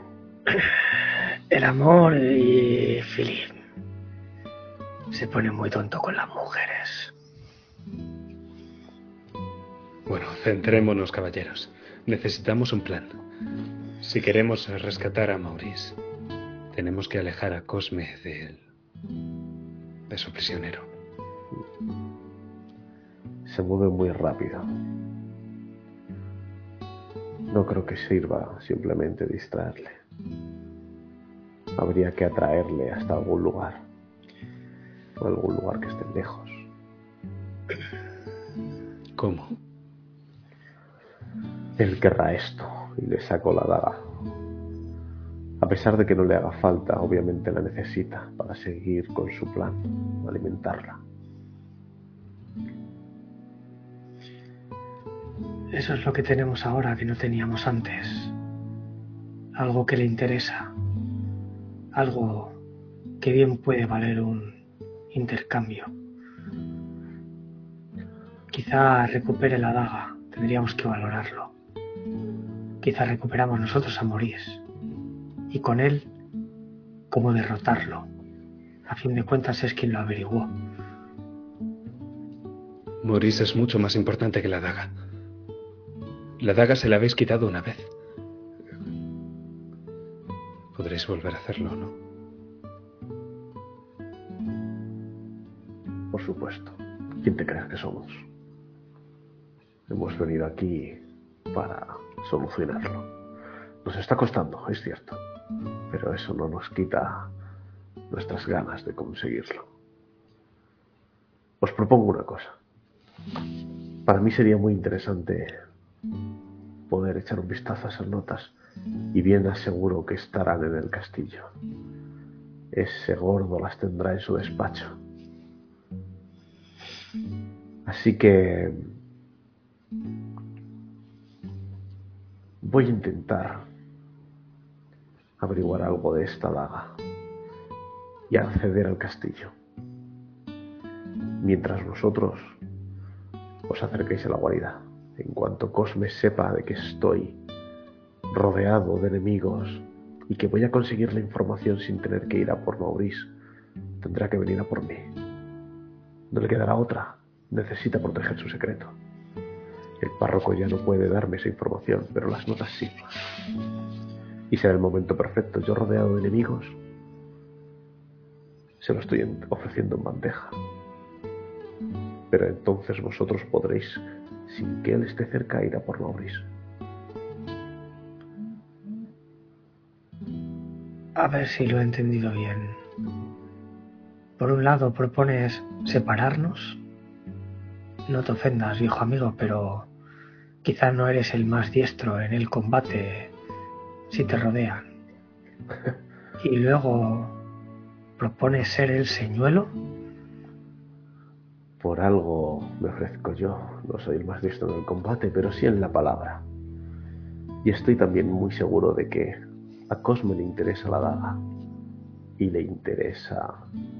El amor y Philip se pone muy tonto con las mujeres. Bueno, centrémonos, caballeros. Necesitamos un plan. Si queremos rescatar a Maurice, tenemos que alejar a Cosme de él, de su prisionero. Se mueve muy rápido. No creo que sirva simplemente distraerle. Habría que atraerle hasta algún lugar. O algún lugar que esté lejos. ¿Cómo? Él querrá esto y le saco la daga. A pesar de que no le haga falta, obviamente la necesita para seguir con su plan, alimentarla. Eso es lo que tenemos ahora que no teníamos antes. Algo que le interesa. Algo que bien puede valer un intercambio. Quizá recupere la daga. Tendríamos que valorarlo. Quizá recuperamos nosotros a Maurice. Y con él, cómo derrotarlo. A fin de cuentas es quien lo averiguó. Maurice es mucho más importante que la daga. La daga se la habéis quitado una vez. Podréis volver a hacerlo, ¿no? Por supuesto. ¿Quién te crees que somos? Hemos venido aquí para solucionarlo. Nos está costando, es cierto, pero eso no nos quita nuestras ganas de conseguirlo. Os propongo una cosa. Para mí sería muy interesante poder echar un vistazo a esas notas y bien aseguro que estarán en el castillo. Ese gordo las tendrá en su despacho. Así que voy a intentar averiguar algo de esta daga y acceder al castillo. Mientras vosotros os acerquéis a la guarida. En cuanto Cosme sepa de que estoy rodeado de enemigos y que voy a conseguir la información sin tener que ir a por Maurice, tendrá que venir a por mí. No le quedará otra. Necesita proteger su secreto. El párroco ya no puede darme esa información, pero las notas sí. Y será el momento perfecto. Yo rodeado de enemigos, se lo estoy ofreciendo en bandeja. Pero entonces vosotros podréis, sin que él esté cerca, ir a por Maurice. A ver si lo he entendido bien. Por un lado propones separarnos. No te ofendas, viejo amigo, pero quizá no eres el más diestro en el combate si te rodean. Y luego propones ser el señuelo. Por algo me ofrezco yo. No soy el más diestro en el combate, pero sí en la palabra. Y estoy también muy seguro de que a Cosme le interesa la daga y le interesa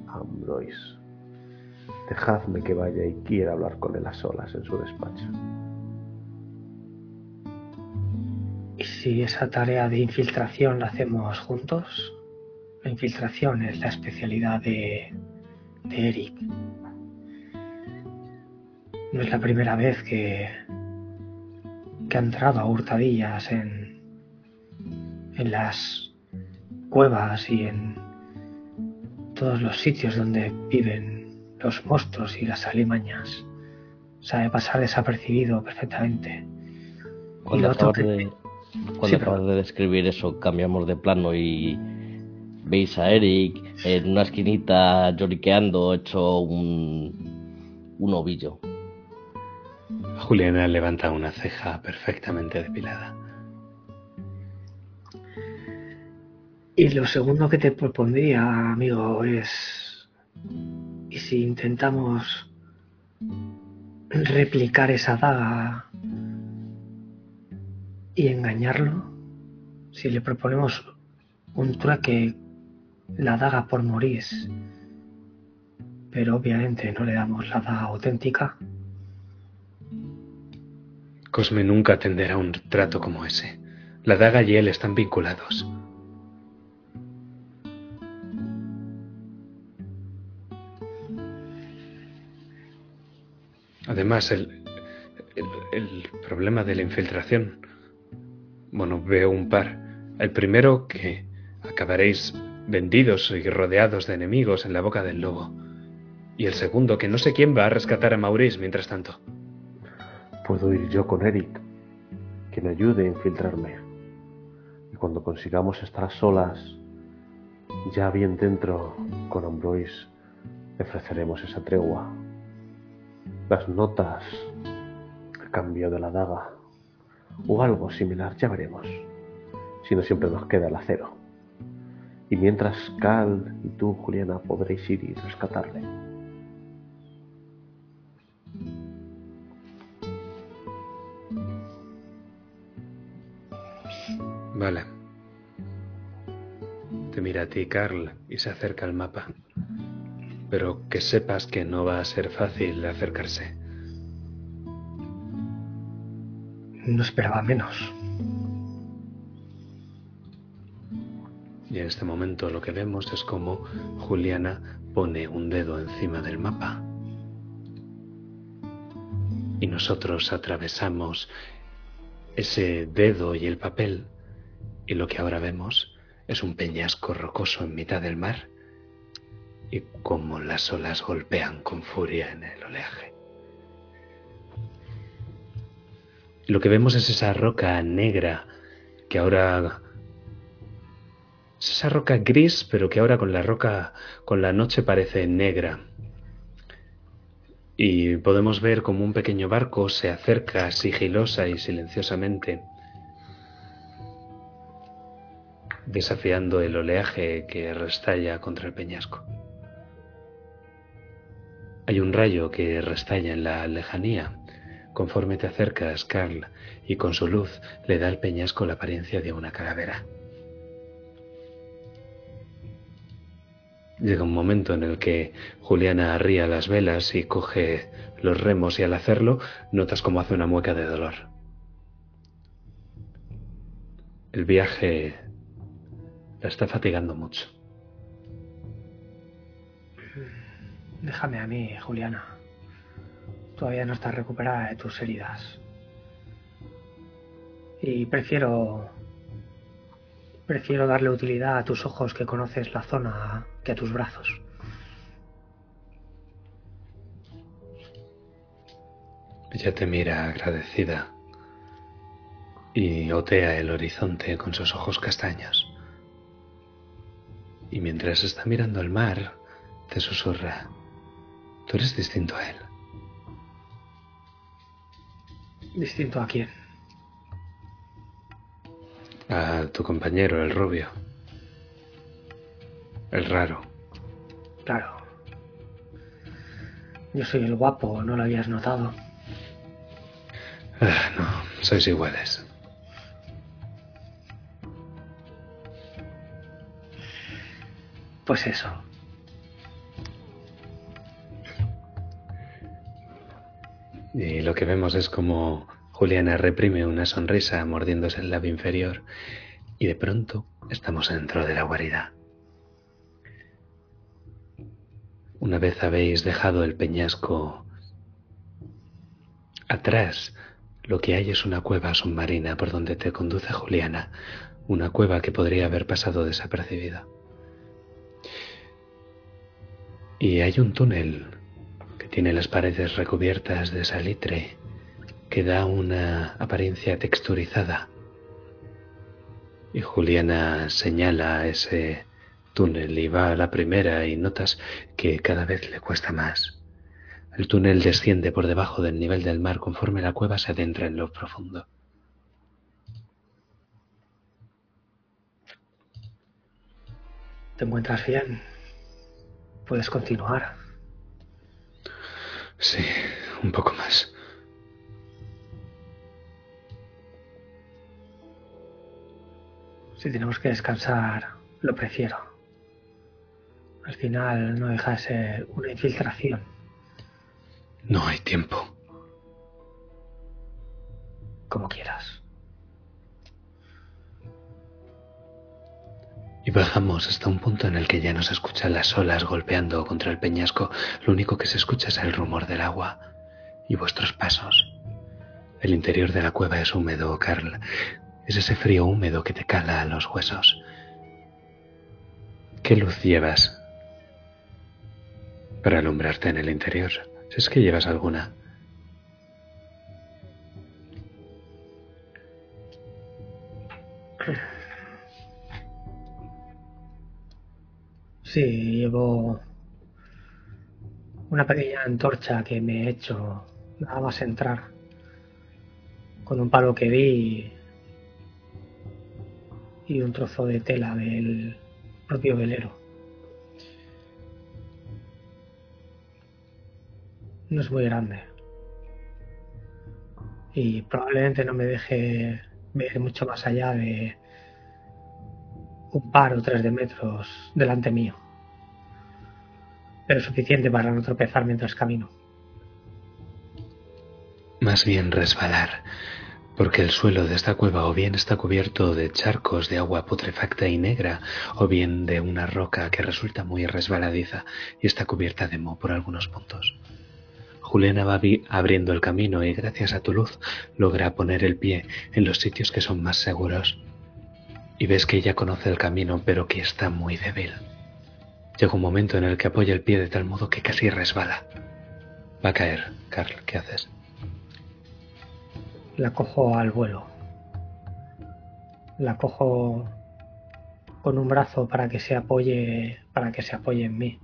a Ambroise. Dejadme que vaya y quiera hablar con él a solas en su despacho. ¿Y si esa tarea de infiltración la hacemos juntos? La infiltración es la especialidad de, Eric. No es la primera vez que, que ha entrado a hurtadillas en, en las cuevas y en todos los sitios donde viven los monstruos y las alimañas. Sabe pasar desapercibido perfectamente. Cuando acabas, que- de, cuando Sí, acabas pero- de describir eso, cambiamos de plano y veis a Eric en una esquinita lloriqueando hecho un, un ovillo. Juliana levanta una ceja perfectamente depilada. Y lo segundo que te propondría, amigo, es... ¿Y si intentamos replicar esa daga y engañarlo? Si le proponemos un trueque, la daga por Maurice, pero obviamente no le damos la daga auténtica, Cosme nunca atenderá un trato como ese. La daga y él están vinculados. Además, el, el, problema de la infiltración. Bueno, veo un par. El primero que acabaréis vendidos y rodeados de enemigos en la boca del lobo. Y el segundo que no sé quién va a rescatar a Maurice mientras tanto. Puedo ir yo con Eric, que me ayude a infiltrarme. Y cuando consigamos estar solas, ya bien dentro con Ambroise, ofreceremos esa tregua. Las notas, el cambio de la daga, o algo similar, ya veremos. Si no siempre nos queda el acero. Y mientras Cal y tú, Juliana, podréis ir y rescatarle. Vale. Te mira a ti, Carl, y se acerca al mapa. Pero que sepas que no va a ser fácil acercarse. no esperaba menos. Y en este momento lo que vemos es como Juliana pone un dedo encima del mapa. Y nosotros atravesamos ese dedo y el papel. Y lo que ahora vemos es un peñasco rocoso en mitad del mar. Y como las olas golpean con furia en el oleaje. Lo que vemos es esa roca negra que ahora es esa roca gris, pero que ahora con la roca, con la noche parece negra. Y podemos ver como un pequeño barco se acerca sigilosa y silenciosamente, desafiando el oleaje que restalla contra el peñasco. Hay un rayo que restalla en la lejanía. Conforme te acercas, Carl, y con su luz le da al peñasco la apariencia de una calavera. Llega un momento en el que Juliana arría las velas y coge los remos y al hacerlo notas como hace una mueca de dolor. El viaje la está fatigando mucho. Déjame a mí, Juliana. Todavía no estás recuperada de tus heridas. Y prefiero... Prefiero darle utilidad a tus ojos que conoces la zona que a tus brazos. Ella te mira agradecida y otea el horizonte con sus ojos castaños. Y mientras está mirando al mar, te susurra, tú eres distinto a él. ¿Distinto a quién? A tu compañero, el rubio. El raro. Claro. Yo soy el guapo, ¿no lo habías notado? Ah, no, sois iguales. Pues eso. Y lo que vemos es como Juliana reprime una sonrisa mordiéndose el labio inferior y de pronto estamos dentro de la guarida. Una vez habéis dejado el peñasco atrás, lo que hay es una cueva submarina por donde te conduce Juliana, una cueva que podría haber pasado desapercibida. Y hay un túnel tiene las paredes recubiertas de salitre que da una apariencia texturizada. Y Juliana señala ese túnel y va a la primera y notas que cada vez le cuesta más. El túnel desciende por debajo del nivel del mar conforme la cueva se adentra en lo profundo. ¿Te encuentras bien? Puedes continuar. Sí, un poco más. Si tenemos que descansar, lo prefiero. Al final no deja de ser una infiltración. No hay tiempo. Como quieras. Y bajamos hasta un punto en el que ya no se escuchan las olas golpeando contra el peñasco. Lo único que se escucha es el rumor del agua y vuestros pasos. El interior de la cueva es húmedo, Carl. Es ese frío húmedo que te cala a los huesos. ¿Qué luz llevas para alumbrarte en el interior? Si es que llevas alguna. Sí, llevo una pequeña antorcha que me he hecho nada más entrar. Con un palo que vi y un trozo de tela del propio velero. No es muy grande. Y probablemente no me deje ver mucho más allá de un par o tres de metros delante mío. Pero suficiente para no tropezar mientras camino. Más bien resbalar, porque el suelo de esta cueva o bien está cubierto de charcos de agua putrefacta y negra, o bien de una roca que resulta muy resbaladiza y está cubierta de moho por algunos puntos. Juliana va abriendo el camino y gracias a tu luz logra poner el pie en los sitios que son más seguros. Y ves que ella conoce el camino pero que está muy débil. Llega un momento en el que apoya el pie de tal modo que casi resbala. Va a caer, Carl, ¿qué haces? La cojo al vuelo. La cojo con un brazo para que se apoye para que se apoye en mí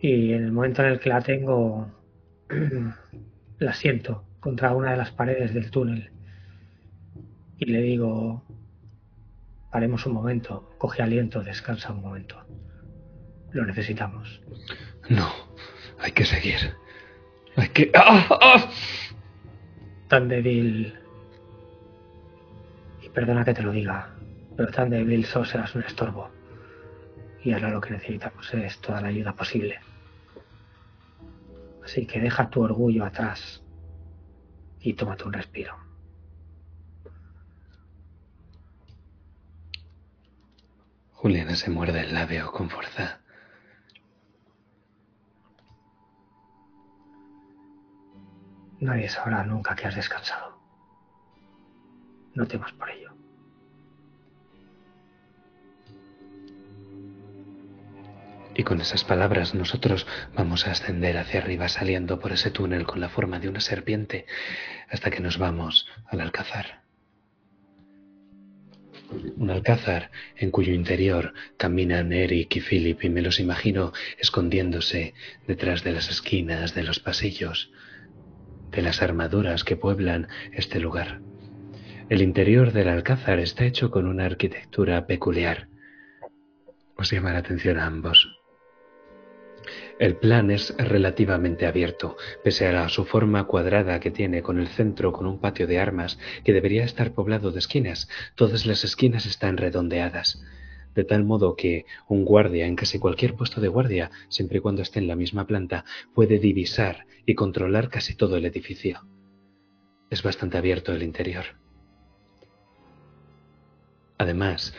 y en el momento en el que la tengo la siento contra una de las paredes del túnel y le digo paremos un momento, coge aliento, descansa un momento. Lo necesitamos. No, hay que seguir. Hay que... ¡Ah! ¡Ah! Tan débil... Y perdona que te lo diga, pero tan débil solo serás un estorbo. Y ahora lo que necesitamos es toda la ayuda posible. Así que deja tu orgullo atrás y tómate un respiro. Juliana se muerde el labio con fuerza. Nadie sabrá nunca que has descansado. No temas por ello. Y con esas palabras nosotros vamos a ascender hacia arriba saliendo por ese túnel con la forma de una serpiente hasta que nos vamos al alcázar. Un alcázar en cuyo interior caminan Eric y Philip y me los imagino escondiéndose detrás de las esquinas de los pasillos, de las armaduras que pueblan este lugar. El interior del alcázar está hecho con una arquitectura peculiar. Os llama la atención a ambos. El plan es relativamente abierto, pese a su forma cuadrada que tiene con el centro con un patio de armas que debería estar poblado de esquinas. Todas las esquinas están redondeadas. de tal modo que un guardia en casi cualquier puesto de guardia, siempre y cuando esté en la misma planta, puede divisar y controlar casi todo el edificio. Es bastante abierto el interior. Además,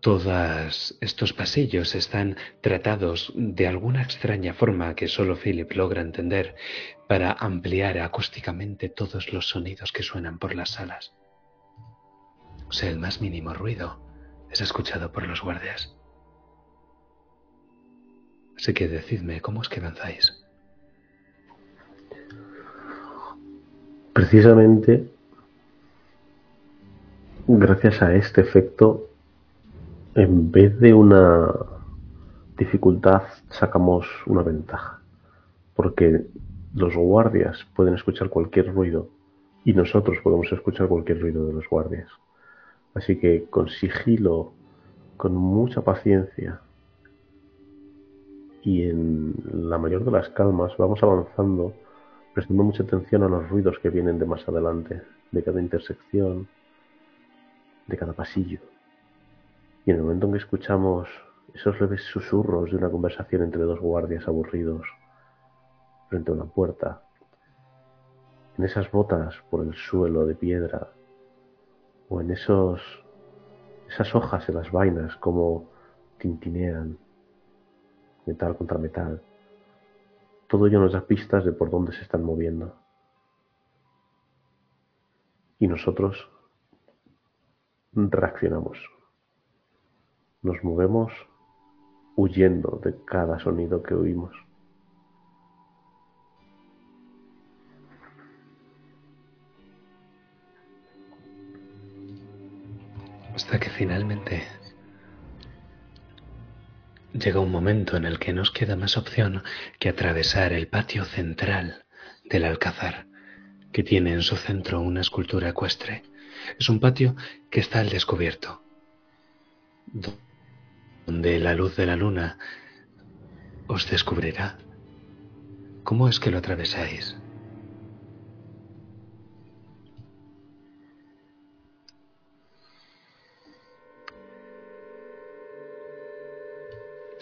todos estos pasillos están tratados de alguna extraña forma que solo Philip logra entender para ampliar acústicamente todos los sonidos que suenan por las salas. O sea, el más mínimo ruido es escuchado por los guardias. Así que decidme, ¿cómo es que avanzáis? Precisamente, gracias a este efecto, en vez de una dificultad, sacamos una ventaja. Porque los guardias pueden escuchar cualquier ruido y nosotros podemos escuchar cualquier ruido de los guardias. Así que con sigilo, con mucha paciencia y en la mayor de las calmas vamos avanzando, prestando mucha atención a los ruidos que vienen de más adelante, de cada intersección, de cada pasillo. Y en el momento en que escuchamos esos leves susurros de una conversación entre dos guardias aburridos frente a una puerta, en esas botas por el suelo de piedra, o en esos esas hojas en las vainas como tintinean metal contra metal. Todo ello nos da pistas de por dónde se están moviendo. Y nosotros reaccionamos. Nos movemos huyendo de cada sonido que oímos. Hasta que finalmente llega un momento en el que nos queda más opción que atravesar el patio central del Alcázar, que tiene en su centro una escultura ecuestre. Es un patio que está al descubierto, donde la luz de la luna os descubrirá. ¿Cómo es que lo atravesáis?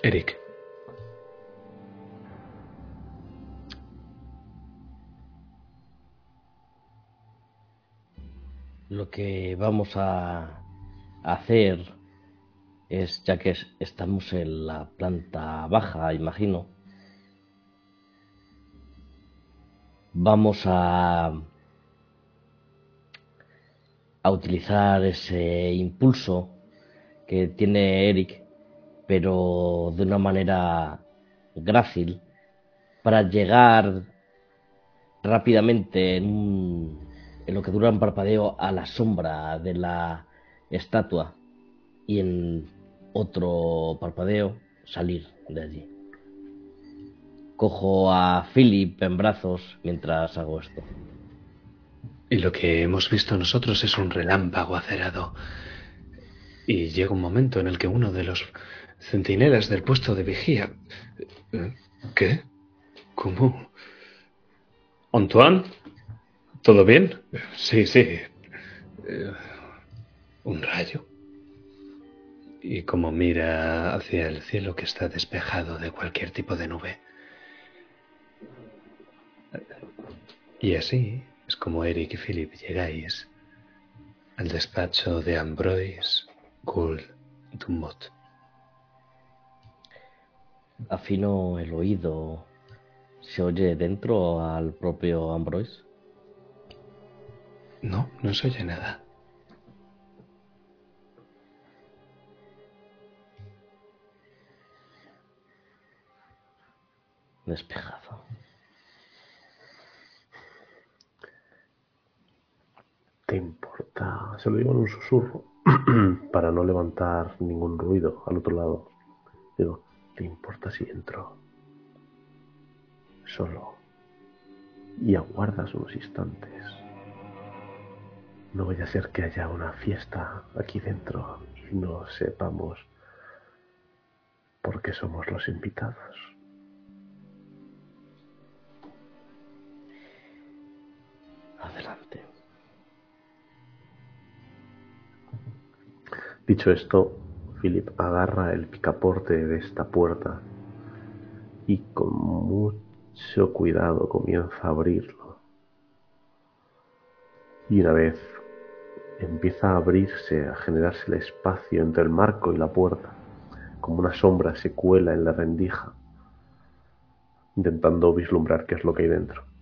Eric. Lo que vamos a hacer es, ya que estamos en la planta baja, imagino, vamos a, a utilizar ese impulso que tiene Eric pero de una manera grácil, para llegar rápidamente en, lo que dura un parpadeo a la sombra de la estatua y en otro parpadeo salir de allí. Cojo a Philip en brazos mientras hago esto. Y lo que hemos visto nosotros es un relámpago acerado. Y llega un momento en el que uno de los Centinelas del puesto de vigía. ¿Qué? ¿Cómo? ¿Antoine? ¿Todo bien? Sí, sí. Eh, ¿Un rayo? Y como mira hacia el cielo que está despejado de cualquier tipo de nube. Y así es como Eric y Philip llegáis al despacho de Ambroise Gould Dumont afino el oído. ¿Se oye dentro al propio Ambroise? No, no se oye nada. Despejado. ¿Te importa? Se lo digo en un susurro para no levantar ningún ruido al otro lado. Digo, ¿Te importa si entro? Solo. Y aguardas unos instantes. No vaya a ser que haya una fiesta aquí dentro y no sepamos por qué somos los invitados. Dicho esto, Philip agarra el picaporte de esta puerta y con mucho cuidado comienza a abrirlo. Y una vez empieza a abrirse, a generarse el espacio entre el marco y la puerta, como una sombra se cuela en la rendija, intentando vislumbrar qué es lo que hay dentro.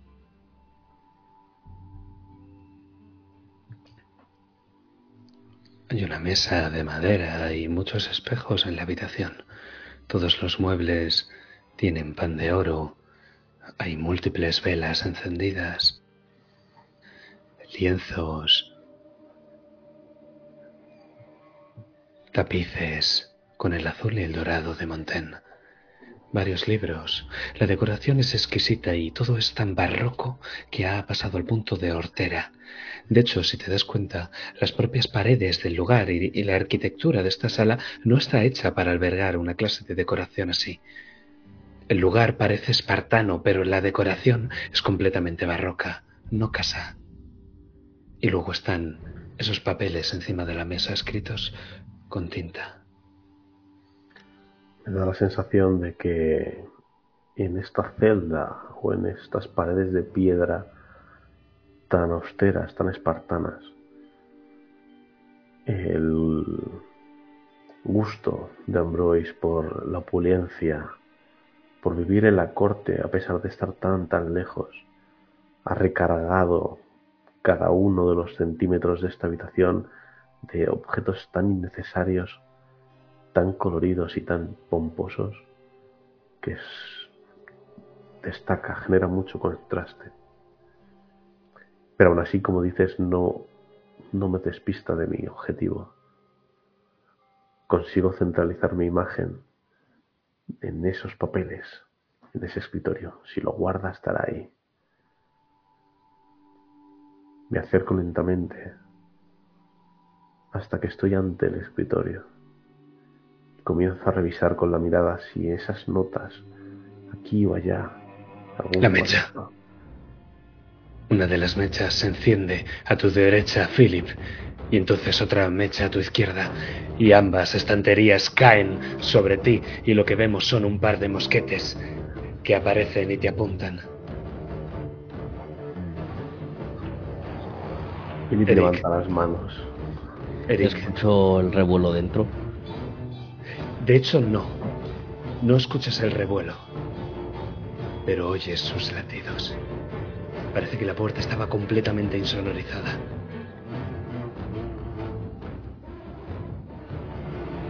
Hay una mesa de madera y muchos espejos en la habitación. Todos los muebles tienen pan de oro. Hay múltiples velas encendidas. Lienzos. Tapices con el azul y el dorado de Montaigne varios libros. La decoración es exquisita y todo es tan barroco que ha pasado al punto de hortera. De hecho, si te das cuenta, las propias paredes del lugar y, y, la arquitectura de esta sala no está hecha para albergar una clase de decoración así. El lugar parece espartano, pero la decoración es completamente barroca, no casa. Y luego están esos papeles encima de la mesa escritos con tinta. Me da la sensación de que en esta celda o en estas paredes de piedra tan austeras, tan espartanas, el gusto de Ambroise por la opulencia, por vivir en la corte a pesar de estar tan tan lejos, ha recargado cada uno de los centímetros de esta habitación de objetos tan innecesarios tan coloridos y tan pomposos que es, destaca, genera mucho contraste. Pero aún así, como dices, no, no me despista de mi objetivo. Consigo centralizar mi imagen en esos papeles, en ese escritorio. Si lo guarda, estará ahí. Me acerco lentamente hasta que estoy ante el escritorio comienzo a revisar con la mirada si esas notas, aquí o allá. La mecha. Una de las mechas se enciende a tu derecha, Philip, y entonces otra mecha a tu izquierda, y ambas estanterías caen sobre ti, y lo que vemos son un par de mosquetes que aparecen y te apuntan. Philip Eric. levanta las manos. Eric. Escucho el revuelo dentro. De hecho, no. No escuchas el revuelo. Pero oyes sus latidos. Parece que la puerta estaba completamente insonorizada.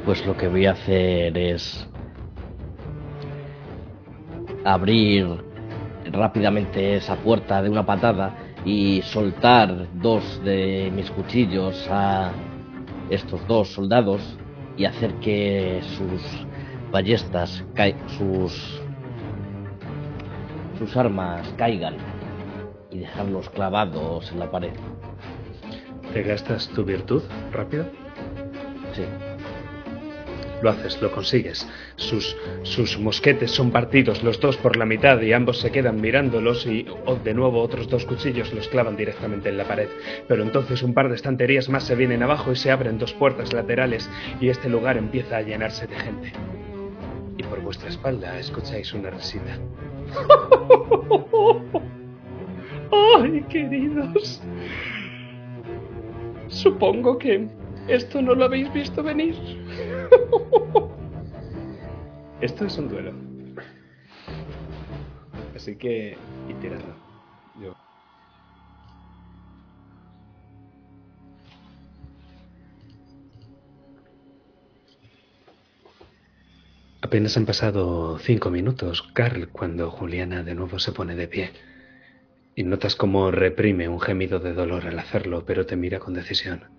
Pues lo que voy a hacer es abrir rápidamente esa puerta de una patada y soltar dos de mis cuchillos a estos dos soldados y hacer que sus ballestas, sus, sus armas caigan y dejarlos clavados en la pared. ¿Te gastas tu virtud rápido? Sí. Lo haces, lo consigues. Sus, sus mosquetes son partidos los dos por la mitad y ambos se quedan mirándolos y de nuevo otros dos cuchillos los clavan directamente en la pared. Pero entonces un par de estanterías más se vienen abajo y se abren dos puertas laterales y este lugar empieza a llenarse de gente. Y por vuestra espalda escucháis una risita. ¡Ay, queridos! Supongo que esto no lo habéis visto venir. Esto es un duelo. Así que. Y tiradlo. Yo. Apenas han pasado cinco minutos, Carl, cuando Juliana de nuevo se pone de pie. Y notas cómo reprime un gemido de dolor al hacerlo, pero te mira con decisión.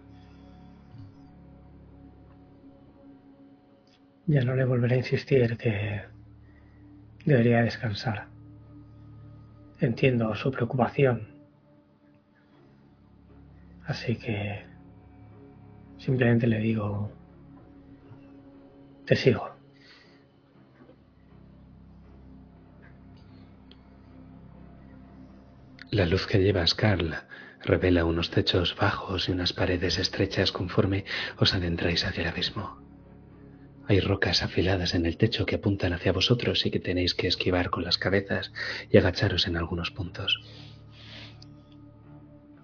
Ya no le volveré a insistir que debería descansar. Entiendo su preocupación. Así que simplemente le digo, te sigo. La luz que llevas, Carl, revela unos techos bajos y unas paredes estrechas conforme os adentráis hacia el abismo. Hay rocas afiladas en el techo que apuntan hacia vosotros y que tenéis que esquivar con las cabezas y agacharos en algunos puntos.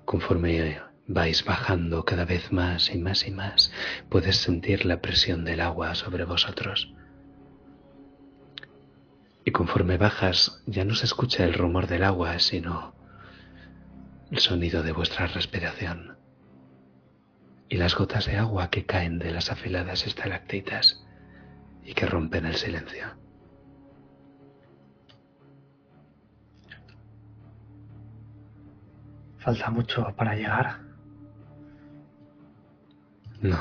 Conforme vais bajando cada vez más y más y más, puedes sentir la presión del agua sobre vosotros. Y conforme bajas ya no se escucha el rumor del agua, sino el sonido de vuestra respiración y las gotas de agua que caen de las afiladas estalactitas y que rompen el silencio. Falta mucho para llegar. No,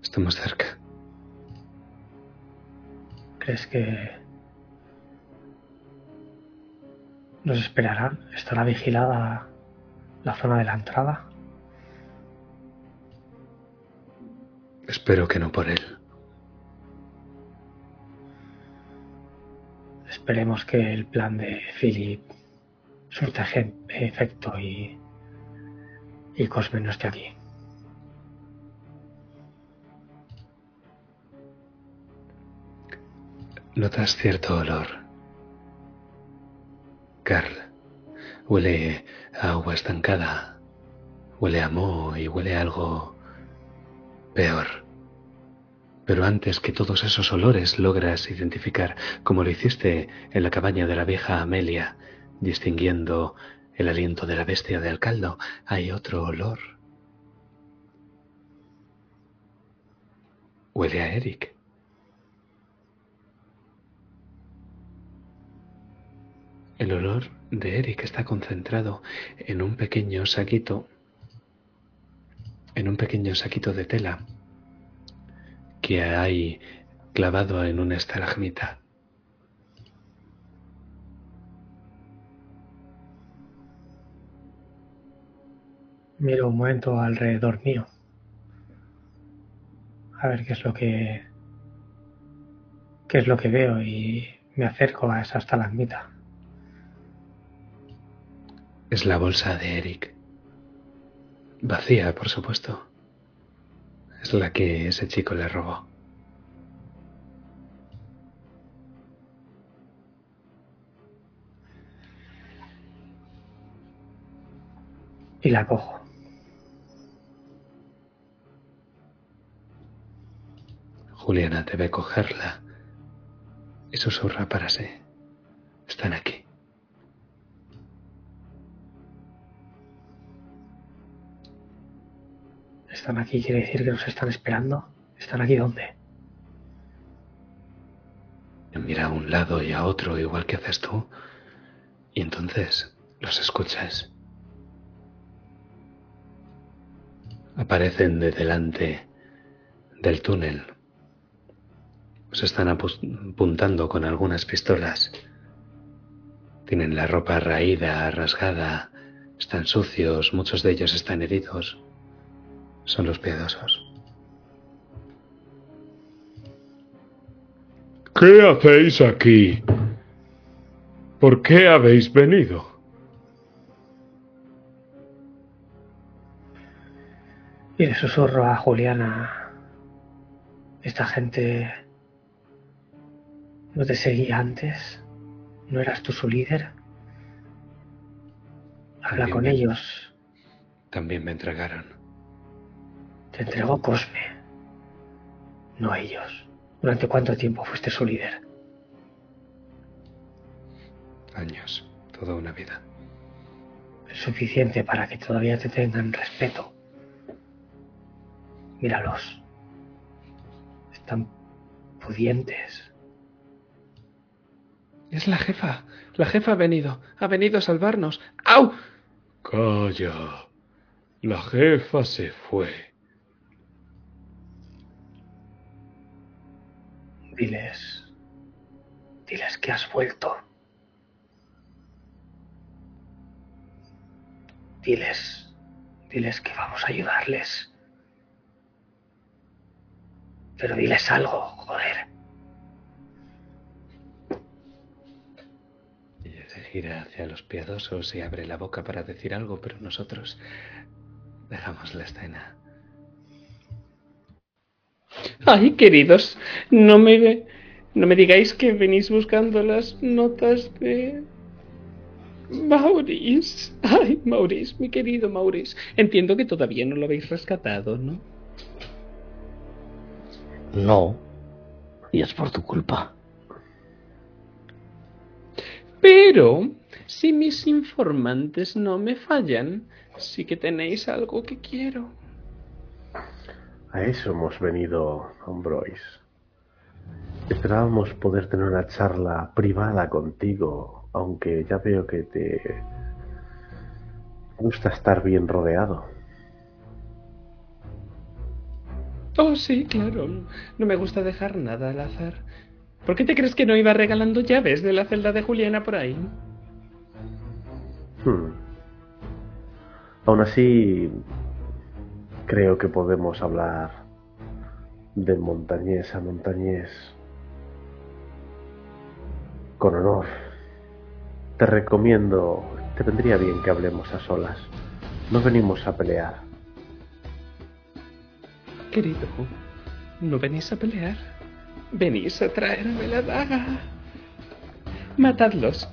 estamos cerca. ¿Crees que nos esperarán? ¿Estará vigilada la zona de la entrada? Espero que no por él. Esperemos que el plan de Philip surta efecto y, y Cosme no esté aquí. Notas cierto olor. Carl, huele a agua estancada, huele a moho y huele a algo peor. Pero antes que todos esos olores logras identificar, como lo hiciste en la cabaña de la vieja Amelia, distinguiendo el aliento de la bestia del caldo, hay otro olor. Huele a Eric. El olor de Eric está concentrado en un pequeño saquito, en un pequeño saquito de tela que hay clavado en una estalagmita. Miro un momento alrededor mío. A ver qué es lo que. qué es lo que veo y me acerco a esa estalagmita. Es la bolsa de Eric. Vacía, por supuesto. Es la que ese chico le robó. Y la cojo. Juliana te ve cogerla y susurra para sí. Están aquí. ¿Están aquí? ¿Quiere decir que nos están esperando? ¿Están aquí dónde? Mira a un lado y a otro igual que haces tú. Y entonces los escuchas. Aparecen de delante del túnel. Se están apu- apuntando con algunas pistolas. Tienen la ropa raída, rasgada, están sucios, muchos de ellos están heridos. Son los piadosos. ¿Qué hacéis aquí? ¿Por qué habéis venido? Y le susurro a Juliana. Esta gente no te seguía antes. ¿No eras tú su líder? Habla También con me- ellos. También me entregaron. Te entregó Cosme. No ellos. ¿Durante cuánto tiempo fuiste su líder? Años, toda una vida. Es suficiente para que todavía te tengan respeto. Míralos. Están pudientes. Es la jefa. La jefa ha venido. Ha venido a salvarnos. ¡Au! Calla. La jefa se fue. Diles. Diles que has vuelto. Diles. Diles que vamos a ayudarles. Pero diles algo, joder. Ella se gira hacia los piadosos y abre la boca para decir algo, pero nosotros dejamos la escena. Ay, queridos, no me, no me digáis que venís buscando las notas de Maurice. Ay, Maurice, mi querido Maurice. Entiendo que todavía no lo habéis rescatado, ¿no? No. Y es por tu culpa. Pero, si mis informantes no me fallan, sí que tenéis algo que quiero. A eso hemos venido, Ambroise. Esperábamos poder tener una charla privada contigo, aunque ya veo que te gusta estar bien rodeado. Oh, sí, claro. No me gusta dejar nada al azar. ¿Por qué te crees que no iba regalando llaves de la celda de Juliana por ahí? Hmm. Aún así, creo que podemos hablar de montañés a montañés con honor. Te recomiendo, te vendría bien que hablemos a solas. No venimos a pelear. Querido, no venís a pelear. Venís a traerme la daga. Matadlos.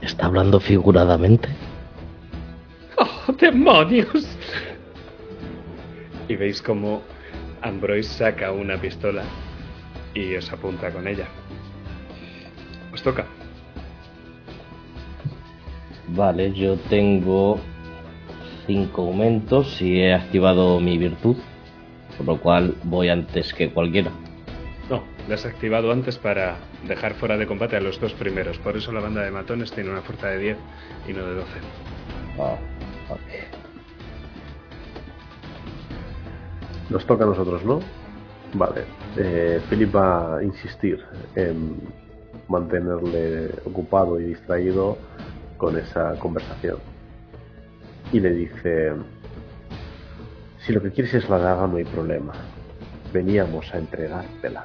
¿Está hablando figuradamente? ¡Oh, demonios! Y veis como Ambroise saca una pistola y os apunta con ella. Os toca. Vale, yo tengo cinco aumentos y he activado mi virtud, por lo cual voy antes que cualquiera. No, la has activado antes para dejar fuera de combate a los dos primeros. Por eso la banda de matones tiene una fuerza de 10 y no de 12. Ah, Nos toca a nosotros, ¿no? Vale. Eh, Philip va a insistir en mantenerle ocupado y distraído con esa conversación. Y le dice, si lo que quieres es la daga, no hay problema. Veníamos a entregártela.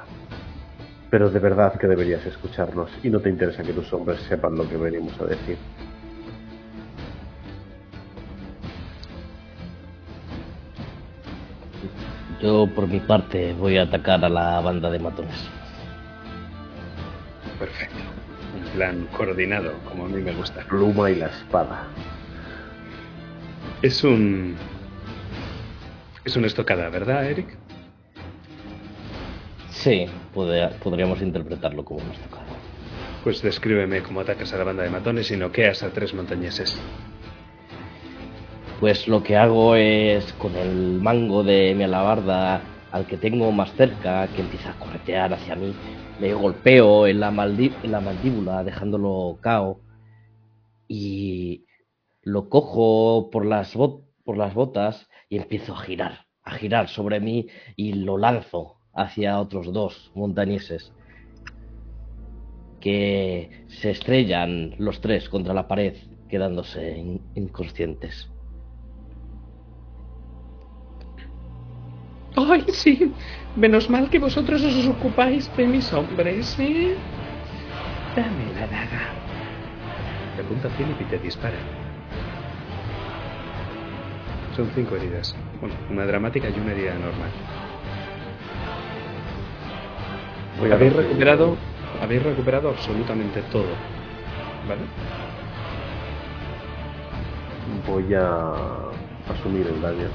Pero de verdad que deberías escucharnos y no te interesa que tus hombres sepan lo que venimos a decir. Yo por mi parte voy a atacar a la banda de matones. Perfecto. Un plan coordinado, como a mí me gusta. Pluma y la espada. Es un... Es una estocada, ¿verdad, Eric? Sí, puede- podríamos interpretarlo como una estocada. Pues descríbeme cómo atacas a la banda de matones y noqueas a tres montañeses. Pues lo que hago es con el mango de mi alabarda al que tengo más cerca, que empieza a corretear hacia mí, le golpeo en la, en la mandíbula dejándolo cao y lo cojo por las, por las botas y empiezo a girar, a girar sobre mí y lo lanzo hacia otros dos montañeses que se estrellan los tres contra la pared quedándose in- inconscientes. ¡Ay, sí! Menos mal que vosotros os ocupáis de mis hombres, ¿eh? Dame la daga. Te apunta Philip y te dispara. Son cinco heridas. Bueno, una dramática y una herida normal. Voy a Habéis ver- recuperado, habéis recuperado absolutamente todo. ¿Vale? Voy a asumir el daño.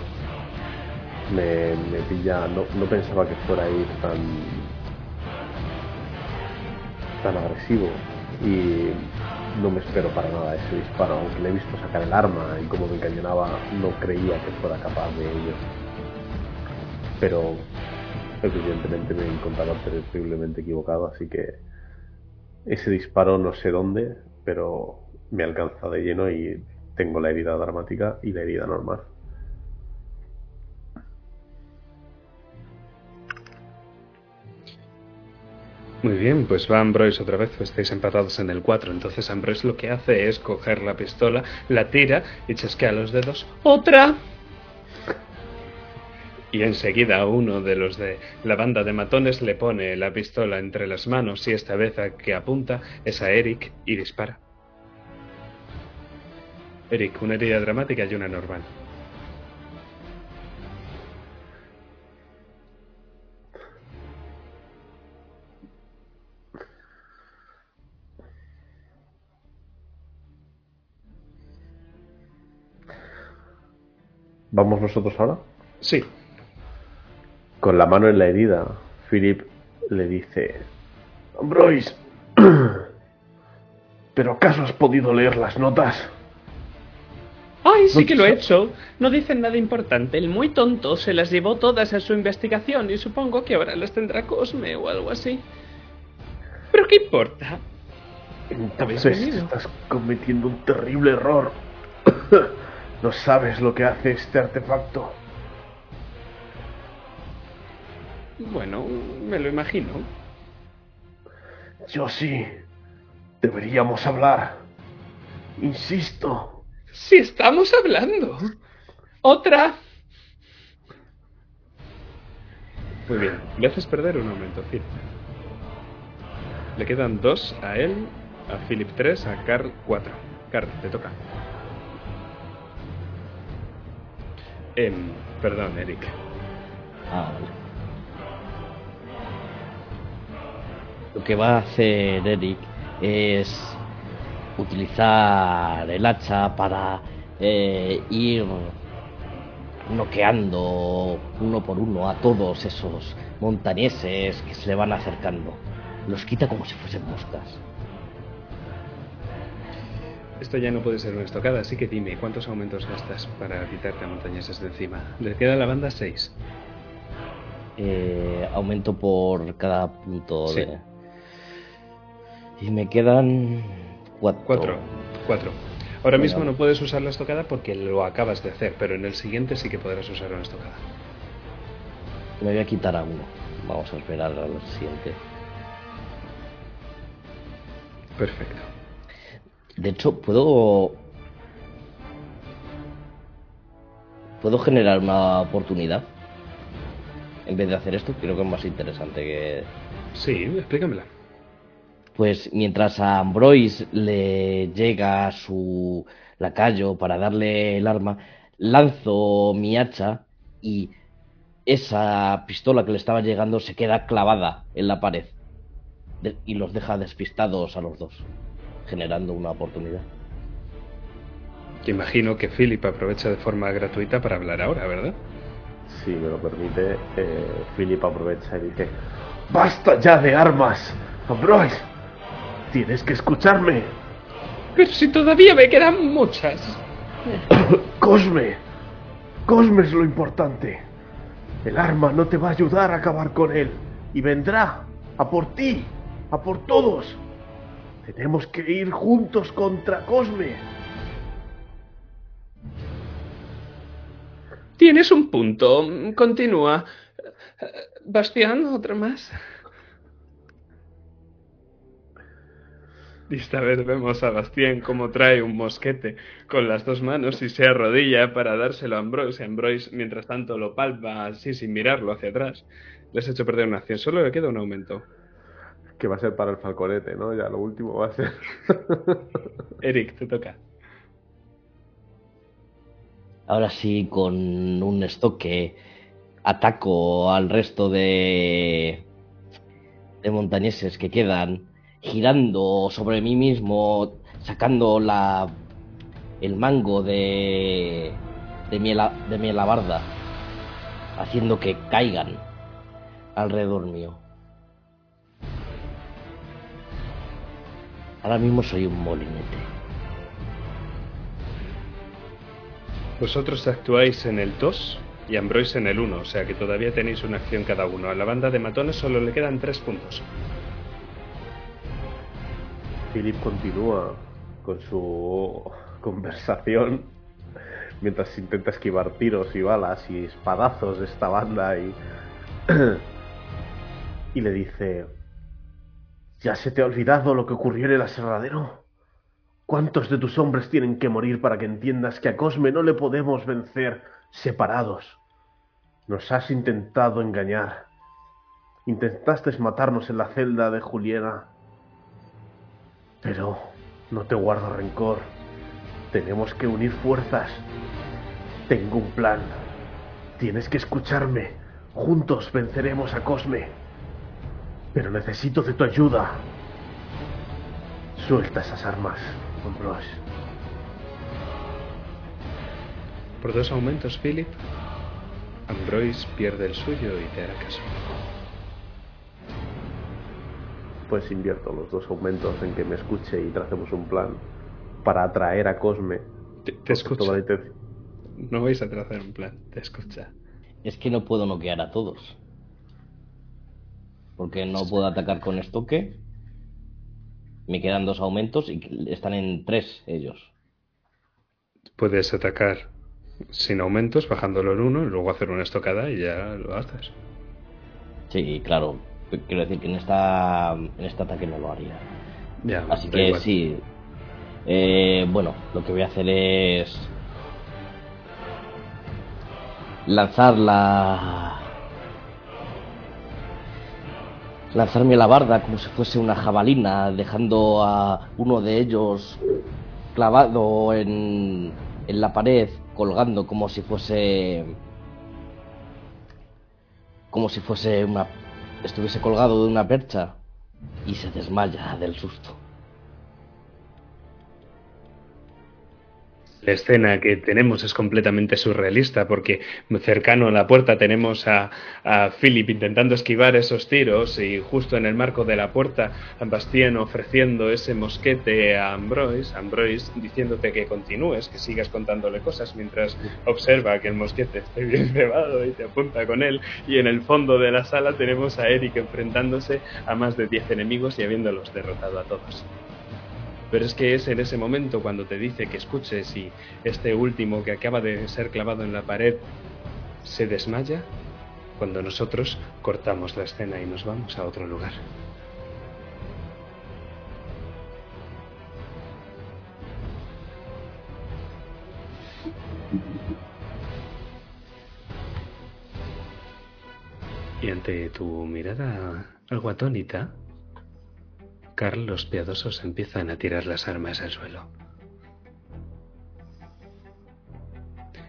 Me, pilla. No, no pensaba que fuera a ir tan. tan agresivo. Y no me espero para nada ese disparo. Aunque le he visto sacar el arma y cómo me encañonaba, no creía que fuera capaz de ello. Pero evidentemente me he encontrado terriblemente equivocado, así que ese disparo no sé dónde, pero me alcanza de lleno y tengo la herida dramática y la herida normal. Muy bien, pues va Ambroise otra vez, estáis empatados en el 4. Entonces Ambroise lo que hace es coger la pistola, la tira y chasquea los dedos. ¡Otra! Y enseguida uno de los de la banda de matones le pone la pistola entre las manos y esta vez a que apunta es a Eric y dispara. Eric, una herida dramática y una normal. ¿Vamos nosotros ahora? Sí. Con la mano en la herida, Philip le dice: Ambroise, ¿pero acaso has podido leer las notas? Ay, sí que lo he hecho. No dicen nada importante. El muy tonto se las llevó todas a su investigación y supongo que ahora las tendrá Cosme o algo así. ¿Pero qué importa? ¿Habéis Entonces estás cometiendo un terrible error. no sabes lo que hace este artefacto. Bueno, me lo imagino. Yo sí. Deberíamos hablar. Insisto. Si estamos hablando. Otra. Muy bien. Le haces perder un aumento, Phil. Le quedan dos a él, a Philip 3, a Carl 4. Carl, te toca. Em, perdón, Eric. Ah, vale. Lo que va a hacer Eric es utilizar el hacha para eh, ir noqueando uno por uno a todos esos montañeses que se le van acercando. Los quita como si fuesen moscas. Esto ya no puede ser una estocada, así que dime, ¿cuántos aumentos gastas para quitarte a montañeses de encima? Le queda a la banda 6. Eh, aumento por cada punto Sí. de... Y me quedan cuatro. 4. 4. Ahora mismo no puedes usar la estocada porque lo acabas de hacer, pero en el siguiente sí que podrás usar una estocada. Me voy a quitar a uno. Vamos a esperar al siguiente. Perfecto. De hecho, puedo. Puedo generar una oportunidad. En vez de hacer esto, creo que es más interesante que. Sí, explícamela. Pues mientras a Ambroise le llega su lacayo para darle el arma, lanzo mi hacha y esa pistola que le estaba llegando se queda clavada en la pared y los deja despistados a los dos, generando una oportunidad. Que imagino que Philip aprovecha de forma gratuita para hablar ahora, ¿verdad? Si me lo permite, eh, Philip aprovecha y dice: ¡Basta ya de armas! Ambroise, tienes que escucharme. Pero si todavía me quedan muchas. Cosme, Cosme es lo importante. El arma no te va a ayudar a acabar con él y vendrá a por ti, a por todos. Tenemos que ir juntos contra Cosme. Tienes un punto. Continúa. Bastián, otro más. Y esta vez vemos a Bastián como trae un mosquete con las dos manos y se arrodilla para dárselo a Ambroise. Ambroise, mientras tanto, lo palpa así sin mirarlo hacia atrás. Le has hecho perder una acción. Solo le queda un aumento. Que va a ser para el falconete, ¿no? Ya lo último va a ser. Eric, te toca. Ahora sí, con un estoque, ataco al resto de, de montañeses que quedan, girando sobre mí mismo, sacando la, el mango de, de, mi, ala- de mi alabarda, haciendo que caigan alrededor mío. Ahora mismo soy un molinete. Vosotros actuáis en el 2 y Ambroise en el 1, o sea que todavía tenéis una acción cada uno. A la banda de matones solo le quedan 3 puntos. Philip continúa con su conversación mientras intenta esquivar tiros y balas y espadazos de esta banda y y le dice ¿Ya se te ha olvidado lo que ocurrió en el aserradero? ¿Cuántos de tus hombres tienen que morir para que entiendas que a Cosme no le podemos vencer separados? Nos has intentado engañar. Intentaste matarnos en la celda de Juliana. Pero no te guardo rencor. Tenemos que unir fuerzas. Tengo un plan. Tienes que escucharme. Juntos venceremos a Cosme. Pero necesito de tu ayuda. Suelta esas armas, Ambrose. Por dos aumentos, Philip, Ambroise pierde el suyo y te hará caso. Pues invierto los dos aumentos en que me escuche y tracemos un plan para atraer a Cosme. Te, te escucha. toda la intención- No vais a trazar un plan, te escucha. Es que no puedo noquear a todos. Porque no puedo atacar con estoque. Me quedan dos aumentos y están en tres ellos. Puedes atacar sin aumentos, bajándolo en uno, y luego hacer una estocada y ya lo haces. Sí, claro. Quiero decir que en esta en este ataque no lo haría. Ya, Así que igual. sí. Eh, bueno, lo que voy a hacer es lanzar la lanzarme la barda como si fuese una jabalina, dejando a uno de ellos clavado en, en la pared, colgando como si fuese como si fuese una estuviese colgado de una percha y se desmaya del susto. La escena que tenemos es completamente surrealista porque cercano a la puerta tenemos a, Philip intentando esquivar esos tiros y justo en el marco de la puerta Bastien ofreciendo ese mosquete a Ambroise, Ambroise diciéndote que continúes, que sigas contándole cosas mientras observa que el mosquete esté bien cebado y te apunta con él y en el fondo de la sala tenemos a Eric enfrentándose a más de 10 enemigos y habiéndolos derrotado a todos. Pero es que es en ese momento cuando te dice que escuches y este último que acaba de ser clavado en la pared se desmaya, cuando nosotros cortamos la escena y nos vamos a otro lugar. Y ante tu mirada algo atónita, Carl, los piadosos empiezan a tirar las armas al suelo.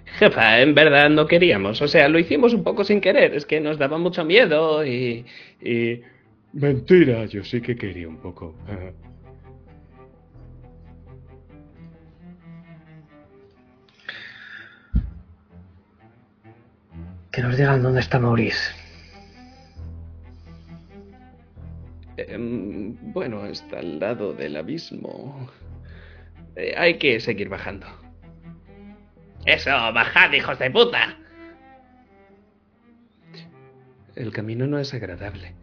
Jefa, en verdad no queríamos. O sea, lo hicimos un poco sin querer. Es que nos daba mucho miedo y... y... Mentira, yo sí que quería un poco. Ah, Que nos digan dónde está Maurice. Em, bueno, está al lado del abismo. Eh, hay que seguir bajando. Eso, bajad, hijos de puta. El camino no es agradable.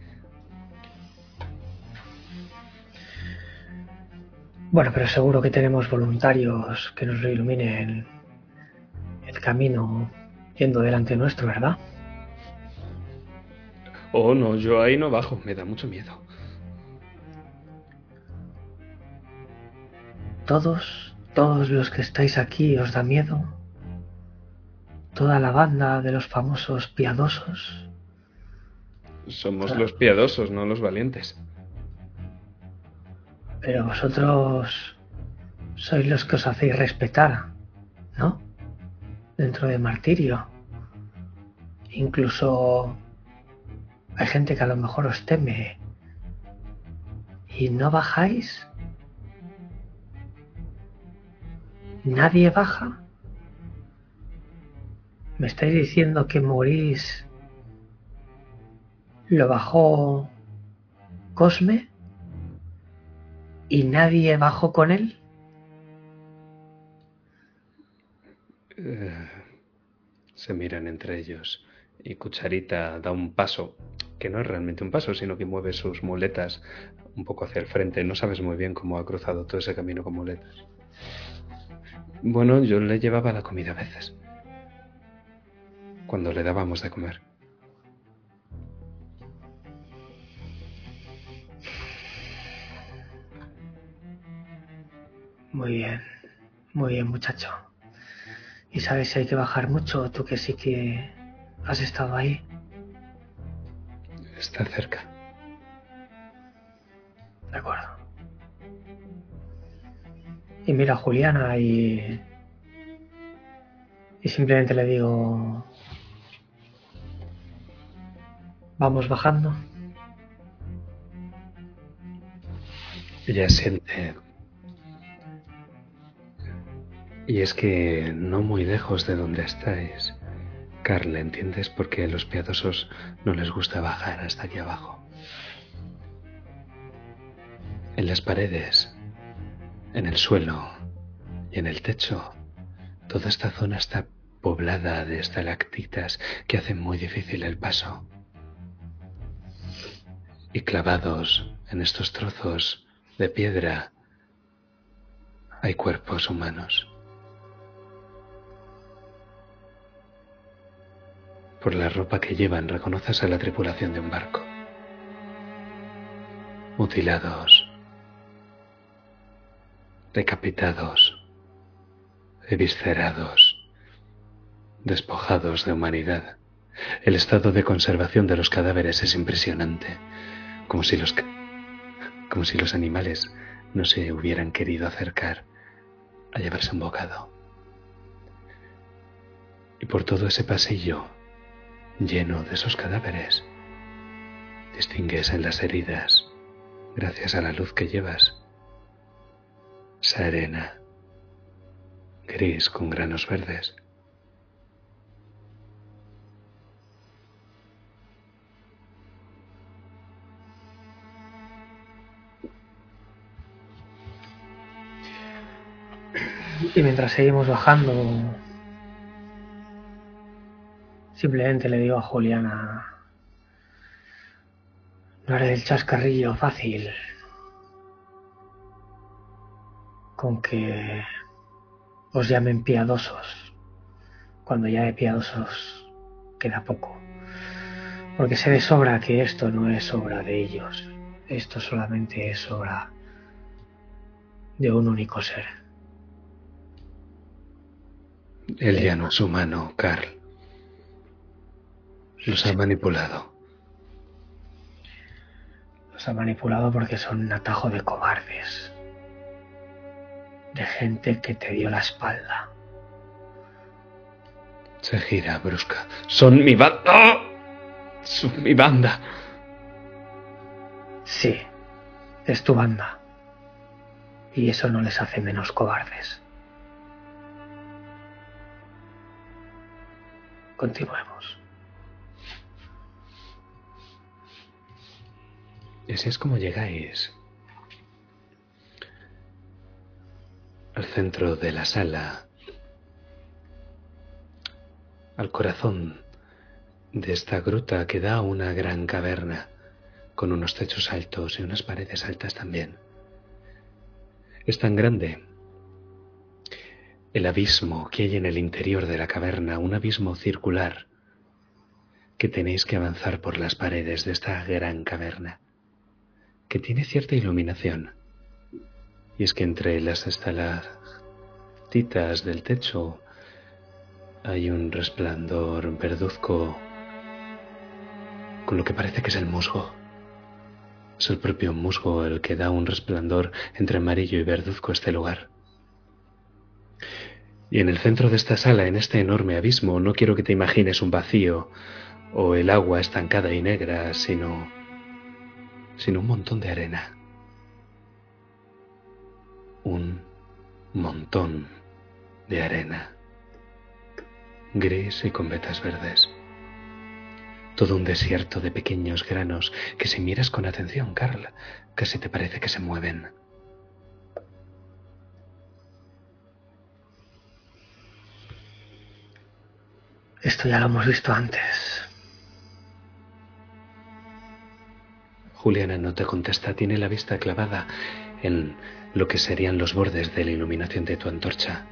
Bueno, pero seguro que tenemos voluntarios que nos iluminen el camino yendo delante nuestro, ¿verdad? Oh, no, yo ahí no bajo, me da mucho miedo. Todos, todos los que estáis aquí os da miedo. Toda la banda de los famosos piadosos. Somos los piadosos, no los valientes. Pero vosotros sois los que os hacéis respetar, ¿no? Dentro de martirio. Incluso hay gente que a lo mejor os teme. ¿Y no bajáis? ¿Nadie baja? ¿Me estáis diciendo que morís lo bajó Cosme? ¿Y nadie bajó con él? Eh, se miran entre ellos y Cucharita da un paso, que no es realmente un paso, sino que mueve sus muletas un poco hacia el frente. No sabes muy bien cómo ha cruzado todo ese camino con muletas. Bueno, yo le llevaba la comida a veces. Cuando le dábamos de comer. Muy bien, muy bien muchacho. ¿Y sabes si hay que bajar mucho? Tú que sí que has estado ahí. Está cerca. De acuerdo. Y mira a Juliana y... Y simplemente le digo... Vamos bajando. Ella siente Y es que no muy lejos de donde estáis, Carl, ¿entiendes por qué a los piadosos no les gusta bajar hasta aquí abajo? En las paredes, en el suelo y en el techo, toda esta zona está poblada de estalactitas que hacen muy difícil el paso. Y clavados en estos trozos de piedra hay cuerpos humanos. Por la ropa que llevan reconoces a la tripulación de un barco. Mutilados, decapitados, eviscerados, despojados de humanidad. El estado de conservación de los cadáveres es impresionante, como si los, como si los animales no se hubieran querido acercar a llevarse un bocado. Y por todo ese pasillo lleno de esos cadáveres, distingues en las heridas, gracias a la luz que llevas, esa arena gris con granos verdes. Y mientras seguimos bajando, simplemente le digo a Juliana, no haré el chascarrillo fácil con que os llamen piadosos, cuando ya de piadosos queda poco. Porque sé de sobra que esto no es obra de ellos, esto solamente es obra de un único ser. Él ya no es humano, Carl. Los ha manipulado. Los ha manipulado porque son un atajo de cobardes. De gente que te dio la espalda. Se gira brusca. Son mi banda. ¡Ah! Son mi banda. Sí, es tu banda. Y eso no les hace menos cobardes. Continuemos. Y así es como llegáis al centro de la sala, al corazón de esta gruta que da una gran caverna con unos techos altos y unas paredes altas también. Es tan grande el abismo que hay en el interior de la caverna, un abismo circular, que tenéis que avanzar por las paredes de esta gran caverna, que tiene cierta iluminación. Y es que entre las estalactitas del techo hay un resplandor verduzco con lo que parece que es el musgo. Es el propio musgo el que da un resplandor entre amarillo y verduzco a este lugar. Y en el centro de esta sala, en este enorme abismo, no quiero que te imagines un vacío o el agua estancada y negra, sino sino un montón de arena. Un montón de arena. Gris y con vetas verdes. Todo un desierto de pequeños granos que si miras con atención, Carl, casi te parece que se mueven. Esto ya lo hemos visto antes. Juliana no te contesta, tiene la vista clavada en lo que serían los bordes de la iluminación de tu antorcha.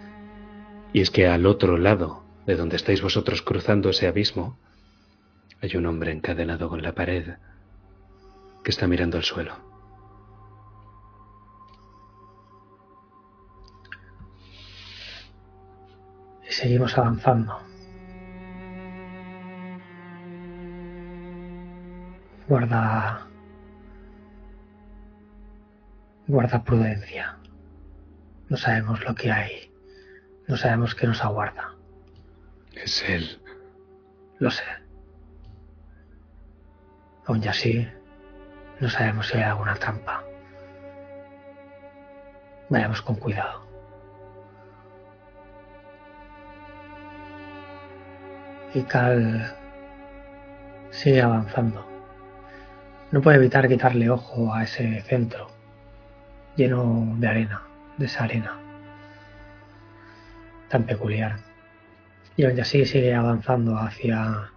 Y es que al otro lado de donde estáis vosotros cruzando ese abismo, hay un hombre encadenado con la pared que está mirando al suelo. Y seguimos avanzando. Guarda. Guarda prudencia. No sabemos lo que hay. No sabemos qué nos aguarda. Es él. Lo sé. Aún así, no sabemos si hay alguna trampa. Vayamos con cuidado. Y Cal sigue avanzando. No puede evitar quitarle ojo a ese centro lleno de arena, de esa arena tan peculiar. Y aún así sigue avanzando hacia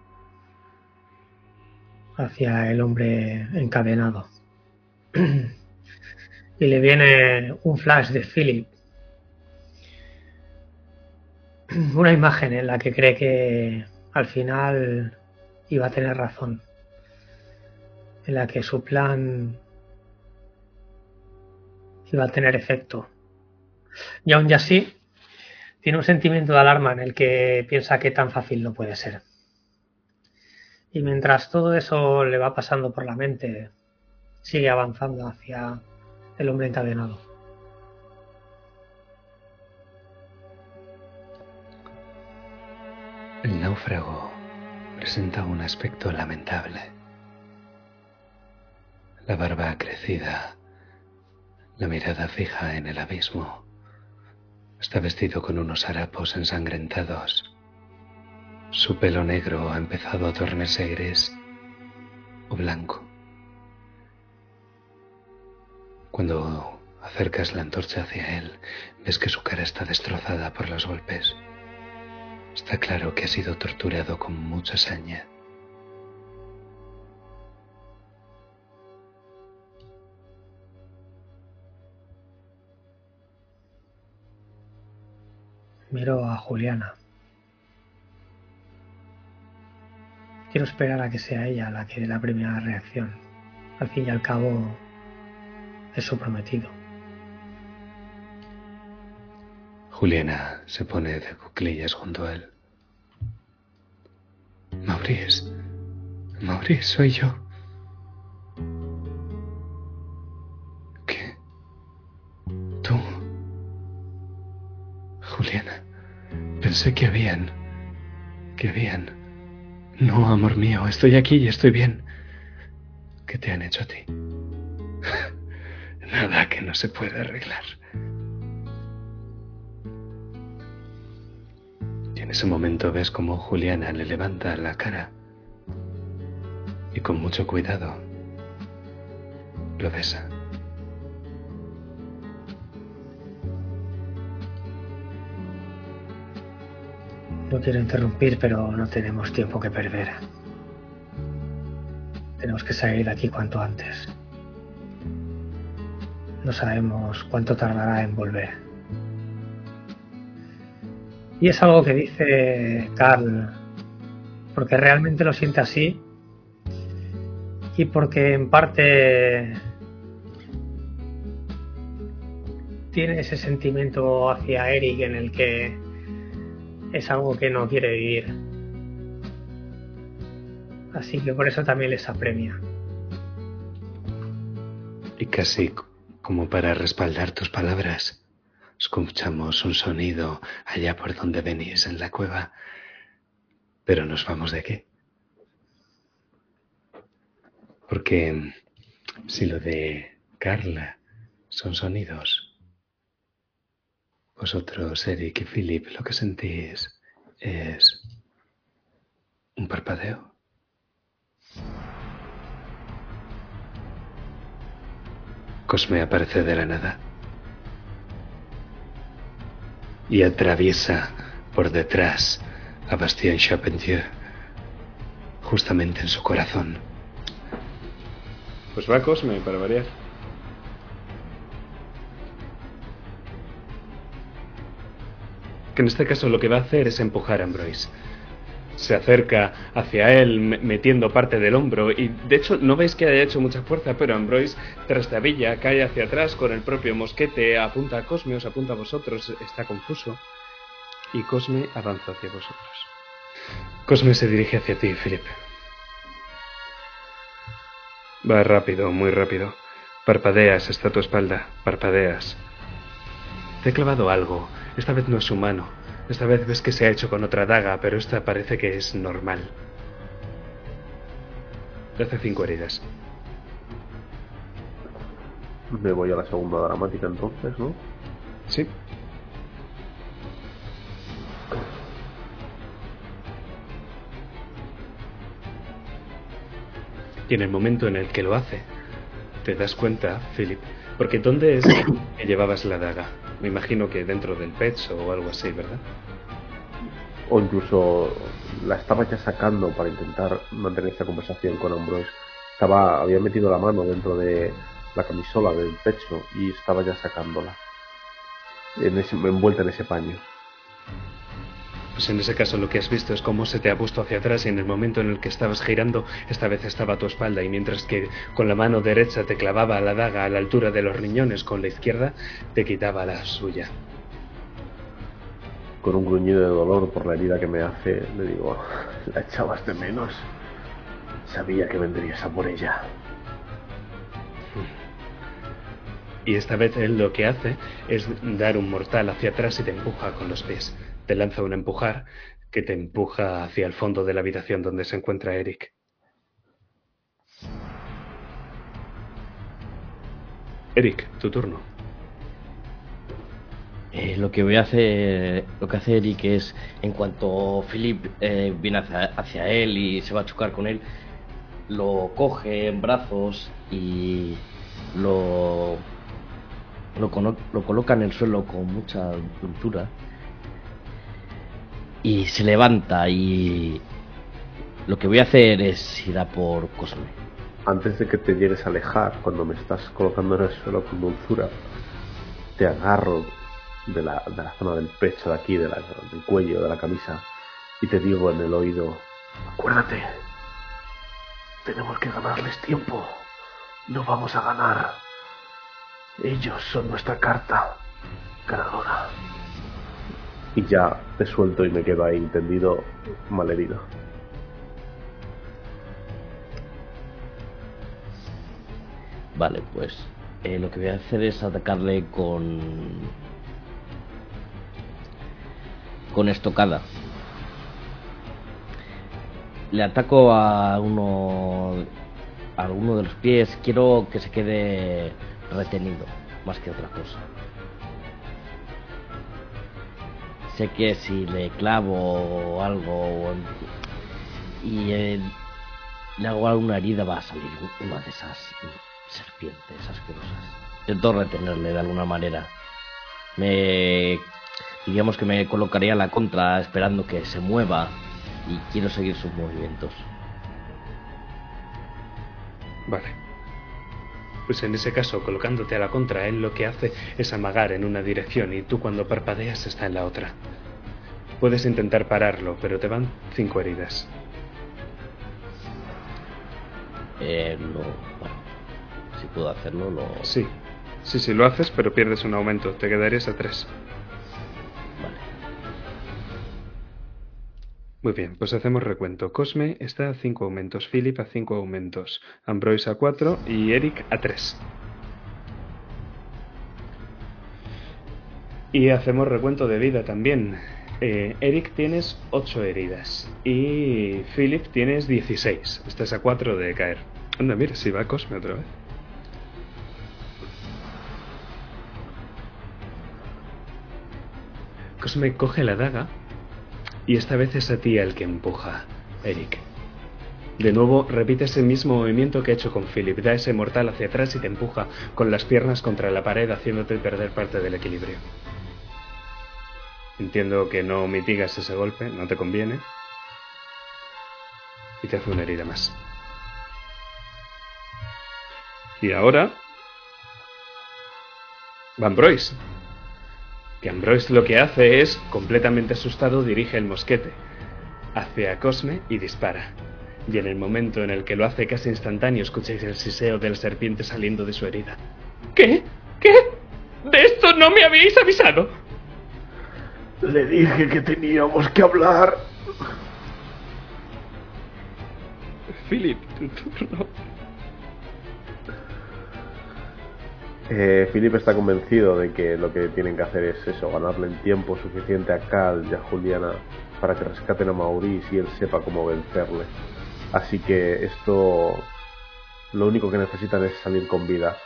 hacia el hombre encadenado. y le viene un flash de Philip. Una imagen en la que cree que al final iba a tener razón. En la que su plan iba a tener efecto. Y aún así, tiene un sentimiento de alarma en el que piensa que tan fácil no puede ser. Y mientras todo eso le va pasando por la mente, sigue avanzando hacia el hombre encadenado. El náufrago presenta un aspecto lamentable. La barba crecida, la mirada fija en el abismo. Está vestido con unos harapos ensangrentados su pelo negro ha empezado a tornarse gris o blanco. Cuando acercas la antorcha hacia él, ves que su cara está destrozada por los golpes. Está claro que ha sido torturado con mucha saña. Miro a Juliana. Quiero esperar a que sea ella la que dé la primera reacción. Al fin y al cabo, es su prometido. Juliana se pone de cuclillas junto a él. Maurice, Maurice, soy yo. Pensé que habían... que habían... No, amor mío, estoy aquí y estoy bien. ¿Qué te han hecho a ti? Nada que no se pueda arreglar. Y en ese momento ves como Juliana le levanta la cara y con mucho cuidado lo besa. No quiero interrumpir, pero no tenemos tiempo que perder. Tenemos que salir de aquí cuanto antes. No sabemos cuánto tardará en volver. Y es algo que dice Carl, porque realmente lo siente así y porque en parte tiene ese sentimiento hacia Eric en el que es algo que no quiere vivir. Así que por eso también les apremia. Y casi como para respaldar tus palabras, escuchamos un sonido allá por donde venís en la cueva. Pero nos vamos de aquí. Porque si lo de Carla son sonidos, vosotros, Eric y Philip, lo que sentís es un parpadeo. Cosme aparece de la nada y atraviesa por detrás a Bastien Charpentier, justamente en su corazón. Pues va Cosme, para variar. En este caso lo que va a hacer es empujar a Ambroise. Se acerca hacia él metiendo parte del hombro y de hecho no veis que haya hecho mucha fuerza, pero Ambroise trastabilla, cae hacia atrás con el propio mosquete, apunta a Cosme, os apunta a vosotros, está confuso y Cosme avanza hacia vosotros. Cosme se dirige hacia ti, Philip. Va rápido, muy rápido. Parpadeas, está a tu espalda, parpadeas. Te he clavado algo, esta vez no es humano. Esta vez ves que se ha hecho con otra daga, pero esta parece que es normal. Hace cinco heridas. Me voy a la segunda dramática entonces, ¿no? Sí. Y en el momento en el que lo hace, te das cuenta, Philip, porque ¿dónde es que llevabas la daga? Me imagino que dentro del pecho o algo así, ¿verdad? O incluso la estaba ya sacando para intentar mantener esta conversación con Ambrose. Estaba, había metido la mano dentro de la camisola del pecho y estaba ya sacándola. En ese, envuelta en ese paño. Pues en ese caso lo que has visto es cómo se te ha puesto hacia atrás y en el momento en el que estabas girando, esta vez estaba a tu espalda y mientras que con la mano derecha te clavaba la daga a la altura de los riñones, con la izquierda te quitaba la suya. Con un gruñido de dolor por la herida que me hace, le digo, la echabas de menos. Sabía que vendrías a por ella. Y esta vez él lo que hace es dar un mortal hacia atrás y te empuja con los pies. Te lanza un empujar que te empuja hacia el fondo de la habitación donde se encuentra Eric. Eric, tu turno. Eh, lo que voy a hacer, lo que hace Eric es, en cuanto Philip eh, viene hacia, él y se va a chocar con él, lo coge en brazos y lo, lo, lo coloca en el suelo con mucha dulzura y se levanta y lo que voy a hacer es ir a por Cosme. Antes de que te llegues a alejar, cuando me estás colocando en el suelo con dulzura, te agarro de la, de la zona del pecho de aquí, de la- del cuello, de la camisa, y te digo en el oído, acuérdate, tenemos que ganarles tiempo, no vamos a ganar. Ellos son nuestra carta ganadora. Y ya te suelto y me quedo ahí tendido, malherido. Vale, pues eh, lo que voy a hacer es atacarle con con estocada. Le ataco a uno a uno de los pies. Quiero que se quede retenido, más que otra cosa. Sé que si le clavo algo y eh, le hago alguna herida va a salir una de esas serpientes asquerosas. Intento retenerle de alguna manera. Me digamos que me colocaría a la contra esperando que se mueva y quiero seguir sus movimientos. Vale. Pues en ese caso, colocándote a la contra, él lo que hace es amagar en una dirección y tú cuando parpadeas está en la otra. Puedes intentar pararlo, pero te van cinco heridas. Eh, no, bueno, si puedo hacerlo, lo. Sí, sí, sí, lo haces, pero pierdes un aumento. Te quedarías a tres. Muy bien, pues hacemos recuento. Cosme está a 5 aumentos, Philip a 5 aumentos, Ambroise a 4 y Eric a 3. Y hacemos recuento de vida también. Eh, Eric tienes 8 heridas y Philip tienes 16. Estás a 4 de caer. Anda, mira, si va Cosme otra vez. Cosme coge la daga y esta vez es a ti el que empuja, Eric. De nuevo, repite ese mismo movimiento que ha hecho con Philip. Da ese mortal hacia atrás y te empuja con las piernas contra la pared, haciéndote perder parte del equilibrio. Entiendo que no mitigas ese golpe, no te conviene. Y te hace una herida más. Y ahora... Van Brois. Que Ambroise lo que hace es, completamente asustado, dirige el mosquete hacia Cosme y dispara. Y en el momento en el que lo hace casi instantáneo, escucháis el siseo de la serpiente saliendo de su herida. ¿Qué? ¿Qué? ¿De esto no me habéis avisado? Le dije que teníamos que hablar. Philip, tu turno. Eh, Philip está convencido de que lo que tienen que hacer es eso, ganarle el tiempo suficiente a Cal y a Juliana para que rescaten a Maurice y él sepa cómo vencerle. Así que esto lo único que necesitan es salir con vida.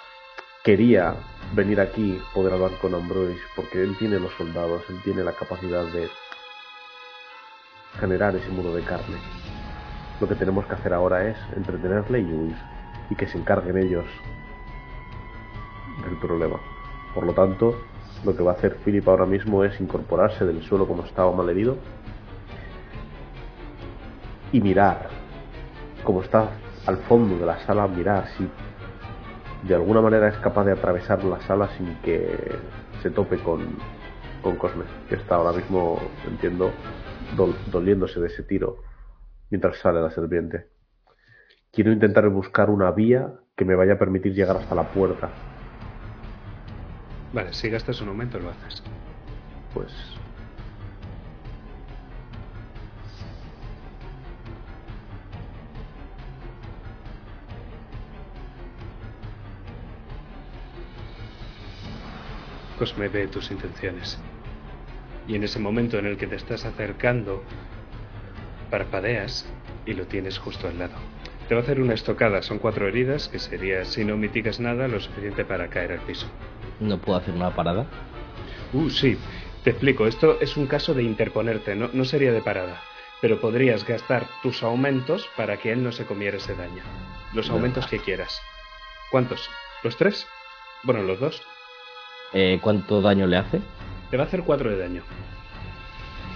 Quería venir aquí, poder hablar con Ambroise, porque él tiene los soldados, él tiene la capacidad de generar ese muro de carne. Lo que tenemos que hacer ahora es entretenerle y huir. Y que se encarguen ellos del problema. Por lo tanto, lo que va a hacer Philip ahora mismo es incorporarse del suelo como estaba mal herido y mirar, como está al fondo de la sala, mirar si de alguna manera es capaz de atravesar la sala sin que se tope con, con Cosme, que está ahora mismo, entiendo, doliéndose de ese tiro mientras sale la serpiente. Quiero intentar buscar una vía que me vaya a permitir llegar hasta la puerta. Vale, si gastas un aumento lo haces. Pues Cosme ve tus intenciones. Y en ese momento en el que te estás acercando, parpadeas y lo tienes justo al lado. Te va a hacer una estocada, son cuatro heridas, que sería, si no mitigas nada, lo suficiente para caer al piso. ¿No puedo hacer una parada? Uh, sí. Te explico, esto es un caso de interponerte, no, no sería de parada. Pero podrías gastar tus aumentos para que él no se comiera ese daño. Los aumentos que quieras. ¿Cuántos? ¿Los tres? Bueno, los dos. Eh, ¿Cuánto daño le hace? Te va a hacer 4 de daño.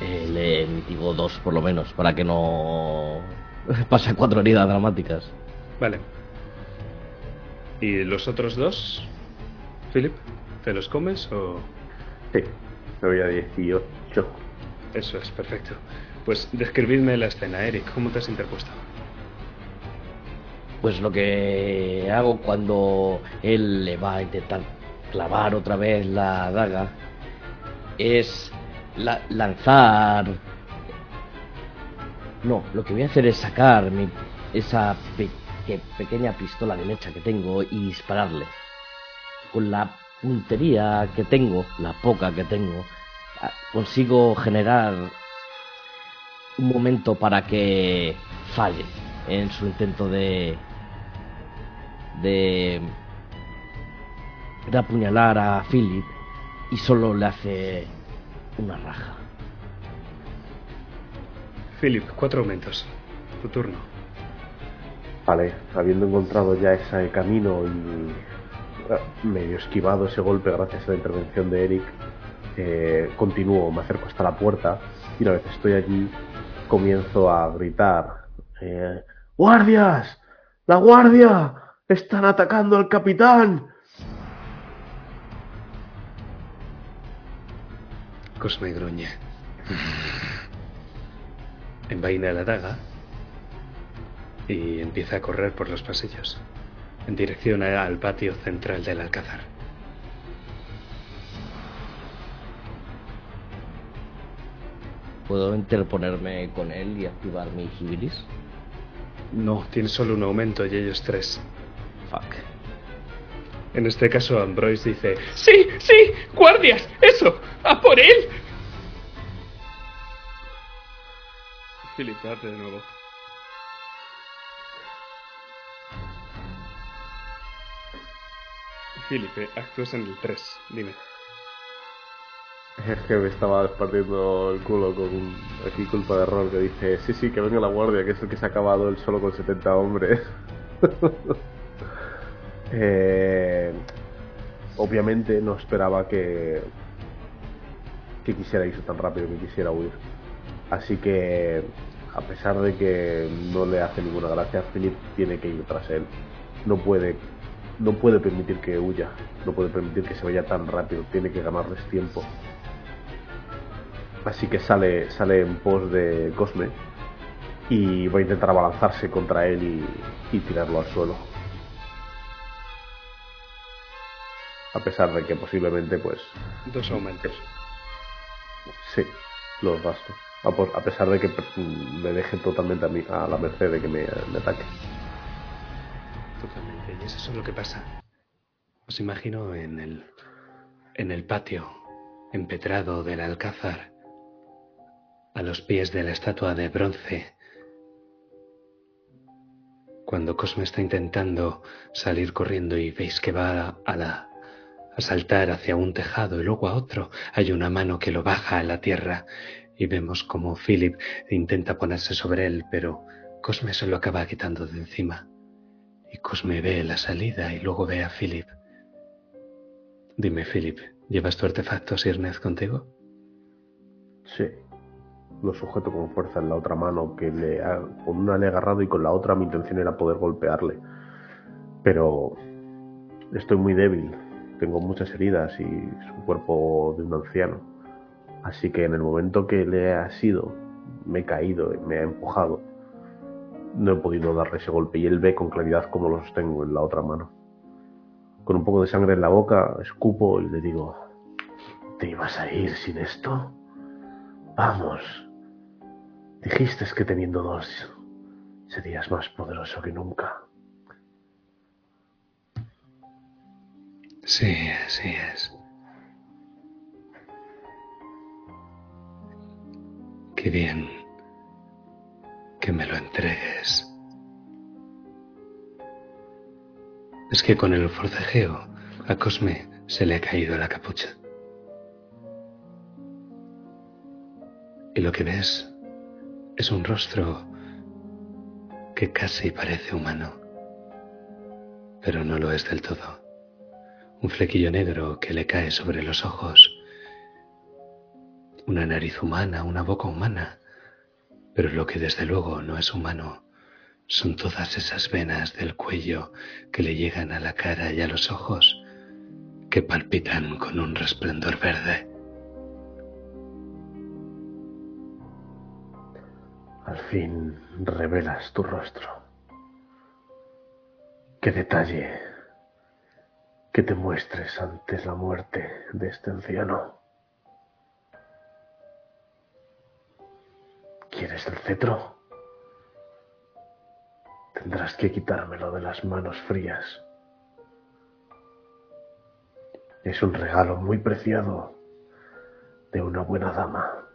Eh, le mitigo dos por lo menos, para que no pase cuatro heridas dramáticas. Vale. ¿Y los otros dos, Philip? ¿Te los comes o...? Sí, me voy a 18. Eso es, perfecto. Pues describidme la escena, Eric. ¿Cómo te has interpuesto? Pues lo que hago cuando él le va a intentar clavar otra vez la daga es lanzar... No, lo que voy a hacer es sacar mi, esa pequeña pistola de mecha que tengo y dispararle. Con la puntería que tengo, la poca que tengo, consigo generar un momento para que falle en su intento de de de apuñalar a Philip y solo le hace una raja. Philip, cuatro aumentos. Tu turno. Vale, habiendo encontrado ya ese camino y medio esquivado ese golpe gracias a la intervención de Eric, eh, continúo, me acerco hasta la puerta y una vez estoy allí comienzo a gritar eh, ¡Guardias! ¡La guardia! ¡Están atacando al capitán! Cosme gruñe. Envaina la daga y empieza a correr por los pasillos en dirección al patio central del alcázar. ¿Puedo interponerme con él y activar mi hibilis? No, tiene solo un aumento y ellos tres. Fuck. En este caso, Ambroise dice: ¡Sí, sí! ¡Guardias! ¡Eso! ¡A por él! Philip, date de nuevo. Felipe, actúas en el 3, dime. Es que me estaba partiendo el culo con un, aquí culpa de error que dice, sí, sí, que venga la guardia, que es el que se ha acabado él solo con 70 hombres. Eh, obviamente no esperaba que, que quisiera irse tan rápido, que quisiera huir. Así que, a pesar de que no le hace ninguna gracia, Philip tiene que ir tras él. No puede no puede permitir que huya, no puede permitir que se vaya tan rápido, tiene que ganarles tiempo. Así que sale, sale en pos de Cosme y va a intentar abalanzarse contra él y, tirarlo al suelo. A pesar de que posiblemente, pues. Dos aumentos. Sí, los gasto. A, pesar de que me deje totalmente a, mí, a la merced de que me, me ataque. Totalmente. Es lo que pasa. Os imagino en el, en el patio empedrado del alcázar, a los pies de la estatua de bronce, cuando Cosme está intentando salir corriendo y veis que va a, la, a saltar hacia un tejado y luego a otro, hay una mano que lo baja a la tierra y vemos como Philip intenta ponerse sobre él, pero Cosme se lo acaba quitando de encima. Y Cosme ve la salida y luego ve a Philip. Dime, Philip, ¿llevas tu artefacto Sirnez contigo? Sí. Lo sujeto con fuerza en la otra mano, que le ha- con una le he agarrado y con la otra mi intención era poder golpearle. Pero estoy muy débil, tengo muchas heridas y es un cuerpo de un anciano. Así que en el momento que le ha sido, me he caído, me ha empujado. No he podido darle ese golpe y él ve con claridad cómo lo sostengo en la otra mano. Con un poco de sangre en la boca, escupo y le digo, ¿te ibas a ir sin esto? Vamos. Dijiste que teniendo dos serías más poderoso que nunca. Sí, así es. Qué bien que me lo entregues. Es que con el forcejeo a Cosme se le ha caído la capucha. Y lo que ves es un rostro que casi parece humano, pero no lo es del todo un flequillo negro que le cae sobre los ojos, una nariz humana, una boca humana, pero lo que desde luego no es humano son todas esas venas del cuello que le llegan a la cara y a los ojos, que palpitan con un resplandor verde. Al fin revelas tu rostro. Qué detalle que te muestres antes la muerte de este anciano. ¿Quieres el cetro? Tendrás que quitármelo de las manos frías. Es un regalo muy preciado de una buena dama.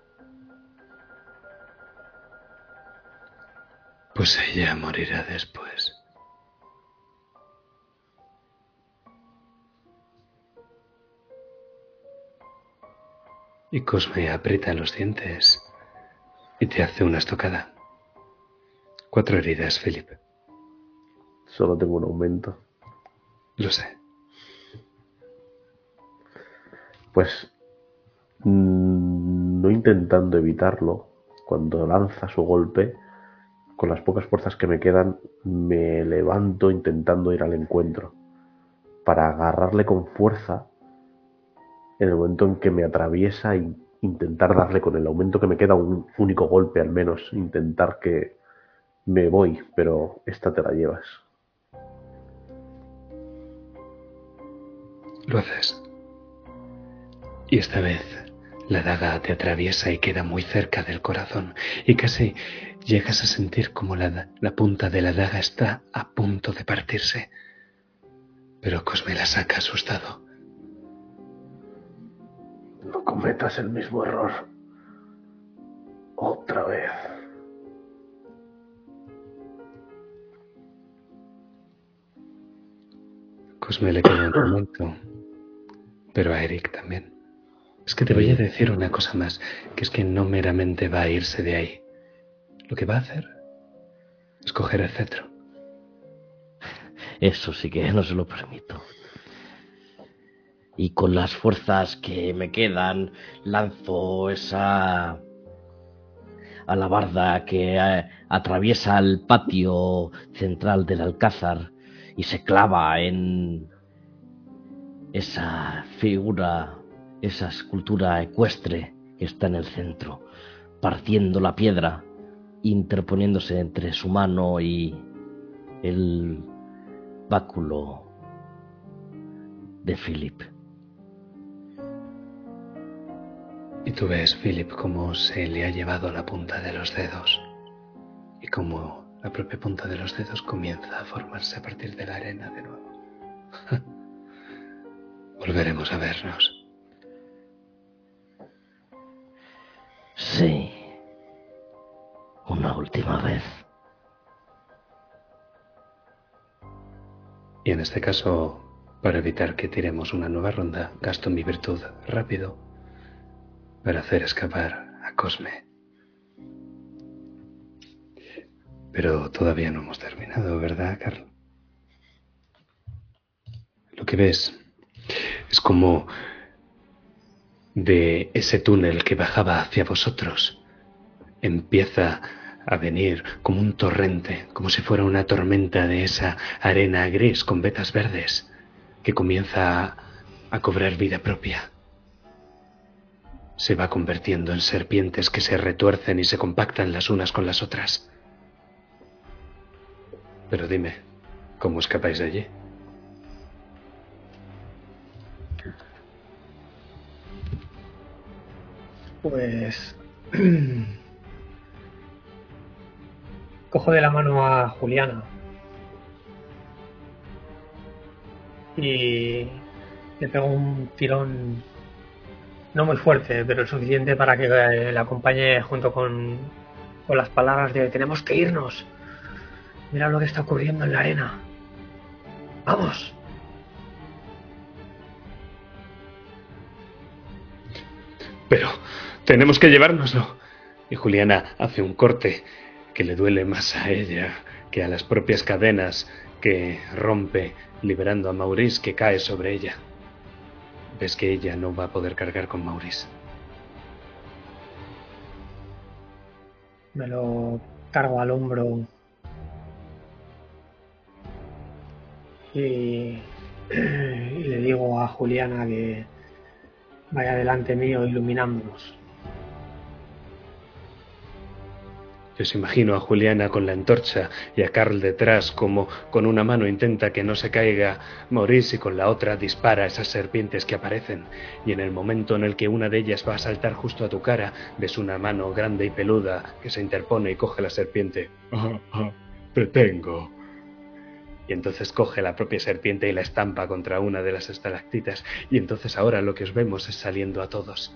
Pues ella morirá después. Y Cosme aprieta los dientes y te hace una estocada. Cuatro heridas, Philip. Solo tengo un aumento. Lo sé. Pues mm, no intentando evitarlo, cuando lanza su golpe, con las pocas fuerzas que me quedan, me levanto intentando ir al encuentro, para agarrarle con fuerza en el momento en que me atraviesa e intentar darle con el aumento que me queda un único golpe al menos, intentar que me voy, pero esta te la llevas. Lo haces. Y esta vez la daga te atraviesa y queda muy cerca del corazón y casi llegas a sentir como la, la punta de la daga está a punto de partirse. Pero Cosme la saca asustado. No cometas el mismo error. Otra vez. Cosme le queda un momento, pero a Eric también. Es que te voy a decir una cosa más, que es que no meramente va a irse de ahí. Lo que va a hacer es coger el cetro. Eso sí que no se lo permito. Y con las fuerzas que me quedan, lanzo esa alabarda que eh, atraviesa el patio central del alcázar y se clava en esa figura, esa escultura ecuestre que está en el centro, partiendo la piedra, interponiéndose entre su mano y el báculo de Philip. Y tú ves, Philip, cómo se le ha llevado la punta de los dedos y cómo la propia punta de los dedos comienza a formarse a partir de la arena de nuevo. Volveremos a vernos. Sí. Una última vez. Y en este caso, para evitar que tiremos una nueva ronda, gasto mi virtud rápido para hacer escapar a Cosme. Pero todavía no hemos terminado, ¿verdad, Carl? Lo que ves es como de ese túnel que bajaba hacia vosotros empieza a venir como un torrente, como si fuera una tormenta de esa arena gris con vetas verdes, que comienza a, cobrar vida propia. Se va convirtiendo en serpientes que se retuercen y se compactan las unas con las otras. Pero dime, ¿cómo escapáis de allí? Pues. Cojo de la mano a Juliana. Y le pego un tirón no muy fuerte, pero suficiente para que eh, la acompañe junto con, con las palabras de tenemos que irnos. Mira lo que está ocurriendo en la arena. Vamos. Pero tenemos que llevárnoslo. Y Juliana hace un corte que le duele más a ella que a las propias cadenas que rompe, liberando a Maurice que cae sobre ella. Ves que ella no va a poder cargar con Maurice. Me lo cargo al hombro. Y, y le digo a Juliana que vaya delante mío iluminándonos. Yo os imagino a Juliana con la antorcha y a Carl detrás como con una mano intenta que no se caiga. Maurice y con la otra dispara a esas serpientes que aparecen. Y en el momento en el que una de ellas va a saltar justo a tu cara ves una mano grande y peluda que se interpone y coge la serpiente. Ah, ah, te tengo. y entonces coge la propia serpiente y la estampa contra una de las estalactitas. Y entonces ahora lo que os vemos es saliendo a todos.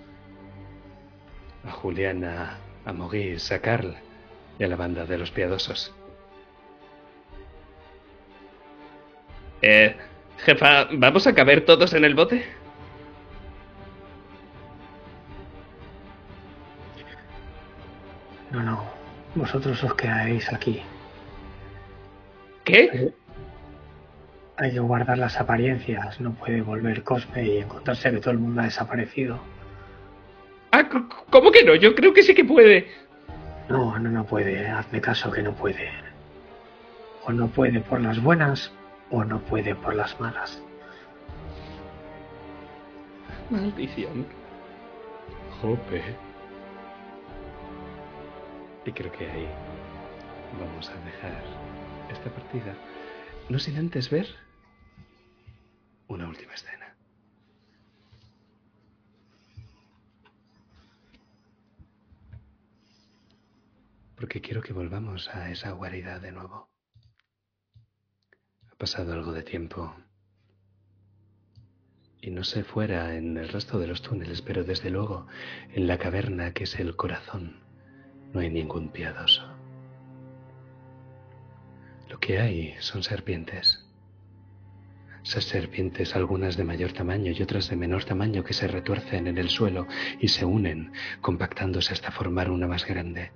A Juliana, a Maurice, a Carl y a la banda de los piadosos. Eh, jefa, ¿vamos a caber todos en el bote? No, no. Vosotros os quedáis aquí. ¿Qué? Hay que guardar las apariencias. No puede volver Cosme y encontrarse que todo el mundo ha desaparecido. Ah, ¿cómo que no? Yo creo que sí que puede. No, no, no puede. Hazme caso que no puede. O no puede por las buenas o no puede por las malas. Maldición. Jope. Y creo que ahí vamos a dejar esta partida. No sin antes ver una última escena. Porque quiero que volvamos a esa guarida de nuevo. Ha pasado algo de tiempo. Y no sé fuera en el resto de los túneles, pero desde luego en la caverna que es el corazón no hay ningún piadoso. Lo que hay son serpientes. Esas serpientes, algunas de mayor tamaño y otras de menor tamaño, que se retuercen en el suelo y se unen, compactándose hasta formar una más grande.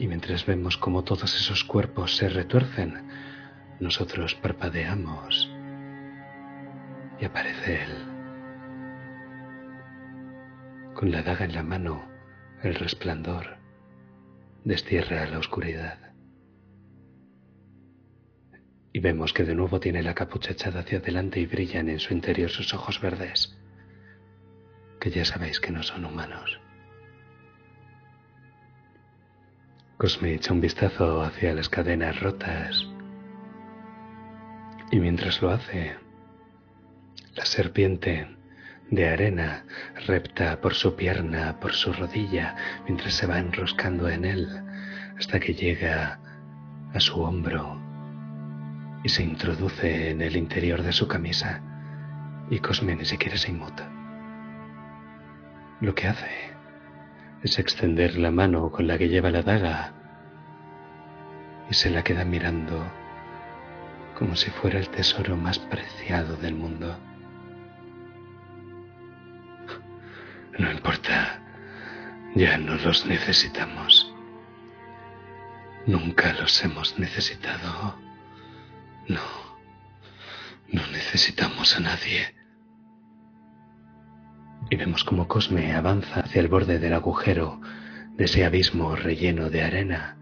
Y mientras vemos cómo todos esos cuerpos se retuercen, nosotros parpadeamos y aparece él. Con la daga en la mano, el resplandor destierra la oscuridad. Y vemos que de nuevo tiene la capucha echada hacia adelante y brillan en su interior sus ojos verdes, que ya sabéis que no son humanos. Cosme echa un vistazo hacia las cadenas rotas y mientras lo hace, la serpiente de arena repta por su pierna, por su rodilla, mientras se va enroscando en él hasta que llega a su hombro y se introduce en el interior de su camisa y Cosme ni siquiera se inmuta. Lo que hace es extender la mano con la que lleva la daga y se la queda mirando como si fuera el tesoro más preciado del mundo. No importa, ya no los necesitamos. Nunca los hemos necesitado. No. No necesitamos a nadie. Y vemos como Cosme avanza hacia el borde del agujero de ese abismo relleno de arena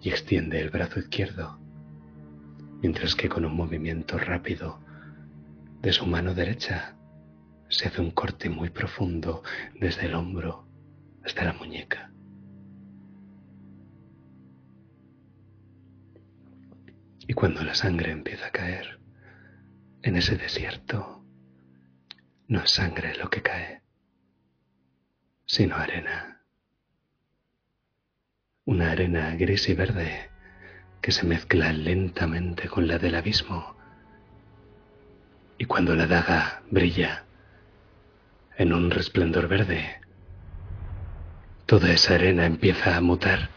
y extiende el brazo izquierdo, mientras que con un movimiento rápido de su mano derecha se hace un corte muy profundo desde el hombro hasta la muñeca. Y cuando la sangre empieza a caer en ese desierto, no es sangre lo que cae, sino arena. Una arena gris y verde que se mezcla lentamente con la del abismo. Y cuando la daga brilla en un resplendor verde, toda esa arena empieza a mutar.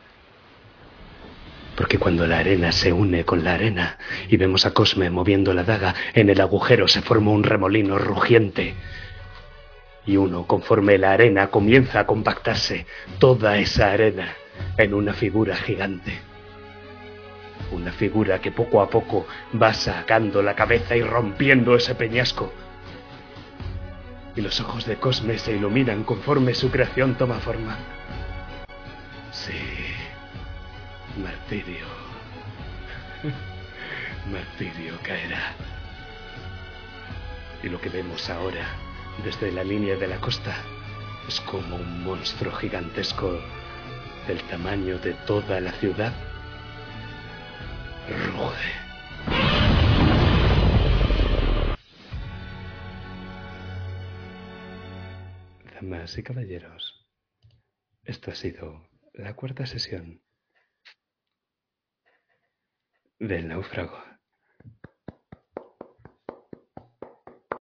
Porque cuando la arena se une con la arena y vemos a Cosme moviendo la daga, en el agujero se forma un remolino rugiente. Y uno, conforme la arena comienza a compactarse, toda esa arena en una figura gigante. Una figura que poco a poco va sacando la cabeza y rompiendo ese peñasco. Y los ojos de Cosme se iluminan conforme su creación toma forma. Sí, martirio. martirio caerá. Y lo que vemos ahora, desde la línea de la costa, es como un monstruo gigantesco del tamaño de toda la ciudad. Ruge. Damas y caballeros, esto ha sido la cuarta sesión del náufrago.